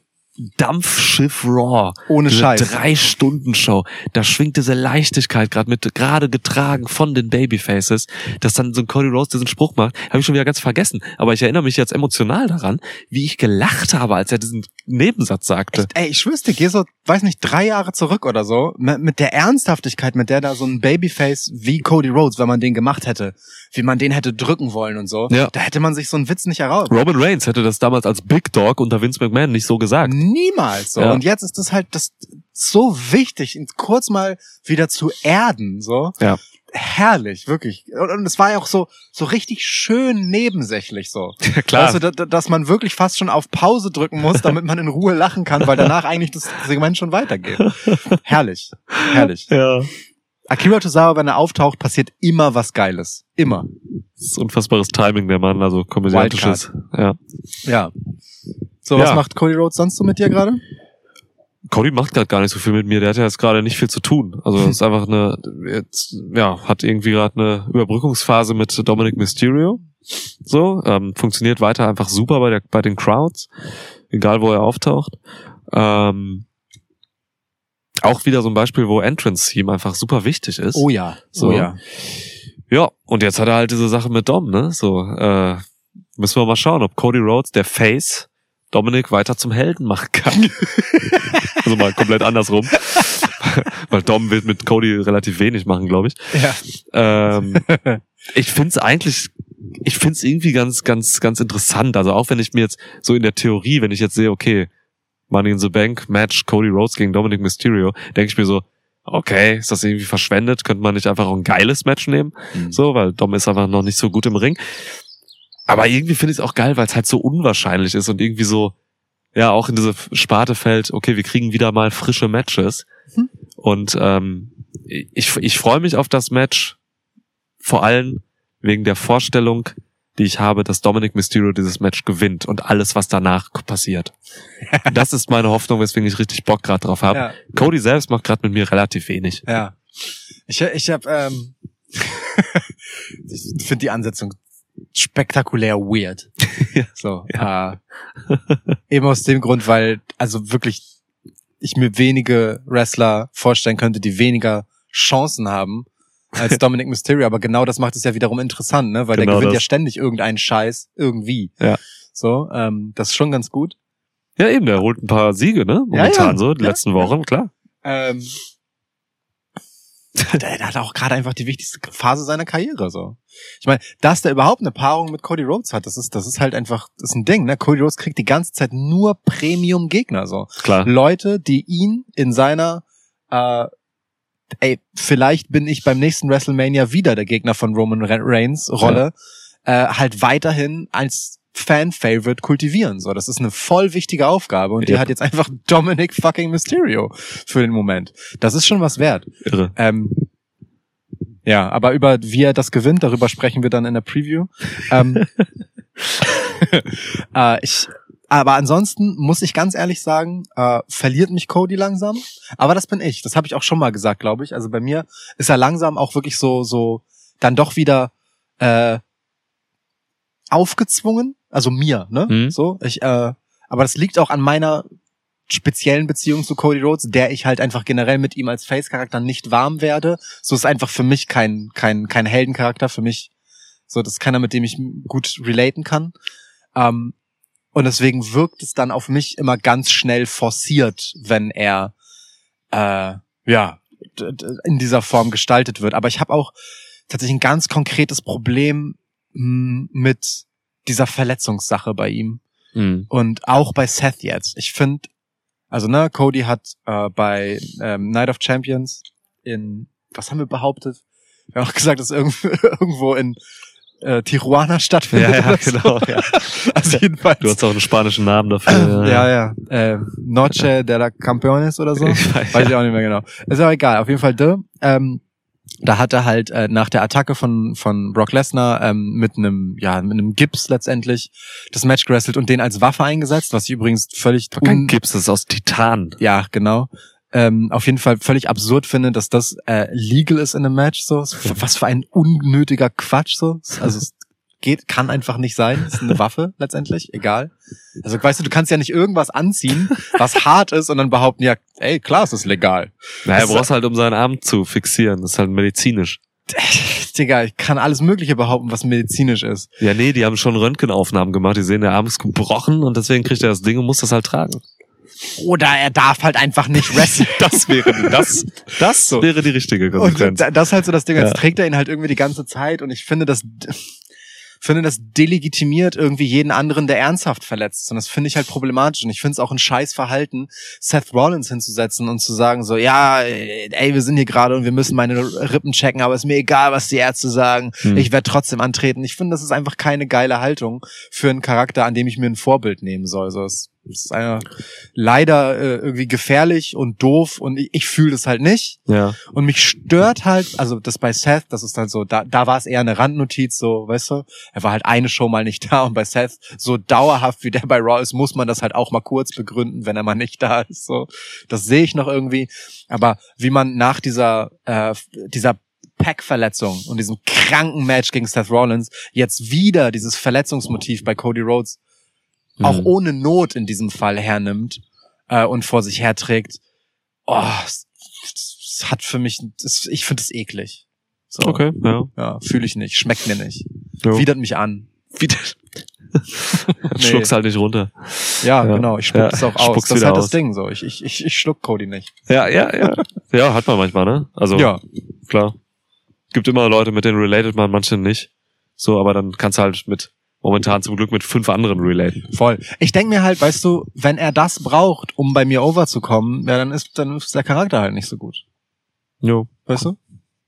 Dampfschiff Raw. Ohne diese Scheiß. drei Stunden Show. Da schwingt diese Leichtigkeit gerade mit, gerade getragen von den Babyfaces, dass dann so ein Cody Rhodes diesen Spruch macht. Habe ich schon wieder ganz vergessen. Aber ich erinnere mich jetzt emotional daran, wie ich gelacht habe, als er diesen Nebensatz sagte. Echt, ey, ich schwör's dir, geh so, weiß nicht, drei Jahre zurück oder so, mit, mit der Ernsthaftigkeit, mit der da so ein Babyface wie Cody Rhodes, wenn man den gemacht hätte, wie man den hätte drücken wollen und so, Ja. da hätte man sich so einen Witz nicht erraubt. Roman Reigns hätte das damals als Big Dog unter Vince McMahon nicht so gesagt. Niemals so. Ja. Und jetzt ist es halt das so wichtig, ihn kurz mal wieder zu erden, so. Ja. Herrlich, wirklich. Und, es war ja auch so, so richtig schön nebensächlich so. <laughs> Ja, klar. Da- dass man wirklich fast schon auf Pause drücken muss, damit man in Ruhe lachen kann, weil danach <laughs> eigentlich das Segment schon weitergeht. Herrlich. Herrlich. ja. Akira Tozawa, wenn er auftaucht, passiert immer was Geiles. Immer. Das ist unfassbares Timing, der Mann, also komödiantisches. Ja. Ja. So, Ja. was macht Cody Rhodes sonst so mit dir gerade? Cody macht gerade gar nicht so viel mit mir. Der hat ja jetzt gerade nicht viel zu tun. Also es ist <laughs> einfach eine, jetzt, ja, hat irgendwie gerade eine Überbrückungsphase mit Dominic Mysterio. So, ähm, funktioniert weiter einfach super bei der, bei den Crowds, egal wo er auftaucht. Ähm, auch wieder so ein Beispiel, wo Entrance Team einfach super wichtig ist. Oh ja. So. Oh ja. Ja, und jetzt hat er halt diese Sache mit Dom, ne? So, äh, müssen wir mal schauen, ob Cody Rhodes, der Face, Dominic weiter zum Helden machen kann. <laughs> also mal komplett andersrum. <laughs> Weil Dom wird mit Cody relativ wenig machen, glaube ich. Ja. Ähm, <laughs> ich find's eigentlich, ich find's irgendwie ganz, ganz, ganz interessant. Also auch wenn ich mir jetzt so in der Theorie, wenn ich jetzt sehe, okay, Money in the Bank Match Cody Rhodes gegen Dominic Mysterio, denke ich mir so, okay, ist das irgendwie verschwendet? Könnte man nicht einfach auch ein geiles Match nehmen? Mhm. So, weil Dom ist einfach noch nicht so gut im Ring. Aber irgendwie finde ich es auch geil, weil es halt so unwahrscheinlich ist und irgendwie so, ja, auch in diese Sparte fällt, okay, wir kriegen wieder mal frische Matches. Mhm. Und ähm, ich, ich freue mich auf das Match, vor allem wegen der Vorstellung, die ich habe, dass Dominic Mysterio dieses Match gewinnt und alles, was danach passiert. <laughs> das ist meine Hoffnung, weswegen ich richtig Bock gerade drauf habe. Ja. Cody selbst macht gerade mit mir relativ wenig. Ja. Ich, ich habe, ähm, <laughs> ich finde die Ansetzung spektakulär weird. <laughs> Ja. So, äh, eben aus dem Grund, weil, also wirklich, ich mir wenige Wrestler vorstellen könnte, die weniger Chancen haben als <laughs> Dominic Mysterio. Aber genau das macht es ja wiederum interessant, ne? Weil Genau der gewinnt das. ja ständig irgendeinen Scheiß irgendwie. Ja. So, ähm, das ist schon ganz gut. Ja, eben, der holt ein paar Siege, ne? Ja, Momentan ja. so, die Ja, letzten Wochen, klar. Ähm, <laughs> der, hat auch gerade einfach die wichtigste Phase seiner Karriere. So, ich meine, dass der überhaupt eine Paarung mit Cody Rhodes hat, das ist, das ist halt einfach, das ist ein Ding. Ne? Cody Rhodes kriegt die ganze Zeit nur Premium-Gegner. So Klar. Leute, die ihn in seiner äh, Ey, vielleicht bin ich beim nächsten WrestleMania wieder der Gegner von Roman Re- Reigns Rolle, äh, halt weiterhin als Fan-Favorite kultivieren. So, das ist eine voll wichtige Aufgabe und die Ja. hat jetzt einfach Dominic fucking Mysterio für den Moment. Das ist schon was wert. Irre. Ähm, ja, aber über wie er das gewinnt, darüber sprechen wir dann in der Preview. Ähm, <laughs> <laughs> äh, ich, aber ansonsten muss ich ganz ehrlich sagen, äh, verliert mich Cody langsam. Aber das bin ich. Das habe ich auch schon mal gesagt, glaube ich. Also bei mir ist er langsam auch wirklich so so dann doch wieder äh, aufgezwungen. Also mir, ne? Mhm. So ich. Äh, aber das liegt auch an meiner speziellen Beziehung zu Cody Rhodes, der ich halt einfach generell mit ihm als Face-Charakter nicht warm werde. So ist einfach für mich kein, kein, kein Heldencharakter, für mich so, das ist keiner, mit dem ich gut relaten kann. Ähm, und deswegen wirkt es dann auf mich immer ganz schnell forciert, wenn er äh, ja in dieser Form gestaltet wird. Aber ich habe auch tatsächlich ein ganz konkretes Problem mit dieser Verletzungssache bei ihm Mhm. und auch bei Seth jetzt. Ich finde, also ne, Cody hat äh, bei ähm, Night of Champions in, was haben wir behauptet? Wir haben auch gesagt, dass irgendwo, <laughs> irgendwo in äh, Tijuana stattfindet. Ja, ja, so. genau, ja. <laughs> Also jedenfalls. Du hast auch einen spanischen Namen dafür. ja, ja. Äh, Noche de la Campeones oder so. Ich weiß, Weiß ich auch nicht mehr genau. Ist auch egal. Auf jeden Fall, de, ähm, da hat er halt äh, nach der Attacke von von Brock Lesnar ähm, mit einem ja mit einem Gips letztendlich das Match gewrestelt und den als Waffe eingesetzt, was ich übrigens völlig Kein Gips, das ist aus Titan. ja genau. Ähm, auf jeden Fall völlig absurd finde, dass das äh, legal ist in einem Match so. Was für ein unnötiger Quatsch so. Also es geht kann einfach nicht sein ist eine Waffe <laughs> letztendlich egal also weißt du du kannst ja nicht irgendwas anziehen was hart ist und dann behaupten ja ey klar es ist legal Naja, er brauchst halt, um seinen Arm zu fixieren. Das ist halt medizinisch. <laughs> Digga, ich kann alles Mögliche behaupten, was medizinisch ist. Ja, nee, die haben schon Röntgenaufnahmen gemacht. Die sehen, der Arm ist gebrochen und deswegen kriegt er das Ding und muss das halt tragen. Oder er darf halt einfach nicht wresteln. <laughs> Das wäre, das, das So. wäre die richtige Und Konsequenz. da- das ist halt so das Ding, jetzt Ja. trägt er ihn halt irgendwie die ganze Zeit und ich finde das, finde das delegitimiert irgendwie jeden anderen, der ernsthaft verletzt ist. Und das finde ich halt problematisch. Und ich finde es auch ein scheiß Verhalten, Seth Rollins hinzusetzen und zu sagen so, ja, ey, wir sind hier gerade und wir müssen meine Rippen checken, aber ist mir egal, was die Ärzte sagen. Hm. Ich werde trotzdem antreten. Ich finde, das ist einfach keine geile Haltung für einen Charakter, an dem ich mir ein Vorbild nehmen soll. So, es ist einer leider äh, irgendwie gefährlich und doof und ich, ich fühle das halt nicht. ja. Und mich stört halt, also das bei Seth, das ist halt so, da, da war es eher eine Randnotiz, so, weißt du, er war halt eine Show mal nicht <laughs> da und bei Seth, so dauerhaft wie der bei Raw ist, muss man das halt auch mal kurz begründen, wenn er mal nicht da ist, so. Das sehe ich noch irgendwie. Aber wie man nach dieser, äh, dieser Pack-Verletzung und diesem kranken Match gegen Seth Rollins jetzt wieder dieses Verletzungsmotiv bei Cody Rhodes auch Mhm. ohne Not in diesem Fall hernimmt äh, und vor sich herträgt, oh, es, es hat für mich, es, ich finde es eklig. So, Okay, ja. Ja, fühle ich nicht, schmeckt mir nicht, Jo. widert mich an. Wieder. <laughs> Nee. Schluck's halt nicht runter. Ja, Ja. genau, ich spuck Ja, es auch aus. spuck's Das ist halt das aus. Ding so. Ich, ich, ich, ich schluck Cody nicht. Ja, ja, ja. Ja, hat man manchmal, ne? Also, Ja, klar. Gibt immer Leute, mit denen related man, manche nicht. So, aber dann kannst du halt mit momentan zum Glück mit fünf anderen relaten. Voll. Ich denk mir halt, weißt du, wenn er das braucht, um bei mir overzukommen, ja, dann ist, dann ist der Charakter halt nicht so gut. Jo. Weißt du?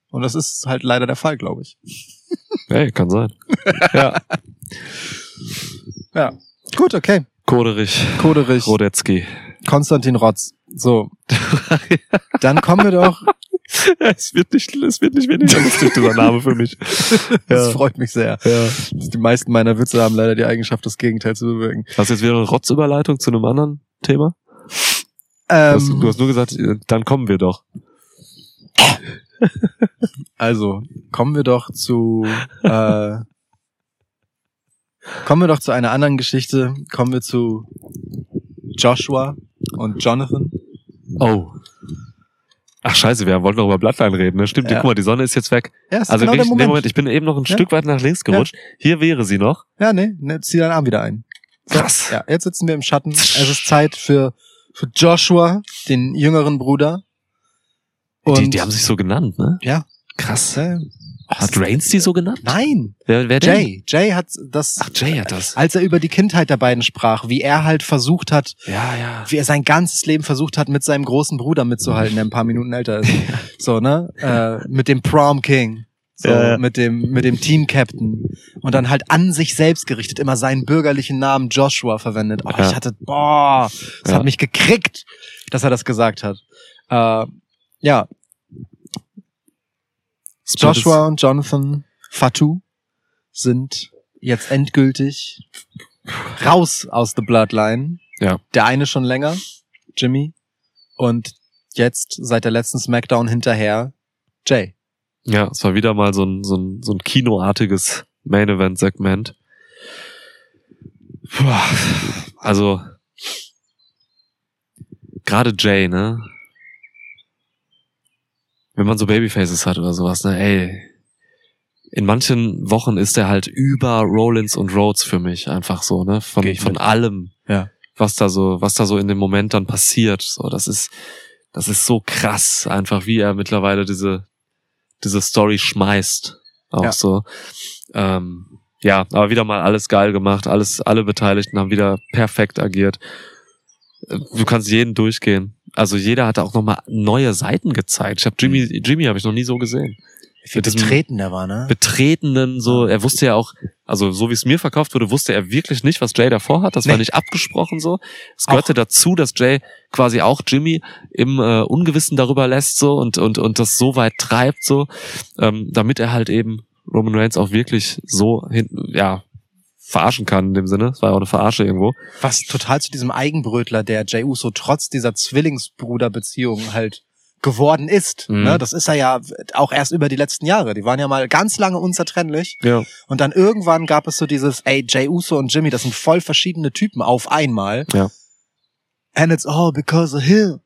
Und das ist halt leider der Fall, glaube ich. Hey, kann sein. ja. Ja. Gut, okay. Koderich. Koderich, Rodetzky. Konstantin Rotz. So. <laughs> Dann kommen wir doch. <laughs> es wird nicht, es wird nicht weniger lustig, dieser Name für mich. <laughs> Das Ja. freut mich sehr. Ja. Die meisten meiner Witze haben leider die Eigenschaft, das Gegenteil zu bewirken. Hast du jetzt wieder eine Rotzüberleitung zu einem anderen Thema? Du hast, Ähm, du hast nur gesagt, dann kommen wir doch. <laughs> also, kommen wir doch zu, äh, kommen wir doch zu einer anderen Geschichte. Kommen wir zu Joshua und Jonathan. Oh. Ach scheiße, wir wollten noch über Bloodline reden, ne? Stimmt, Ja. guck mal, die Sonne ist jetzt weg. Ja, ist Also genau wirklich, der in dem Moment. Moment, ich bin eben noch ein Ja. Stück weit nach links gerutscht. Hier wäre sie noch. Ja, nee, ne, zieh deinen Arm wieder ein. So, Krass. Ja, jetzt sitzen wir im Schatten. Es ist Zeit für, für Joshua, den jüngeren Bruder. Und Die, die haben sich so genannt, ne? ja, Krass. Hat Reigns die so genannt? nein, Wer, wer denn? Jay. Jay hat das, Ach, Jay hat das. als er über die Kindheit der beiden sprach, wie er halt versucht hat, Ja, ja. wie er sein ganzes Leben versucht hat, mit seinem großen Bruder mitzuhalten, der ein paar Minuten älter ist. <laughs> So, ne? Äh, mit dem Prom King. So, Ja, ja. mit dem, mit dem Team Captain. Und dann halt an sich selbst gerichtet, immer seinen bürgerlichen Namen Joshua verwendet. Oh, Ja. ich hatte, boah, das Ja. hat mich gekriegt, dass er das gesagt hat. Äh, ja, Joshua und Jonathan Fatu sind jetzt endgültig raus aus The Bloodline. Ja. Der eine schon länger, Jimmy. Und jetzt seit der letzten Smackdown hinterher, Jay. Ja, es war wieder mal so ein, so ein, so ein kinoartiges Main-Event-Segment. Puh, Also, gerade Jay, ne? Wenn man so Babyfaces hat oder sowas, ne, ey. In manchen Wochen ist er halt über Rollins und Rhodes für mich einfach so, ne? Von, ich von mit. allem. Ja. Was da so, was da so in dem Moment dann passiert. So, das ist, das ist so krass, einfach wie er mittlerweile diese, diese Story schmeißt. Auch Ja. so. Ähm, ja, aber wieder mal alles geil gemacht. Alles, alle Beteiligten haben wieder perfekt agiert. Äh, Du kannst jeden durchgehen. Also jeder hat auch nochmal neue Seiten gezeigt. Ich habe Jimmy, Jimmy habe ich noch nie so gesehen. Wie betreten der war, ne? Betretenen, so, er wusste ja auch, also so wie es mir verkauft wurde, wusste er wirklich nicht, was Jay davor hat. Das war Nee. nicht abgesprochen so. Es gehörte dazu, dass Jay quasi auch Jimmy im äh, Ungewissen darüber lässt so und und und das so weit treibt so, ähm, damit er halt eben Roman Reigns auch wirklich so hinten, ja verarschen kann in dem Sinne. Es war ja auch eine Verarsche irgendwo. Was total zu diesem Eigenbrötler, der Jay Uso trotz dieser Zwillingsbruderbeziehung halt geworden ist. Mhm. Ne? Das ist er ja auch erst über die letzten Jahre. Die waren ja mal ganz lange unzertrennlich. Ja. Und dann irgendwann gab es so dieses, ey, Jay Uso und Jimmy, das sind voll verschiedene Typen auf einmal. Ja. And it's all because of him.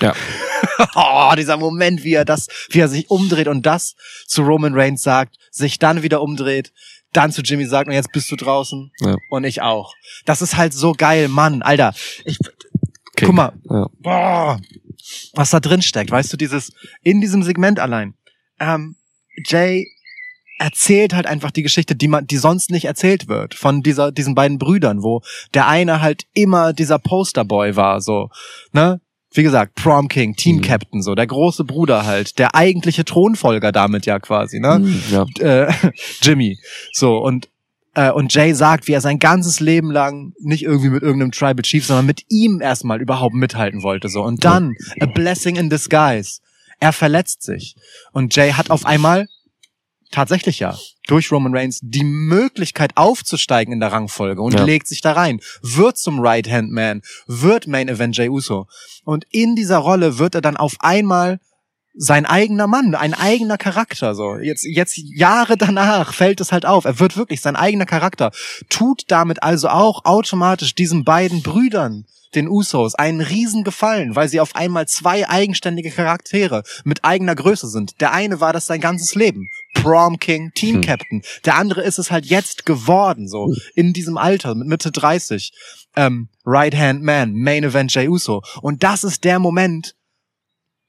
Ja. <laughs> oh, dieser Moment, wie er das, wie er sich umdreht und das zu Roman Reigns sagt, sich dann wieder umdreht, dann zu Jimmy sagt, und jetzt bist du draußen. Ja. Und ich auch. Das ist halt so geil, Mann, Alter. Ich, guck mal, Ja. boah, was da drin steckt, weißt du, dieses, in diesem Segment allein. Ähm, Jay erzählt halt einfach die Geschichte, die man, die sonst nicht erzählt wird, von dieser, diesen beiden Brüdern, wo der eine halt immer dieser Posterboy war, so, ne? Wie gesagt, Prom King, Team Mhm. Captain, so, der große Bruder halt, der eigentliche Thronfolger damit ja quasi, ne? Mhm, ja. äh, <laughs> Jimmy. So, und, äh, und Jay sagt, wie er sein ganzes Leben lang nicht irgendwie mit irgendeinem Tribal Chief, sondern mit ihm erstmal überhaupt mithalten wollte. So. Und dann, a blessing in disguise. Er verletzt sich. Und Jay hat auf einmal, tatsächlich ja, durch Roman Reigns die Möglichkeit aufzusteigen in der Rangfolge und Ja. legt sich da rein, wird zum Right-Hand-Man, wird Main Event Jay Uso. Und in dieser Rolle wird er dann auf einmal sein eigener Mann, ein eigener Charakter, so. Jetzt, jetzt Jahre danach fällt es halt auf. Er wird wirklich sein eigener Charakter. Tut damit also auch automatisch diesen beiden Brüdern, den Usos, einen riesen Gefallen, weil sie auf einmal zwei eigenständige Charaktere mit eigener Größe sind. Der eine war das sein ganzes Leben. Prom King, Team Hm. Captain. Der andere ist es halt jetzt geworden, so. In diesem Alter, mit Mitte 30. Ähm, Right Hand Man, Main Event Jey Uso. Und das ist der Moment,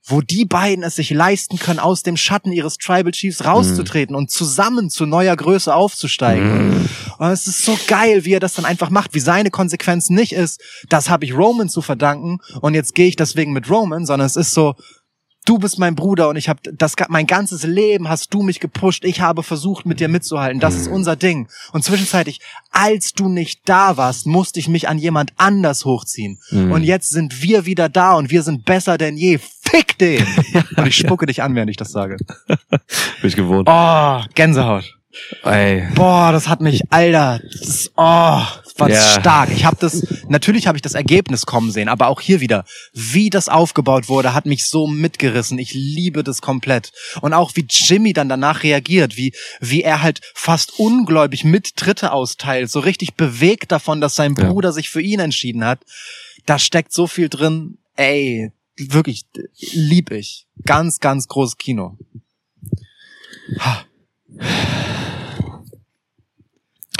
wo die beiden es sich leisten können, aus dem Schatten ihres Tribal Chiefs rauszutreten und zusammen zu neuer Größe aufzusteigen. Und es ist so geil, wie er das dann einfach macht, wie seine Konsequenz nicht ist, das habe ich Roman zu verdanken und jetzt gehe ich deswegen mit Roman, sondern es ist so, du bist mein Bruder und ich habe das mein ganzes Leben hast du mich gepusht. Ich habe versucht mit dir mitzuhalten. Das ist unser Ding. Und zwischenzeitlich, als du nicht da warst, musste ich mich an jemand anders hochziehen. Und jetzt sind wir wieder da und wir sind besser denn je. Fick den! <laughs> und ich spucke dich an, während ich das sage. Bin ich gewohnt. Oh, Gänsehaut. Ey. Boah, das hat mich, Alter, das, oh, das war Ja. stark. Ich habe das, natürlich habe ich das Ergebnis kommen sehen, aber auch hier wieder, wie das aufgebaut wurde, hat mich so mitgerissen. Ich liebe das komplett. Und auch wie Jimmy dann danach reagiert, wie, wie er halt fast ungläubig mit Tritte austeilt, so richtig bewegt davon, dass sein Ja. Bruder sich für ihn entschieden hat. Da steckt so viel drin. Ey, wirklich, lieb ich. Ganz, ganz großes Kino. Ha.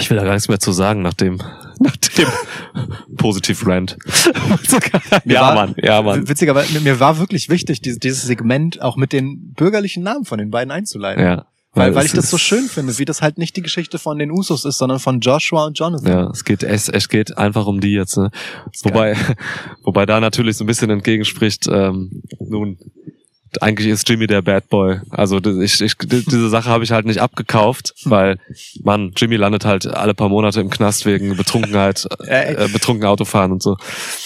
Ich will da gar nichts mehr zu sagen nach dem, nach dem <laughs> Positiv Rant. <laughs> Ja, war- Mann, ja, Mann. Witzigerweise, mir- mir war wirklich wichtig, dieses, dieses Segment auch mit den bürgerlichen Namen von den beiden einzuleiten. Ja. Weil, weil ich das so schön finde, wie das halt nicht die Geschichte von den Usos ist, sondern von Joshua und Jonathan. Ja, es geht, es, es geht einfach um die jetzt, ne? Wobei, <laughs> wobei da natürlich so ein bisschen entgegenspricht, ähm, nun, eigentlich ist Jimmy der Bad Boy. Also ich, ich, diese Sache habe ich halt nicht abgekauft, weil, Mann, Jimmy landet halt alle paar Monate im Knast wegen Betrunkenheit, <laughs> Äh, betrunken Autofahren und so.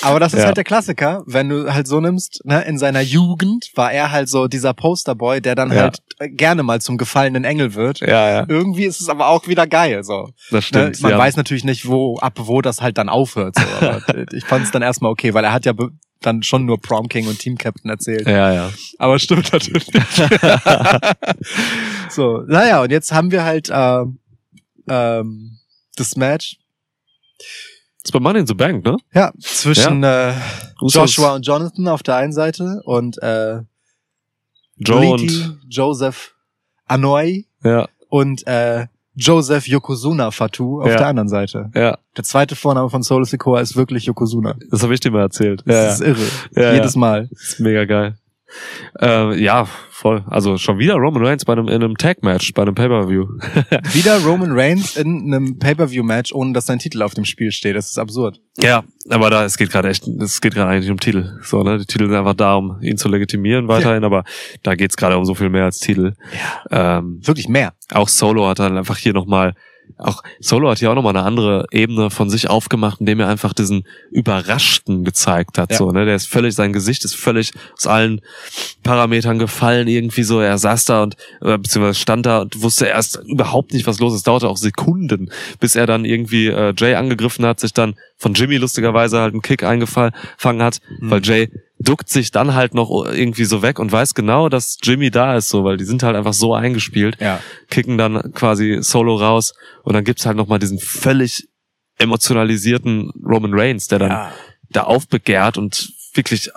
Aber das ist Ja. halt der Klassiker, wenn du halt so nimmst, ne, in seiner Jugend war er halt so dieser Posterboy, der dann Ja. halt äh, gerne mal zum gefallenen Engel wird. Ja, ja, Irgendwie ist es aber auch wieder geil, so. das Ne? stimmt. Man ja. weiß natürlich nicht, wo, ab wo das halt dann aufhört, so. <laughs> Ich fand es dann erstmal okay, weil er hat ja dann schon nur Prom King und Team Captain erzählt. ja, ja. Aber stimmt natürlich. so, naja, und jetzt haben wir halt ähm, ähm, das Match. Das bei Money in the Bank, ne? Ja, zwischen äh, Usos- Joshua und Jonathan auf der einen Seite und äh, Joe Liti, und, Joseph Anoi ja, und äh, Joseph Yokozuna Fatu auf Ja. der anderen Seite. ja, Der zweite Vorname von Solo Sikoa ist wirklich Yokozuna. das habe ich dir mal erzählt. Das Ja, ist irre. Ja, Jedes Mal. Das ist mega geil. Äh, ja, voll. Also schon wieder Roman Reigns bei einem, in einem Tag-Match, bei einem Pay-Per-View. <laughs> Wieder Roman Reigns in einem Pay-Per-View-Match, ohne dass sein Titel auf dem Spiel steht. Das ist absurd. ja, aber da, es geht gerade echt, es geht gerade eigentlich um Titel. So, ne? Die Titel sind einfach da, um ihn zu legitimieren weiterhin, aber da geht's gerade um so viel mehr als Titel. Ähm, Wirklich mehr. auch Solo hat dann einfach hier nochmal, auch Solo hat hier auch nochmal eine andere Ebene von sich aufgemacht, indem er einfach diesen Überraschten gezeigt hat. Ja. So, ne? Der ist völlig, sein Gesicht ist völlig aus allen Parametern gefallen, irgendwie so. Er saß da und äh, beziehungsweise stand da und wusste erst überhaupt nicht, was los ist. Es dauerte auch Sekunden, bis er dann irgendwie äh, Jay angegriffen hat, sich dann von Jimmy lustigerweise halt einen Kick eingefangen hat, weil Jay duckt sich dann halt noch irgendwie so weg und weiß genau, dass Jimmy da ist, so, weil die sind halt einfach so eingespielt Ja. kicken dann quasi Solo raus und dann gibt's halt nochmal diesen völlig emotionalisierten Roman Reigns, der dann Ja. da aufbegehrt und wirklich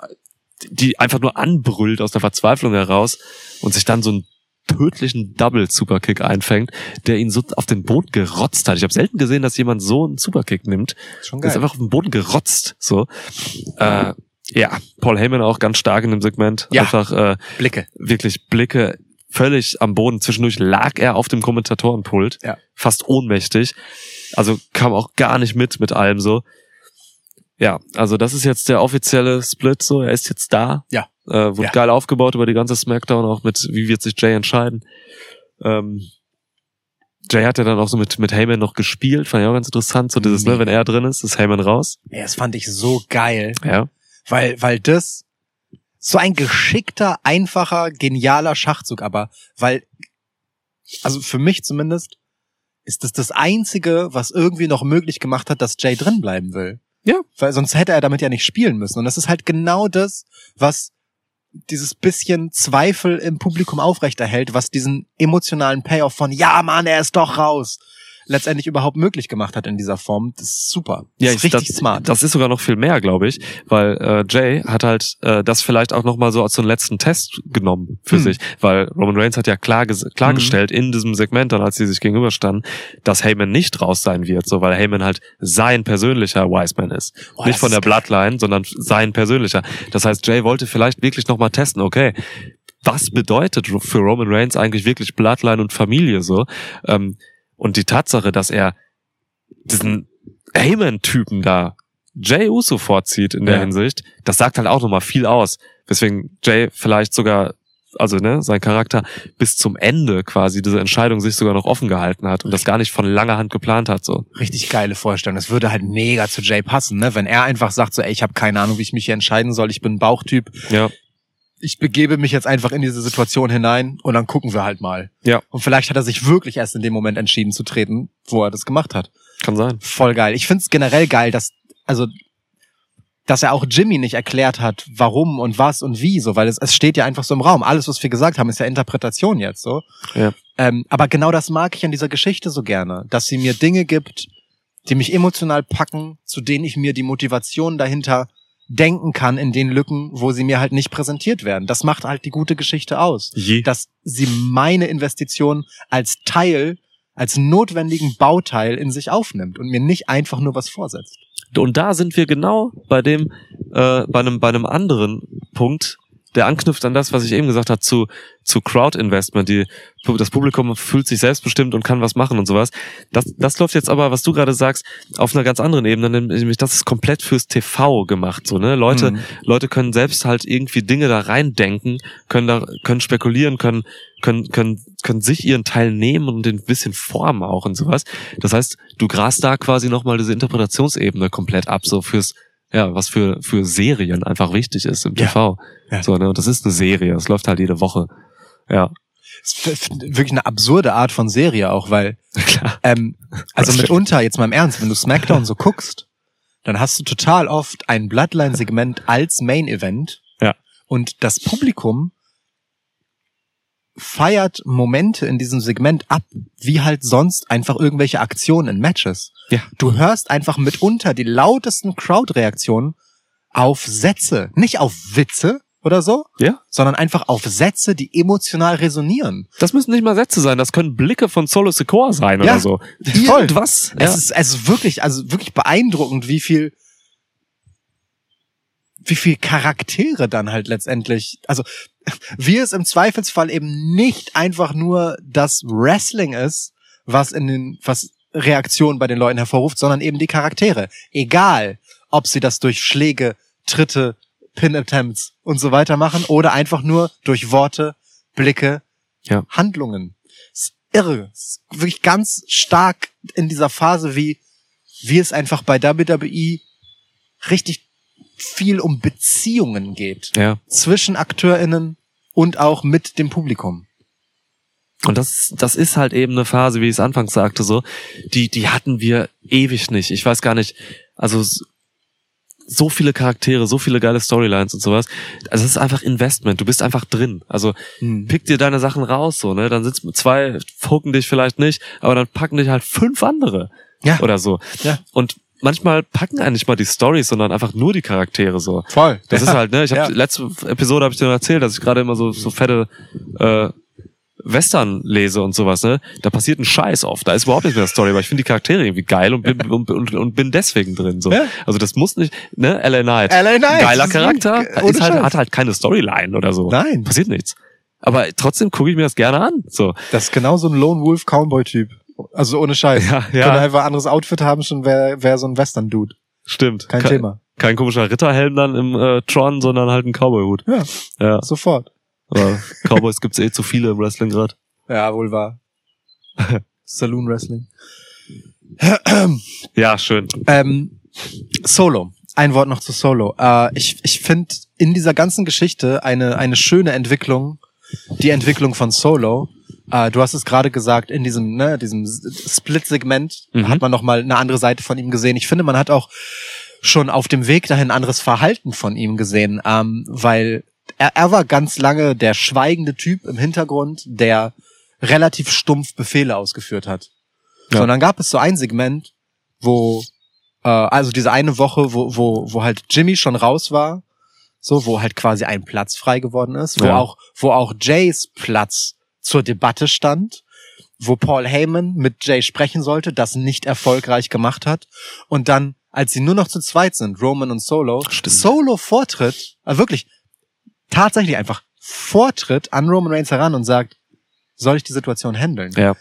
die einfach nur anbrüllt aus der Verzweiflung heraus und sich dann so einen tödlichen Double Superkick einfängt, der ihn so auf den Boden gerotzt hat. Ich habe selten gesehen, dass jemand so einen Superkick nimmt. Schon Der ist geil. einfach auf den Boden gerotzt. So, äh, ja, Paul Heyman auch ganz stark in dem Segment. Ja. Einfach äh, Blicke. wirklich Blicke völlig am Boden. Zwischendurch lag er auf dem Kommentatorenpult, Ja. fast ohnmächtig. Also kam auch gar nicht mit mit allem so. Ja, also das ist jetzt der offizielle Split so. Er ist jetzt da. Ja. Äh, wurde Ja. geil aufgebaut über die ganze Smackdown, auch mit wie wird sich Jay entscheiden. Ähm, Jay hat ja dann auch so mit, mit Heyman noch gespielt, fand ich auch ganz interessant. So dieses, ne, Mega. wenn er drin ist, ist Heyman raus. Ja, das fand ich so geil. Ja. Weil, weil das so ein geschickter, einfacher, genialer Schachzug, aber weil, also für mich zumindest, ist das das einzige, was irgendwie noch möglich gemacht hat, dass Jay drin bleiben will. Ja. Weil sonst hätte er damit ja nicht spielen müssen. Und das ist halt genau das, was dieses bisschen Zweifel im Publikum aufrechterhält, was diesen emotionalen Payoff von, ja Mann, er ist doch raus, letztendlich überhaupt möglich gemacht hat in dieser Form. Das ist super. Das Ja, ist ich- richtig das, smart. Das ist sogar noch viel mehr, glaube ich, weil äh, Jay hat halt äh, das vielleicht auch noch mal so als so einen letzten Test genommen für Hm. sich, weil Roman Reigns hat ja klar ges- klargestellt in diesem Segment dann, als sie sich gegenüberstanden, dass Heyman nicht raus sein wird, so weil Heyman halt sein persönlicher Wiseman ist, Oh, nicht von der. Bloodline, sondern sein persönlicher. Das heißt, Jay wollte vielleicht wirklich noch mal testen, okay. Was bedeutet für Roman Reigns eigentlich wirklich Bloodline und Familie so? Ähm, und die Tatsache, dass er diesen Heyman-Typen da Jay Uso vorzieht in der Ja. Hinsicht, das sagt halt auch nochmal viel aus. Weswegen Jay vielleicht sogar, also ne, sein Charakter bis zum Ende quasi diese Entscheidung sich sogar noch offen gehalten hat und das gar nicht von langer Hand geplant hat. so. richtig geile Vorstellung. Das würde halt mega zu Jay passen, ne? Wenn er einfach sagt so, ey, ich habe keine Ahnung, wie ich mich hier entscheiden soll. Ich bin ein Bauchtyp. Ja, Ich begebe mich jetzt einfach in diese Situation hinein und dann gucken wir halt mal. Ja. Und vielleicht hat er sich wirklich erst in dem Moment entschieden zu treten, wo er das gemacht hat. kann sein. Voll geil. Ich find's generell geil, dass, also, dass er auch Jimmy nicht erklärt hat, warum und was und wie, so, weil es, es steht ja einfach so im Raum. Alles, was wir gesagt haben, ist ja Interpretation jetzt, so. Ja. Ähm, aber genau das mag ich an dieser Geschichte so gerne, dass sie mir Dinge gibt, die mich emotional packen, zu denen ich mir die Motivation dahinter denken kann in den Lücken, wo sie mir halt nicht präsentiert werden. Das macht halt die gute Geschichte aus Je. dass sie meine Investition als Teil, als notwendigen Bauteil in sich aufnimmt und mir nicht einfach nur was vorsetzt. Und da sind wir genau bei dem, äh, bei einem, bei einem anderen Punkt, der anknüpft an das, was ich eben gesagt habe, zu, zu Crowd-Investment. Die, das Publikum fühlt sich selbstbestimmt und kann was machen und sowas. Das, das läuft jetzt aber, was du gerade sagst, auf einer ganz anderen Ebene, nämlich das ist komplett fürs TV gemacht, so, ne? Leute, Mhm. Leute können selbst halt irgendwie Dinge da reindenken, können da, können spekulieren, können, können, können, können sich ihren Teil nehmen und den ein bisschen formen auch und sowas. Das heißt, du grast da quasi nochmal diese Interpretationsebene komplett ab, so fürs, ja, was für, für Serien einfach wichtig ist im. TV. Ja. So, ne? Und das ist eine Serie, das läuft halt jede Woche. Ja, Es ist wirklich eine absurde Art von Serie auch, weil <laughs> klar. ähm, also mitunter, jetzt mal im Ernst, wenn du SmackDown so guckst, dann hast du total oft ein Bloodline-Segment als Main-Event Ja. und das Publikum feiert Momente in diesem Segment ab, wie halt sonst einfach irgendwelche Aktionen in Matches. Ja. Du hörst einfach mitunter die lautesten Crowd-Reaktionen auf Sätze, nicht auf Witze oder so, Ja. sondern einfach auf Sätze, die emotional resonieren. Das müssen nicht mal Sätze sein, das können Blicke von Solo Secor sein Ja, oder so. voll. Irgendwas. Es Ja. ist also wirklich, also wirklich beeindruckend, wie viel, wie viel Charaktere dann halt letztendlich, also wie es im Zweifelsfall eben nicht einfach nur das Wrestling ist, was in den, was Reaktionen bei den Leuten hervorruft, sondern eben die Charaktere. Egal, ob sie das durch Schläge, Tritte, Pin-Attempts und so weiter machen oder einfach nur durch Worte, Blicke, Ja. Handlungen. ist irre. Ist wirklich ganz stark in dieser Phase, wie, wie es einfach bei WWE richtig viel um Beziehungen geht. ja. Zwischen AkteurInnen und auch mit dem Publikum. Und das, das ist halt eben eine Phase, wie ich es anfangs sagte, so, die, die hatten wir ewig nicht. Ich weiß gar nicht, also so viele Charaktere, so viele geile Storylines und sowas. Also es ist einfach Investment. Du bist einfach drin. Also pick dir deine Sachen raus, so, ne? Dann sitzt mit zwei, hucken dich vielleicht nicht, aber dann packen dich halt fünf andere. Ja. Oder so. Ja. Und manchmal packen eigentlich mal die Stories, sondern einfach nur die Charaktere so. Voll. Das ja. ist halt, ne? Ich habe Ja. letzte Episode habe ich dir noch erzählt, dass ich gerade immer so so fette äh, Western lese und sowas, ne? Da passiert ein Scheiß oft. Da ist überhaupt nicht mehr Story, aber ich finde die Charaktere irgendwie geil und bin, und, und, und bin deswegen drin. So. Ja. Also das muss nicht, ne? LA Knight. LA Knight, Geiler ist Charakter. ohne Ist halt, hat halt keine Storyline oder so. Nein. Passiert nichts. Aber trotzdem gucke ich mir das gerne an. So. Das ist genau so ein Lone Wolf Cowboy Typ. Also ohne Scheiß. Ja, ja. Könnte einfach ein anderes Outfit haben, schon wäre wär so ein Western Dude. Stimmt. Kein Ke- Thema. Kein komischer Ritterhelm dann im äh, Tron, sondern halt ein Cowboy-Hut. Ja, Ja. sofort. Aber Cowboys gibt's eh zu viele im Wrestling gerade. Ja, wohl wahr. <laughs> Saloon Wrestling. Ja, schön. Ähm, Solo. Ein Wort noch zu Solo. Äh, ich ich finde in dieser ganzen Geschichte eine, eine schöne Entwicklung, die Entwicklung von Solo. Äh, du hast es gerade gesagt, in diesem, ne, diesem Split-Segment Mhm. hat man nochmal eine andere Seite von ihm gesehen. Ich finde, man hat auch schon auf dem Weg dahin anderes Verhalten von ihm gesehen, ähm, weil er, er war ganz lange der schweigende Typ im Hintergrund, der relativ stumpf Befehle ausgeführt hat. So, und dann gab es so ein Segment, wo, äh, also diese eine Woche, wo, wo, wo halt Jimmy schon raus war, so, wo halt quasi ein Platz frei geworden ist, wo Ja. auch, wo auch Jays Platz zur Debatte stand, wo Paul Heyman mit Jay sprechen sollte, das nicht erfolgreich gemacht hat. Und dann, als sie nur noch zu zweit sind, Roman und Solo, Stimmt. Solo vortritt, äh, wirklich, tatsächlich einfach vortritt an Roman Reigns heran und sagt, soll ich die Situation handeln? Ja.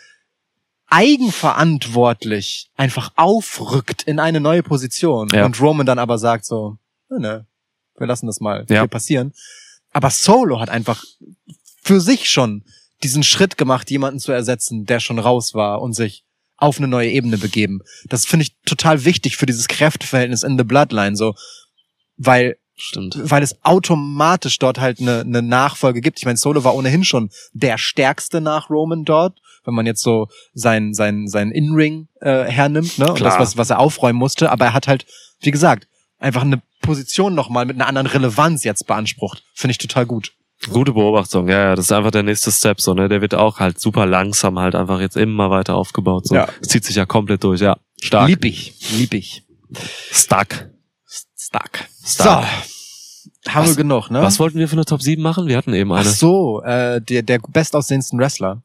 eigenverantwortlich einfach aufrückt in eine neue Position Ja. und Roman dann aber sagt so, ne, wir lassen das mal Ja. passieren. Aber Solo hat einfach für sich schon diesen Schritt gemacht, jemanden zu ersetzen, der schon raus war und sich auf eine neue Ebene begeben. Das finde ich total wichtig für dieses Kräfteverhältnis in the Bloodline, so, weil Stimmt. weil es automatisch dort halt eine, eine Nachfolge gibt. Ich meine, Solo war ohnehin schon der stärkste nach Roman dort, wenn man jetzt so sein sein sein In-Ring äh, hernimmt, ne? Und das Klar. was was er aufräumen musste, aber er hat halt, wie gesagt, einfach eine Position nochmal mit einer anderen Relevanz jetzt beansprucht. Finde ich total gut. Gute Beobachtung, ja, ja, das ist einfach der nächste Step, so, ne, der wird auch halt super langsam halt einfach jetzt immer weiter aufgebaut, so. Ja. Es zieht sich ja komplett durch, ja. Stark. Lieb ich, lieb ich. Stuck. Stark. Stark. So, haben Was- wir genug, ne? Was wollten wir für eine Top 7 machen? Wir hatten eben Ach eine. so, äh, der der bestaussehendsten Wrestler.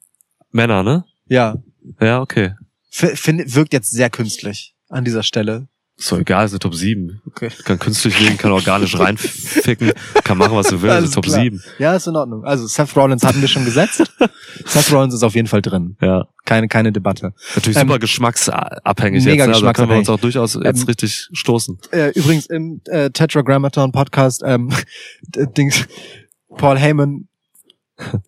Männer, ne? Ja, Ja, okay. F find, wirkt jetzt sehr künstlich an dieser Stelle. Ist doch egal, ist eine Top 7. Okay. Kann künstlich legen, kann organisch reinficken, kann machen, was du willst, Alles ist Top klar. 7. Ja, ist in Ordnung. Also Seth Rollins hatten wir schon gesetzt. <laughs> Seth Rollins ist auf jeden Fall drin. Ja. Keine, keine Debatte. Natürlich Ähm, super geschmacksabhängig mega jetzt, ne? Also da können wir uns geschmacksabhängig. auch durchaus jetzt Ähm, richtig stoßen. Äh, übrigens im äh, Tetragrammaton Podcast, ähm, <laughs> Dings, Paul Heyman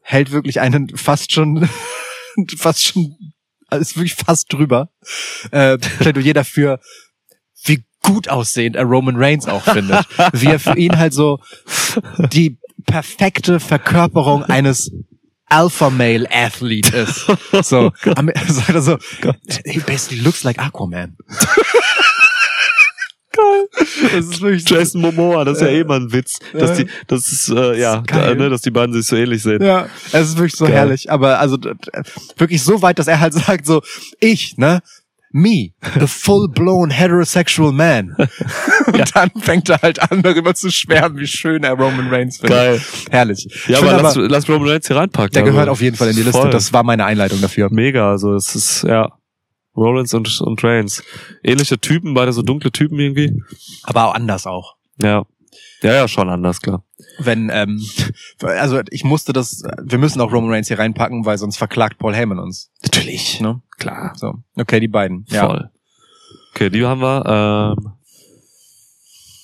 hält wirklich einen fast schon, <laughs> fast schon, also ist wirklich fast drüber, äh, Plädoyer dafür, wie gut aussehend er Roman Reigns auch findet. <laughs> wie er für ihn halt so die perfekte Verkörperung eines Alpha Male Athlete ist. <laughs> So, am, sagt er so, he basically looks like Aquaman. <laughs> Geil. Das ist wirklich so- Jason Momoa, das ist ja Äh, eh mal ein Witz, dass ja. die, das ist, äh, ja, ist da, ne, dass die beiden sich so ähnlich sehen. Ja, es ist wirklich so Geil. herrlich. Aber also wirklich so weit, dass er halt sagt so, ich, ne? Me, the full-blown heterosexual man. <laughs> Und dann fängt er halt an, darüber zu schwärmen, wie schön er Roman Reigns findet. Geil. Herrlich. Ja, Ich aber lass, lass Roman Reigns hier reinpacken. der also, gehört auf jeden Fall in die Liste. voll. Das war meine Einleitung dafür. Mega, also es ist, ja. Rollins und, und Reigns. Ähnliche Typen, beide so dunkle Typen irgendwie. Aber auch anders auch. Ja. Ja, ja, schon anders, klar. Wenn, ähm, also ich musste das, wir müssen auch Roman Reigns hier reinpacken, weil sonst verklagt Paul Heyman uns. Natürlich. Ne? Klar. So, okay, die beiden. Ja. Voll. Okay, die haben wir. Ähm,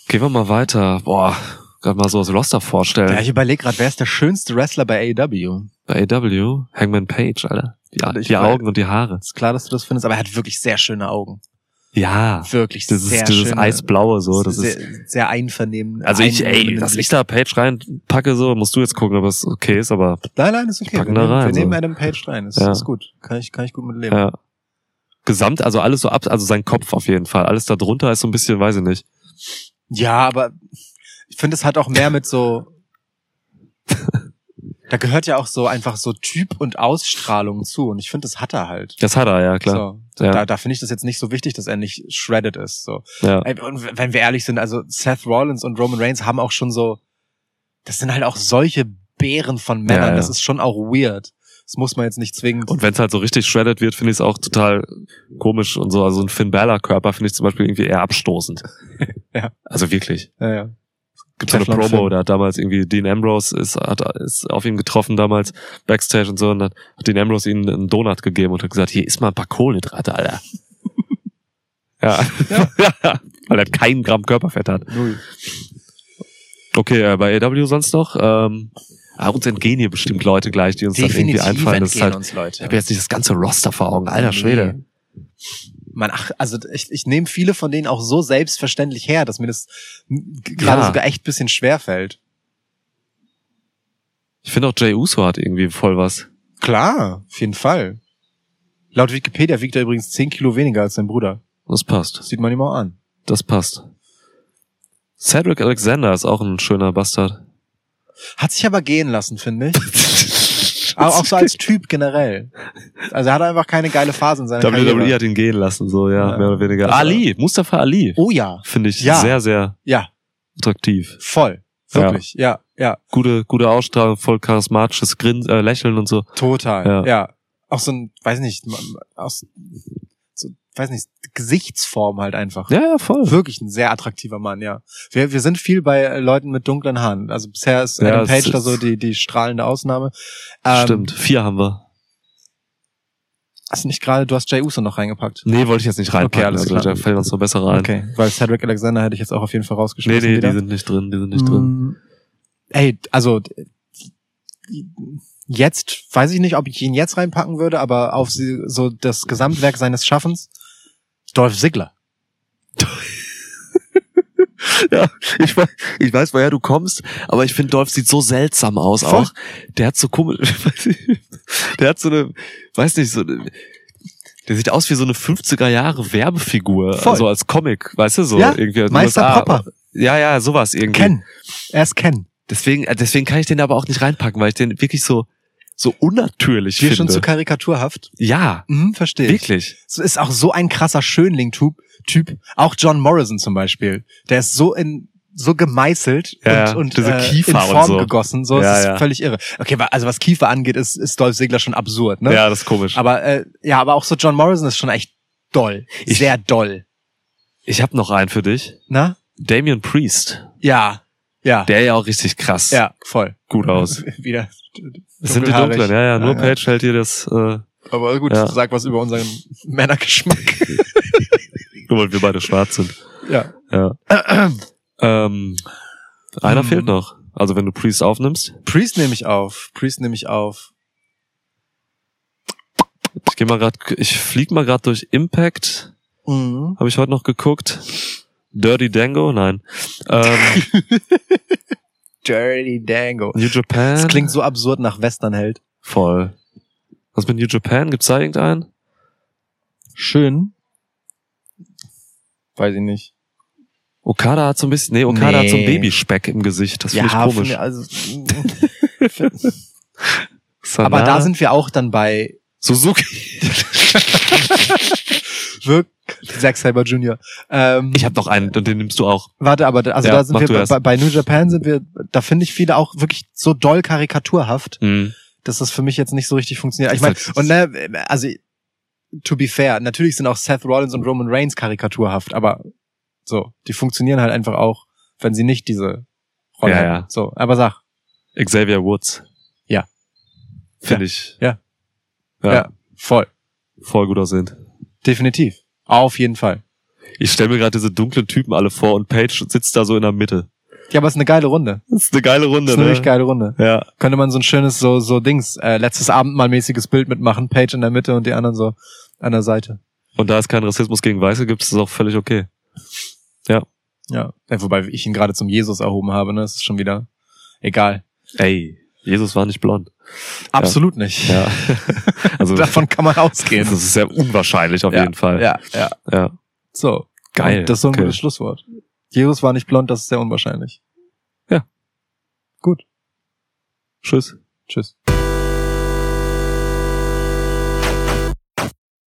gehen wir mal weiter. Boah, gerade mal so das Roster vorstellen. Ja, ich überlege gerade, wer ist der schönste Wrestler bei AEW? Bei AW, Hangman Page, Alter. Die, die. Augen und die Haare. Ist klar, dass du das findest, aber er hat wirklich sehr schöne Augen. Ja. Wirklich Das sehr ist dieses schöne, Eisblaue so. Das sehr, ist. sehr einvernehmen. Also ich, ey, dass ich da Page reinpacke, so, musst du jetzt gucken, ob es okay ist, aber Nein, nein, ist okay. packen wir da nehmen, rein, wir so. nehmen Adam Page rein. Ist, Ja. ist gut. Kann ich, kann ich gut mit leben. ja. Gesamt, also alles so ab, also sein Kopf auf jeden Fall. Alles da drunter ist so ein bisschen, weiß ich nicht. Ja, aber ich finde, es hat auch mehr mit so. <laughs> da gehört ja auch so einfach so Typ und Ausstrahlung zu. Und ich finde, das hat er halt. Das hat er, ja, klar. So. Ja. Da, da finde ich das jetzt nicht so wichtig, dass er nicht shredded ist. So. Ja. Und wenn wir ehrlich sind, also Seth Rollins und Roman Reigns haben auch schon so, das sind halt auch solche Bären von Männern. Ja. Das ist schon auch weird. Das muss man jetzt nicht zwingend. Und wenn es halt so richtig shredded wird, finde ich es auch total komisch und so. Also ein Finn Balor Körper finde ich zum Beispiel irgendwie eher abstoßend. <laughs> Ja. Also wirklich. ja, ja. Gibt so eine Promo, da hat damals irgendwie Dean Ambrose ist, hat, ist auf ihn getroffen damals, Backstage und so, und dann hat Dean Ambrose ihnen einen Donut gegeben und hat gesagt, hier isst mal ein paar Kohlenhydrate, Alter. <laughs> ja. ja. <laughs> Weil er keinen Gramm Körperfett hat. Null. Okay, äh, bei AW sonst noch? Ähm, ah, uns entgehen hier bestimmt Leute gleich, die uns dann irgendwie einfallen. Das ist halt, uns ich Leute. habe jetzt nicht das ganze Roster vor Augen. Alter Schwede. Nee. Man, ach, also ich, ich nehme viele von denen auch so selbstverständlich her, dass mir das gerade Ja. sogar echt bisschen schwer fällt. Ich finde auch Jay Uso hat irgendwie voll was. Klar, auf jeden Fall. Laut Wikipedia wiegt er übrigens 10 Kilo weniger als sein Bruder. Das passt. Das sieht man ihm auch an. Das passt. Cedric Alexander ist auch ein schöner Bastard. Hat sich aber gehen lassen, finde ich. <laughs> Aber auch so als Typ generell. Also er hat einfach keine geile Phase in seiner WWE Karriere. hat ihn gehen lassen, so, ja, Ja. mehr oder weniger. Das war- Ali, Mustafa Ali, Oh ja, finde ich Ja. sehr, sehr ja, attraktiv. voll. Wirklich, ja, ja, Gute, gute Ausstrahlung, voll charismatisches Grin äh, Lächeln und so. total. Ja. Ja. Auch so ein, weiß nicht, aus, weiß nicht, Gesichtsform halt einfach. Ja, ja, voll. Wirklich ein sehr attraktiver Mann, ja. Wir, wir sind viel bei äh, Leuten mit dunklen Haaren. Also bisher ist Ja, Adam es Page da so die, die strahlende Ausnahme. Ähm, Stimmt. Vier haben wir. Hast du nicht gerade, du hast Jay Uso noch reingepackt? Nee, wollte ich jetzt nicht reinpacken. Okay, alles also, klar. da fällt uns noch besser rein. Okay, weil Cedric Alexander hätte ich jetzt auch auf jeden Fall Nee, rausgeschmissen nee, wieder. die sind nicht drin, die sind nicht drin. Mm, Ey, also jetzt weiß ich nicht, ob ich ihn jetzt reinpacken würde, aber auf so das Gesamtwerk seines Schaffens, Dolph Ziggler. <laughs> Ja, ich weiß, ich weiß, woher du kommst, aber ich finde, Dolph sieht so seltsam aus Voll. auch. Der hat so komisch, <laughs> der hat so eine, weiß nicht, so eine, der sieht aus wie so eine 50er Jahre Werbefigur, Voll. also als Comic, weißt du, so Ja, irgendwie den Meister USA. Popper. Ja, ja, sowas irgendwie. Ken. Er ist Ken. Deswegen, äh, deswegen kann ich den aber auch nicht reinpacken, weil ich den wirklich so, so unnatürlich Dir finde. schon zu karikaturhaft. ja, Mhm, verstehe ich. wirklich. Es ist auch so ein krasser Schönling-Typ. Typ. Auch John Morrison zum Beispiel. Der ist so in so gemeißelt Ja, und, und diese äh, in Form so. gegossen. So, Ja, es ist ja. völlig irre. Okay, also was Kiefer angeht, ist, ist Dolph Ziggler schon absurd, ne? Ja, das ist komisch. Aber äh, ja, aber auch so John Morrison ist schon echt doll. Ich- Sehr doll. ich habe noch einen für dich. Na? Damien Priest. Ja. Ja. Der ja auch richtig krass ja, voll. gut <laughs> aus. Wieder. Das sind die dunklen, ja, ja. Nur Ja, ja. Page hält dir das, äh, Aber gut, Ja. sag was über unseren Männergeschmack. <laughs> nur weil wir beide schwarz sind. ja. Ja. <clears throat> ähm, einer Hm. fehlt noch. Also wenn du Priest aufnimmst. Priest nehme ich auf. Priest nehme ich auf. Ich gehe mal grad, ich flieg mal grad durch Impact. Mhm. Habe ich heute noch geguckt. Dirty Dango? Nein. Ähm, <laughs> Dirty Dango. New Japan? Das klingt so absurd nach Westernheld. voll. Was mit New Japan? Gibt's da irgendeinen? Schön. Weiß ich nicht. Okada hat so ein bisschen, nee, Okada Nee. hat so ein Babyspeck im Gesicht. Das finde ich komisch. also, <laughs> aber da sind wir auch dann bei Suzuki. Wirk Zack Saber Jr. Ähm, Ich habe noch einen und den nimmst du auch. warte, aber also Ja, da sind wir bei, bei, New Japan sind wir, da finde ich viele auch wirklich so doll karikaturhaft, Hm. dass das für mich jetzt nicht so richtig funktioniert. Ich meine, und ne, also to be fair, natürlich sind auch Seth Rollins und Roman Reigns karikaturhaft, aber so, die funktionieren halt einfach auch, wenn sie nicht diese Rolle Ja, haben. ja. So, aber sag. Xavier Woods. Ja. Finde ich. Ja. ja. Ja. voll. Voll gut aussehend. Definitiv. Auf jeden Fall. Ich stelle mir gerade diese dunklen Typen alle vor und Paige sitzt da so in der Mitte. Ja, aber es ist eine geile Runde. Das ist eine geile Runde, Das ist eine ne? richtig geile Runde. Ja. Könnte man so ein schönes, so, so Dings, äh, letztes Abendmahl-mäßiges Bild mitmachen, Page in der Mitte und die anderen so an der Seite. Und da es keinen Rassismus gegen Weiße gibt, ist es auch völlig okay. Ja. ja. Wobei ich ihn gerade zum Jesus erhoben habe, ne? Das ist schon wieder egal. Ey, Jesus war nicht blond. Absolut nicht. Ja. <laughs> Also Davon kann man ausgehen. das ist sehr unwahrscheinlich auf ja, jeden Fall. Ja, ja. ja. So. Geil. Und das ist so ein Okay. gutes Schlusswort. Jesus war nicht blond, das ist sehr unwahrscheinlich. Ja. Gut. Tschüss. Tschüss.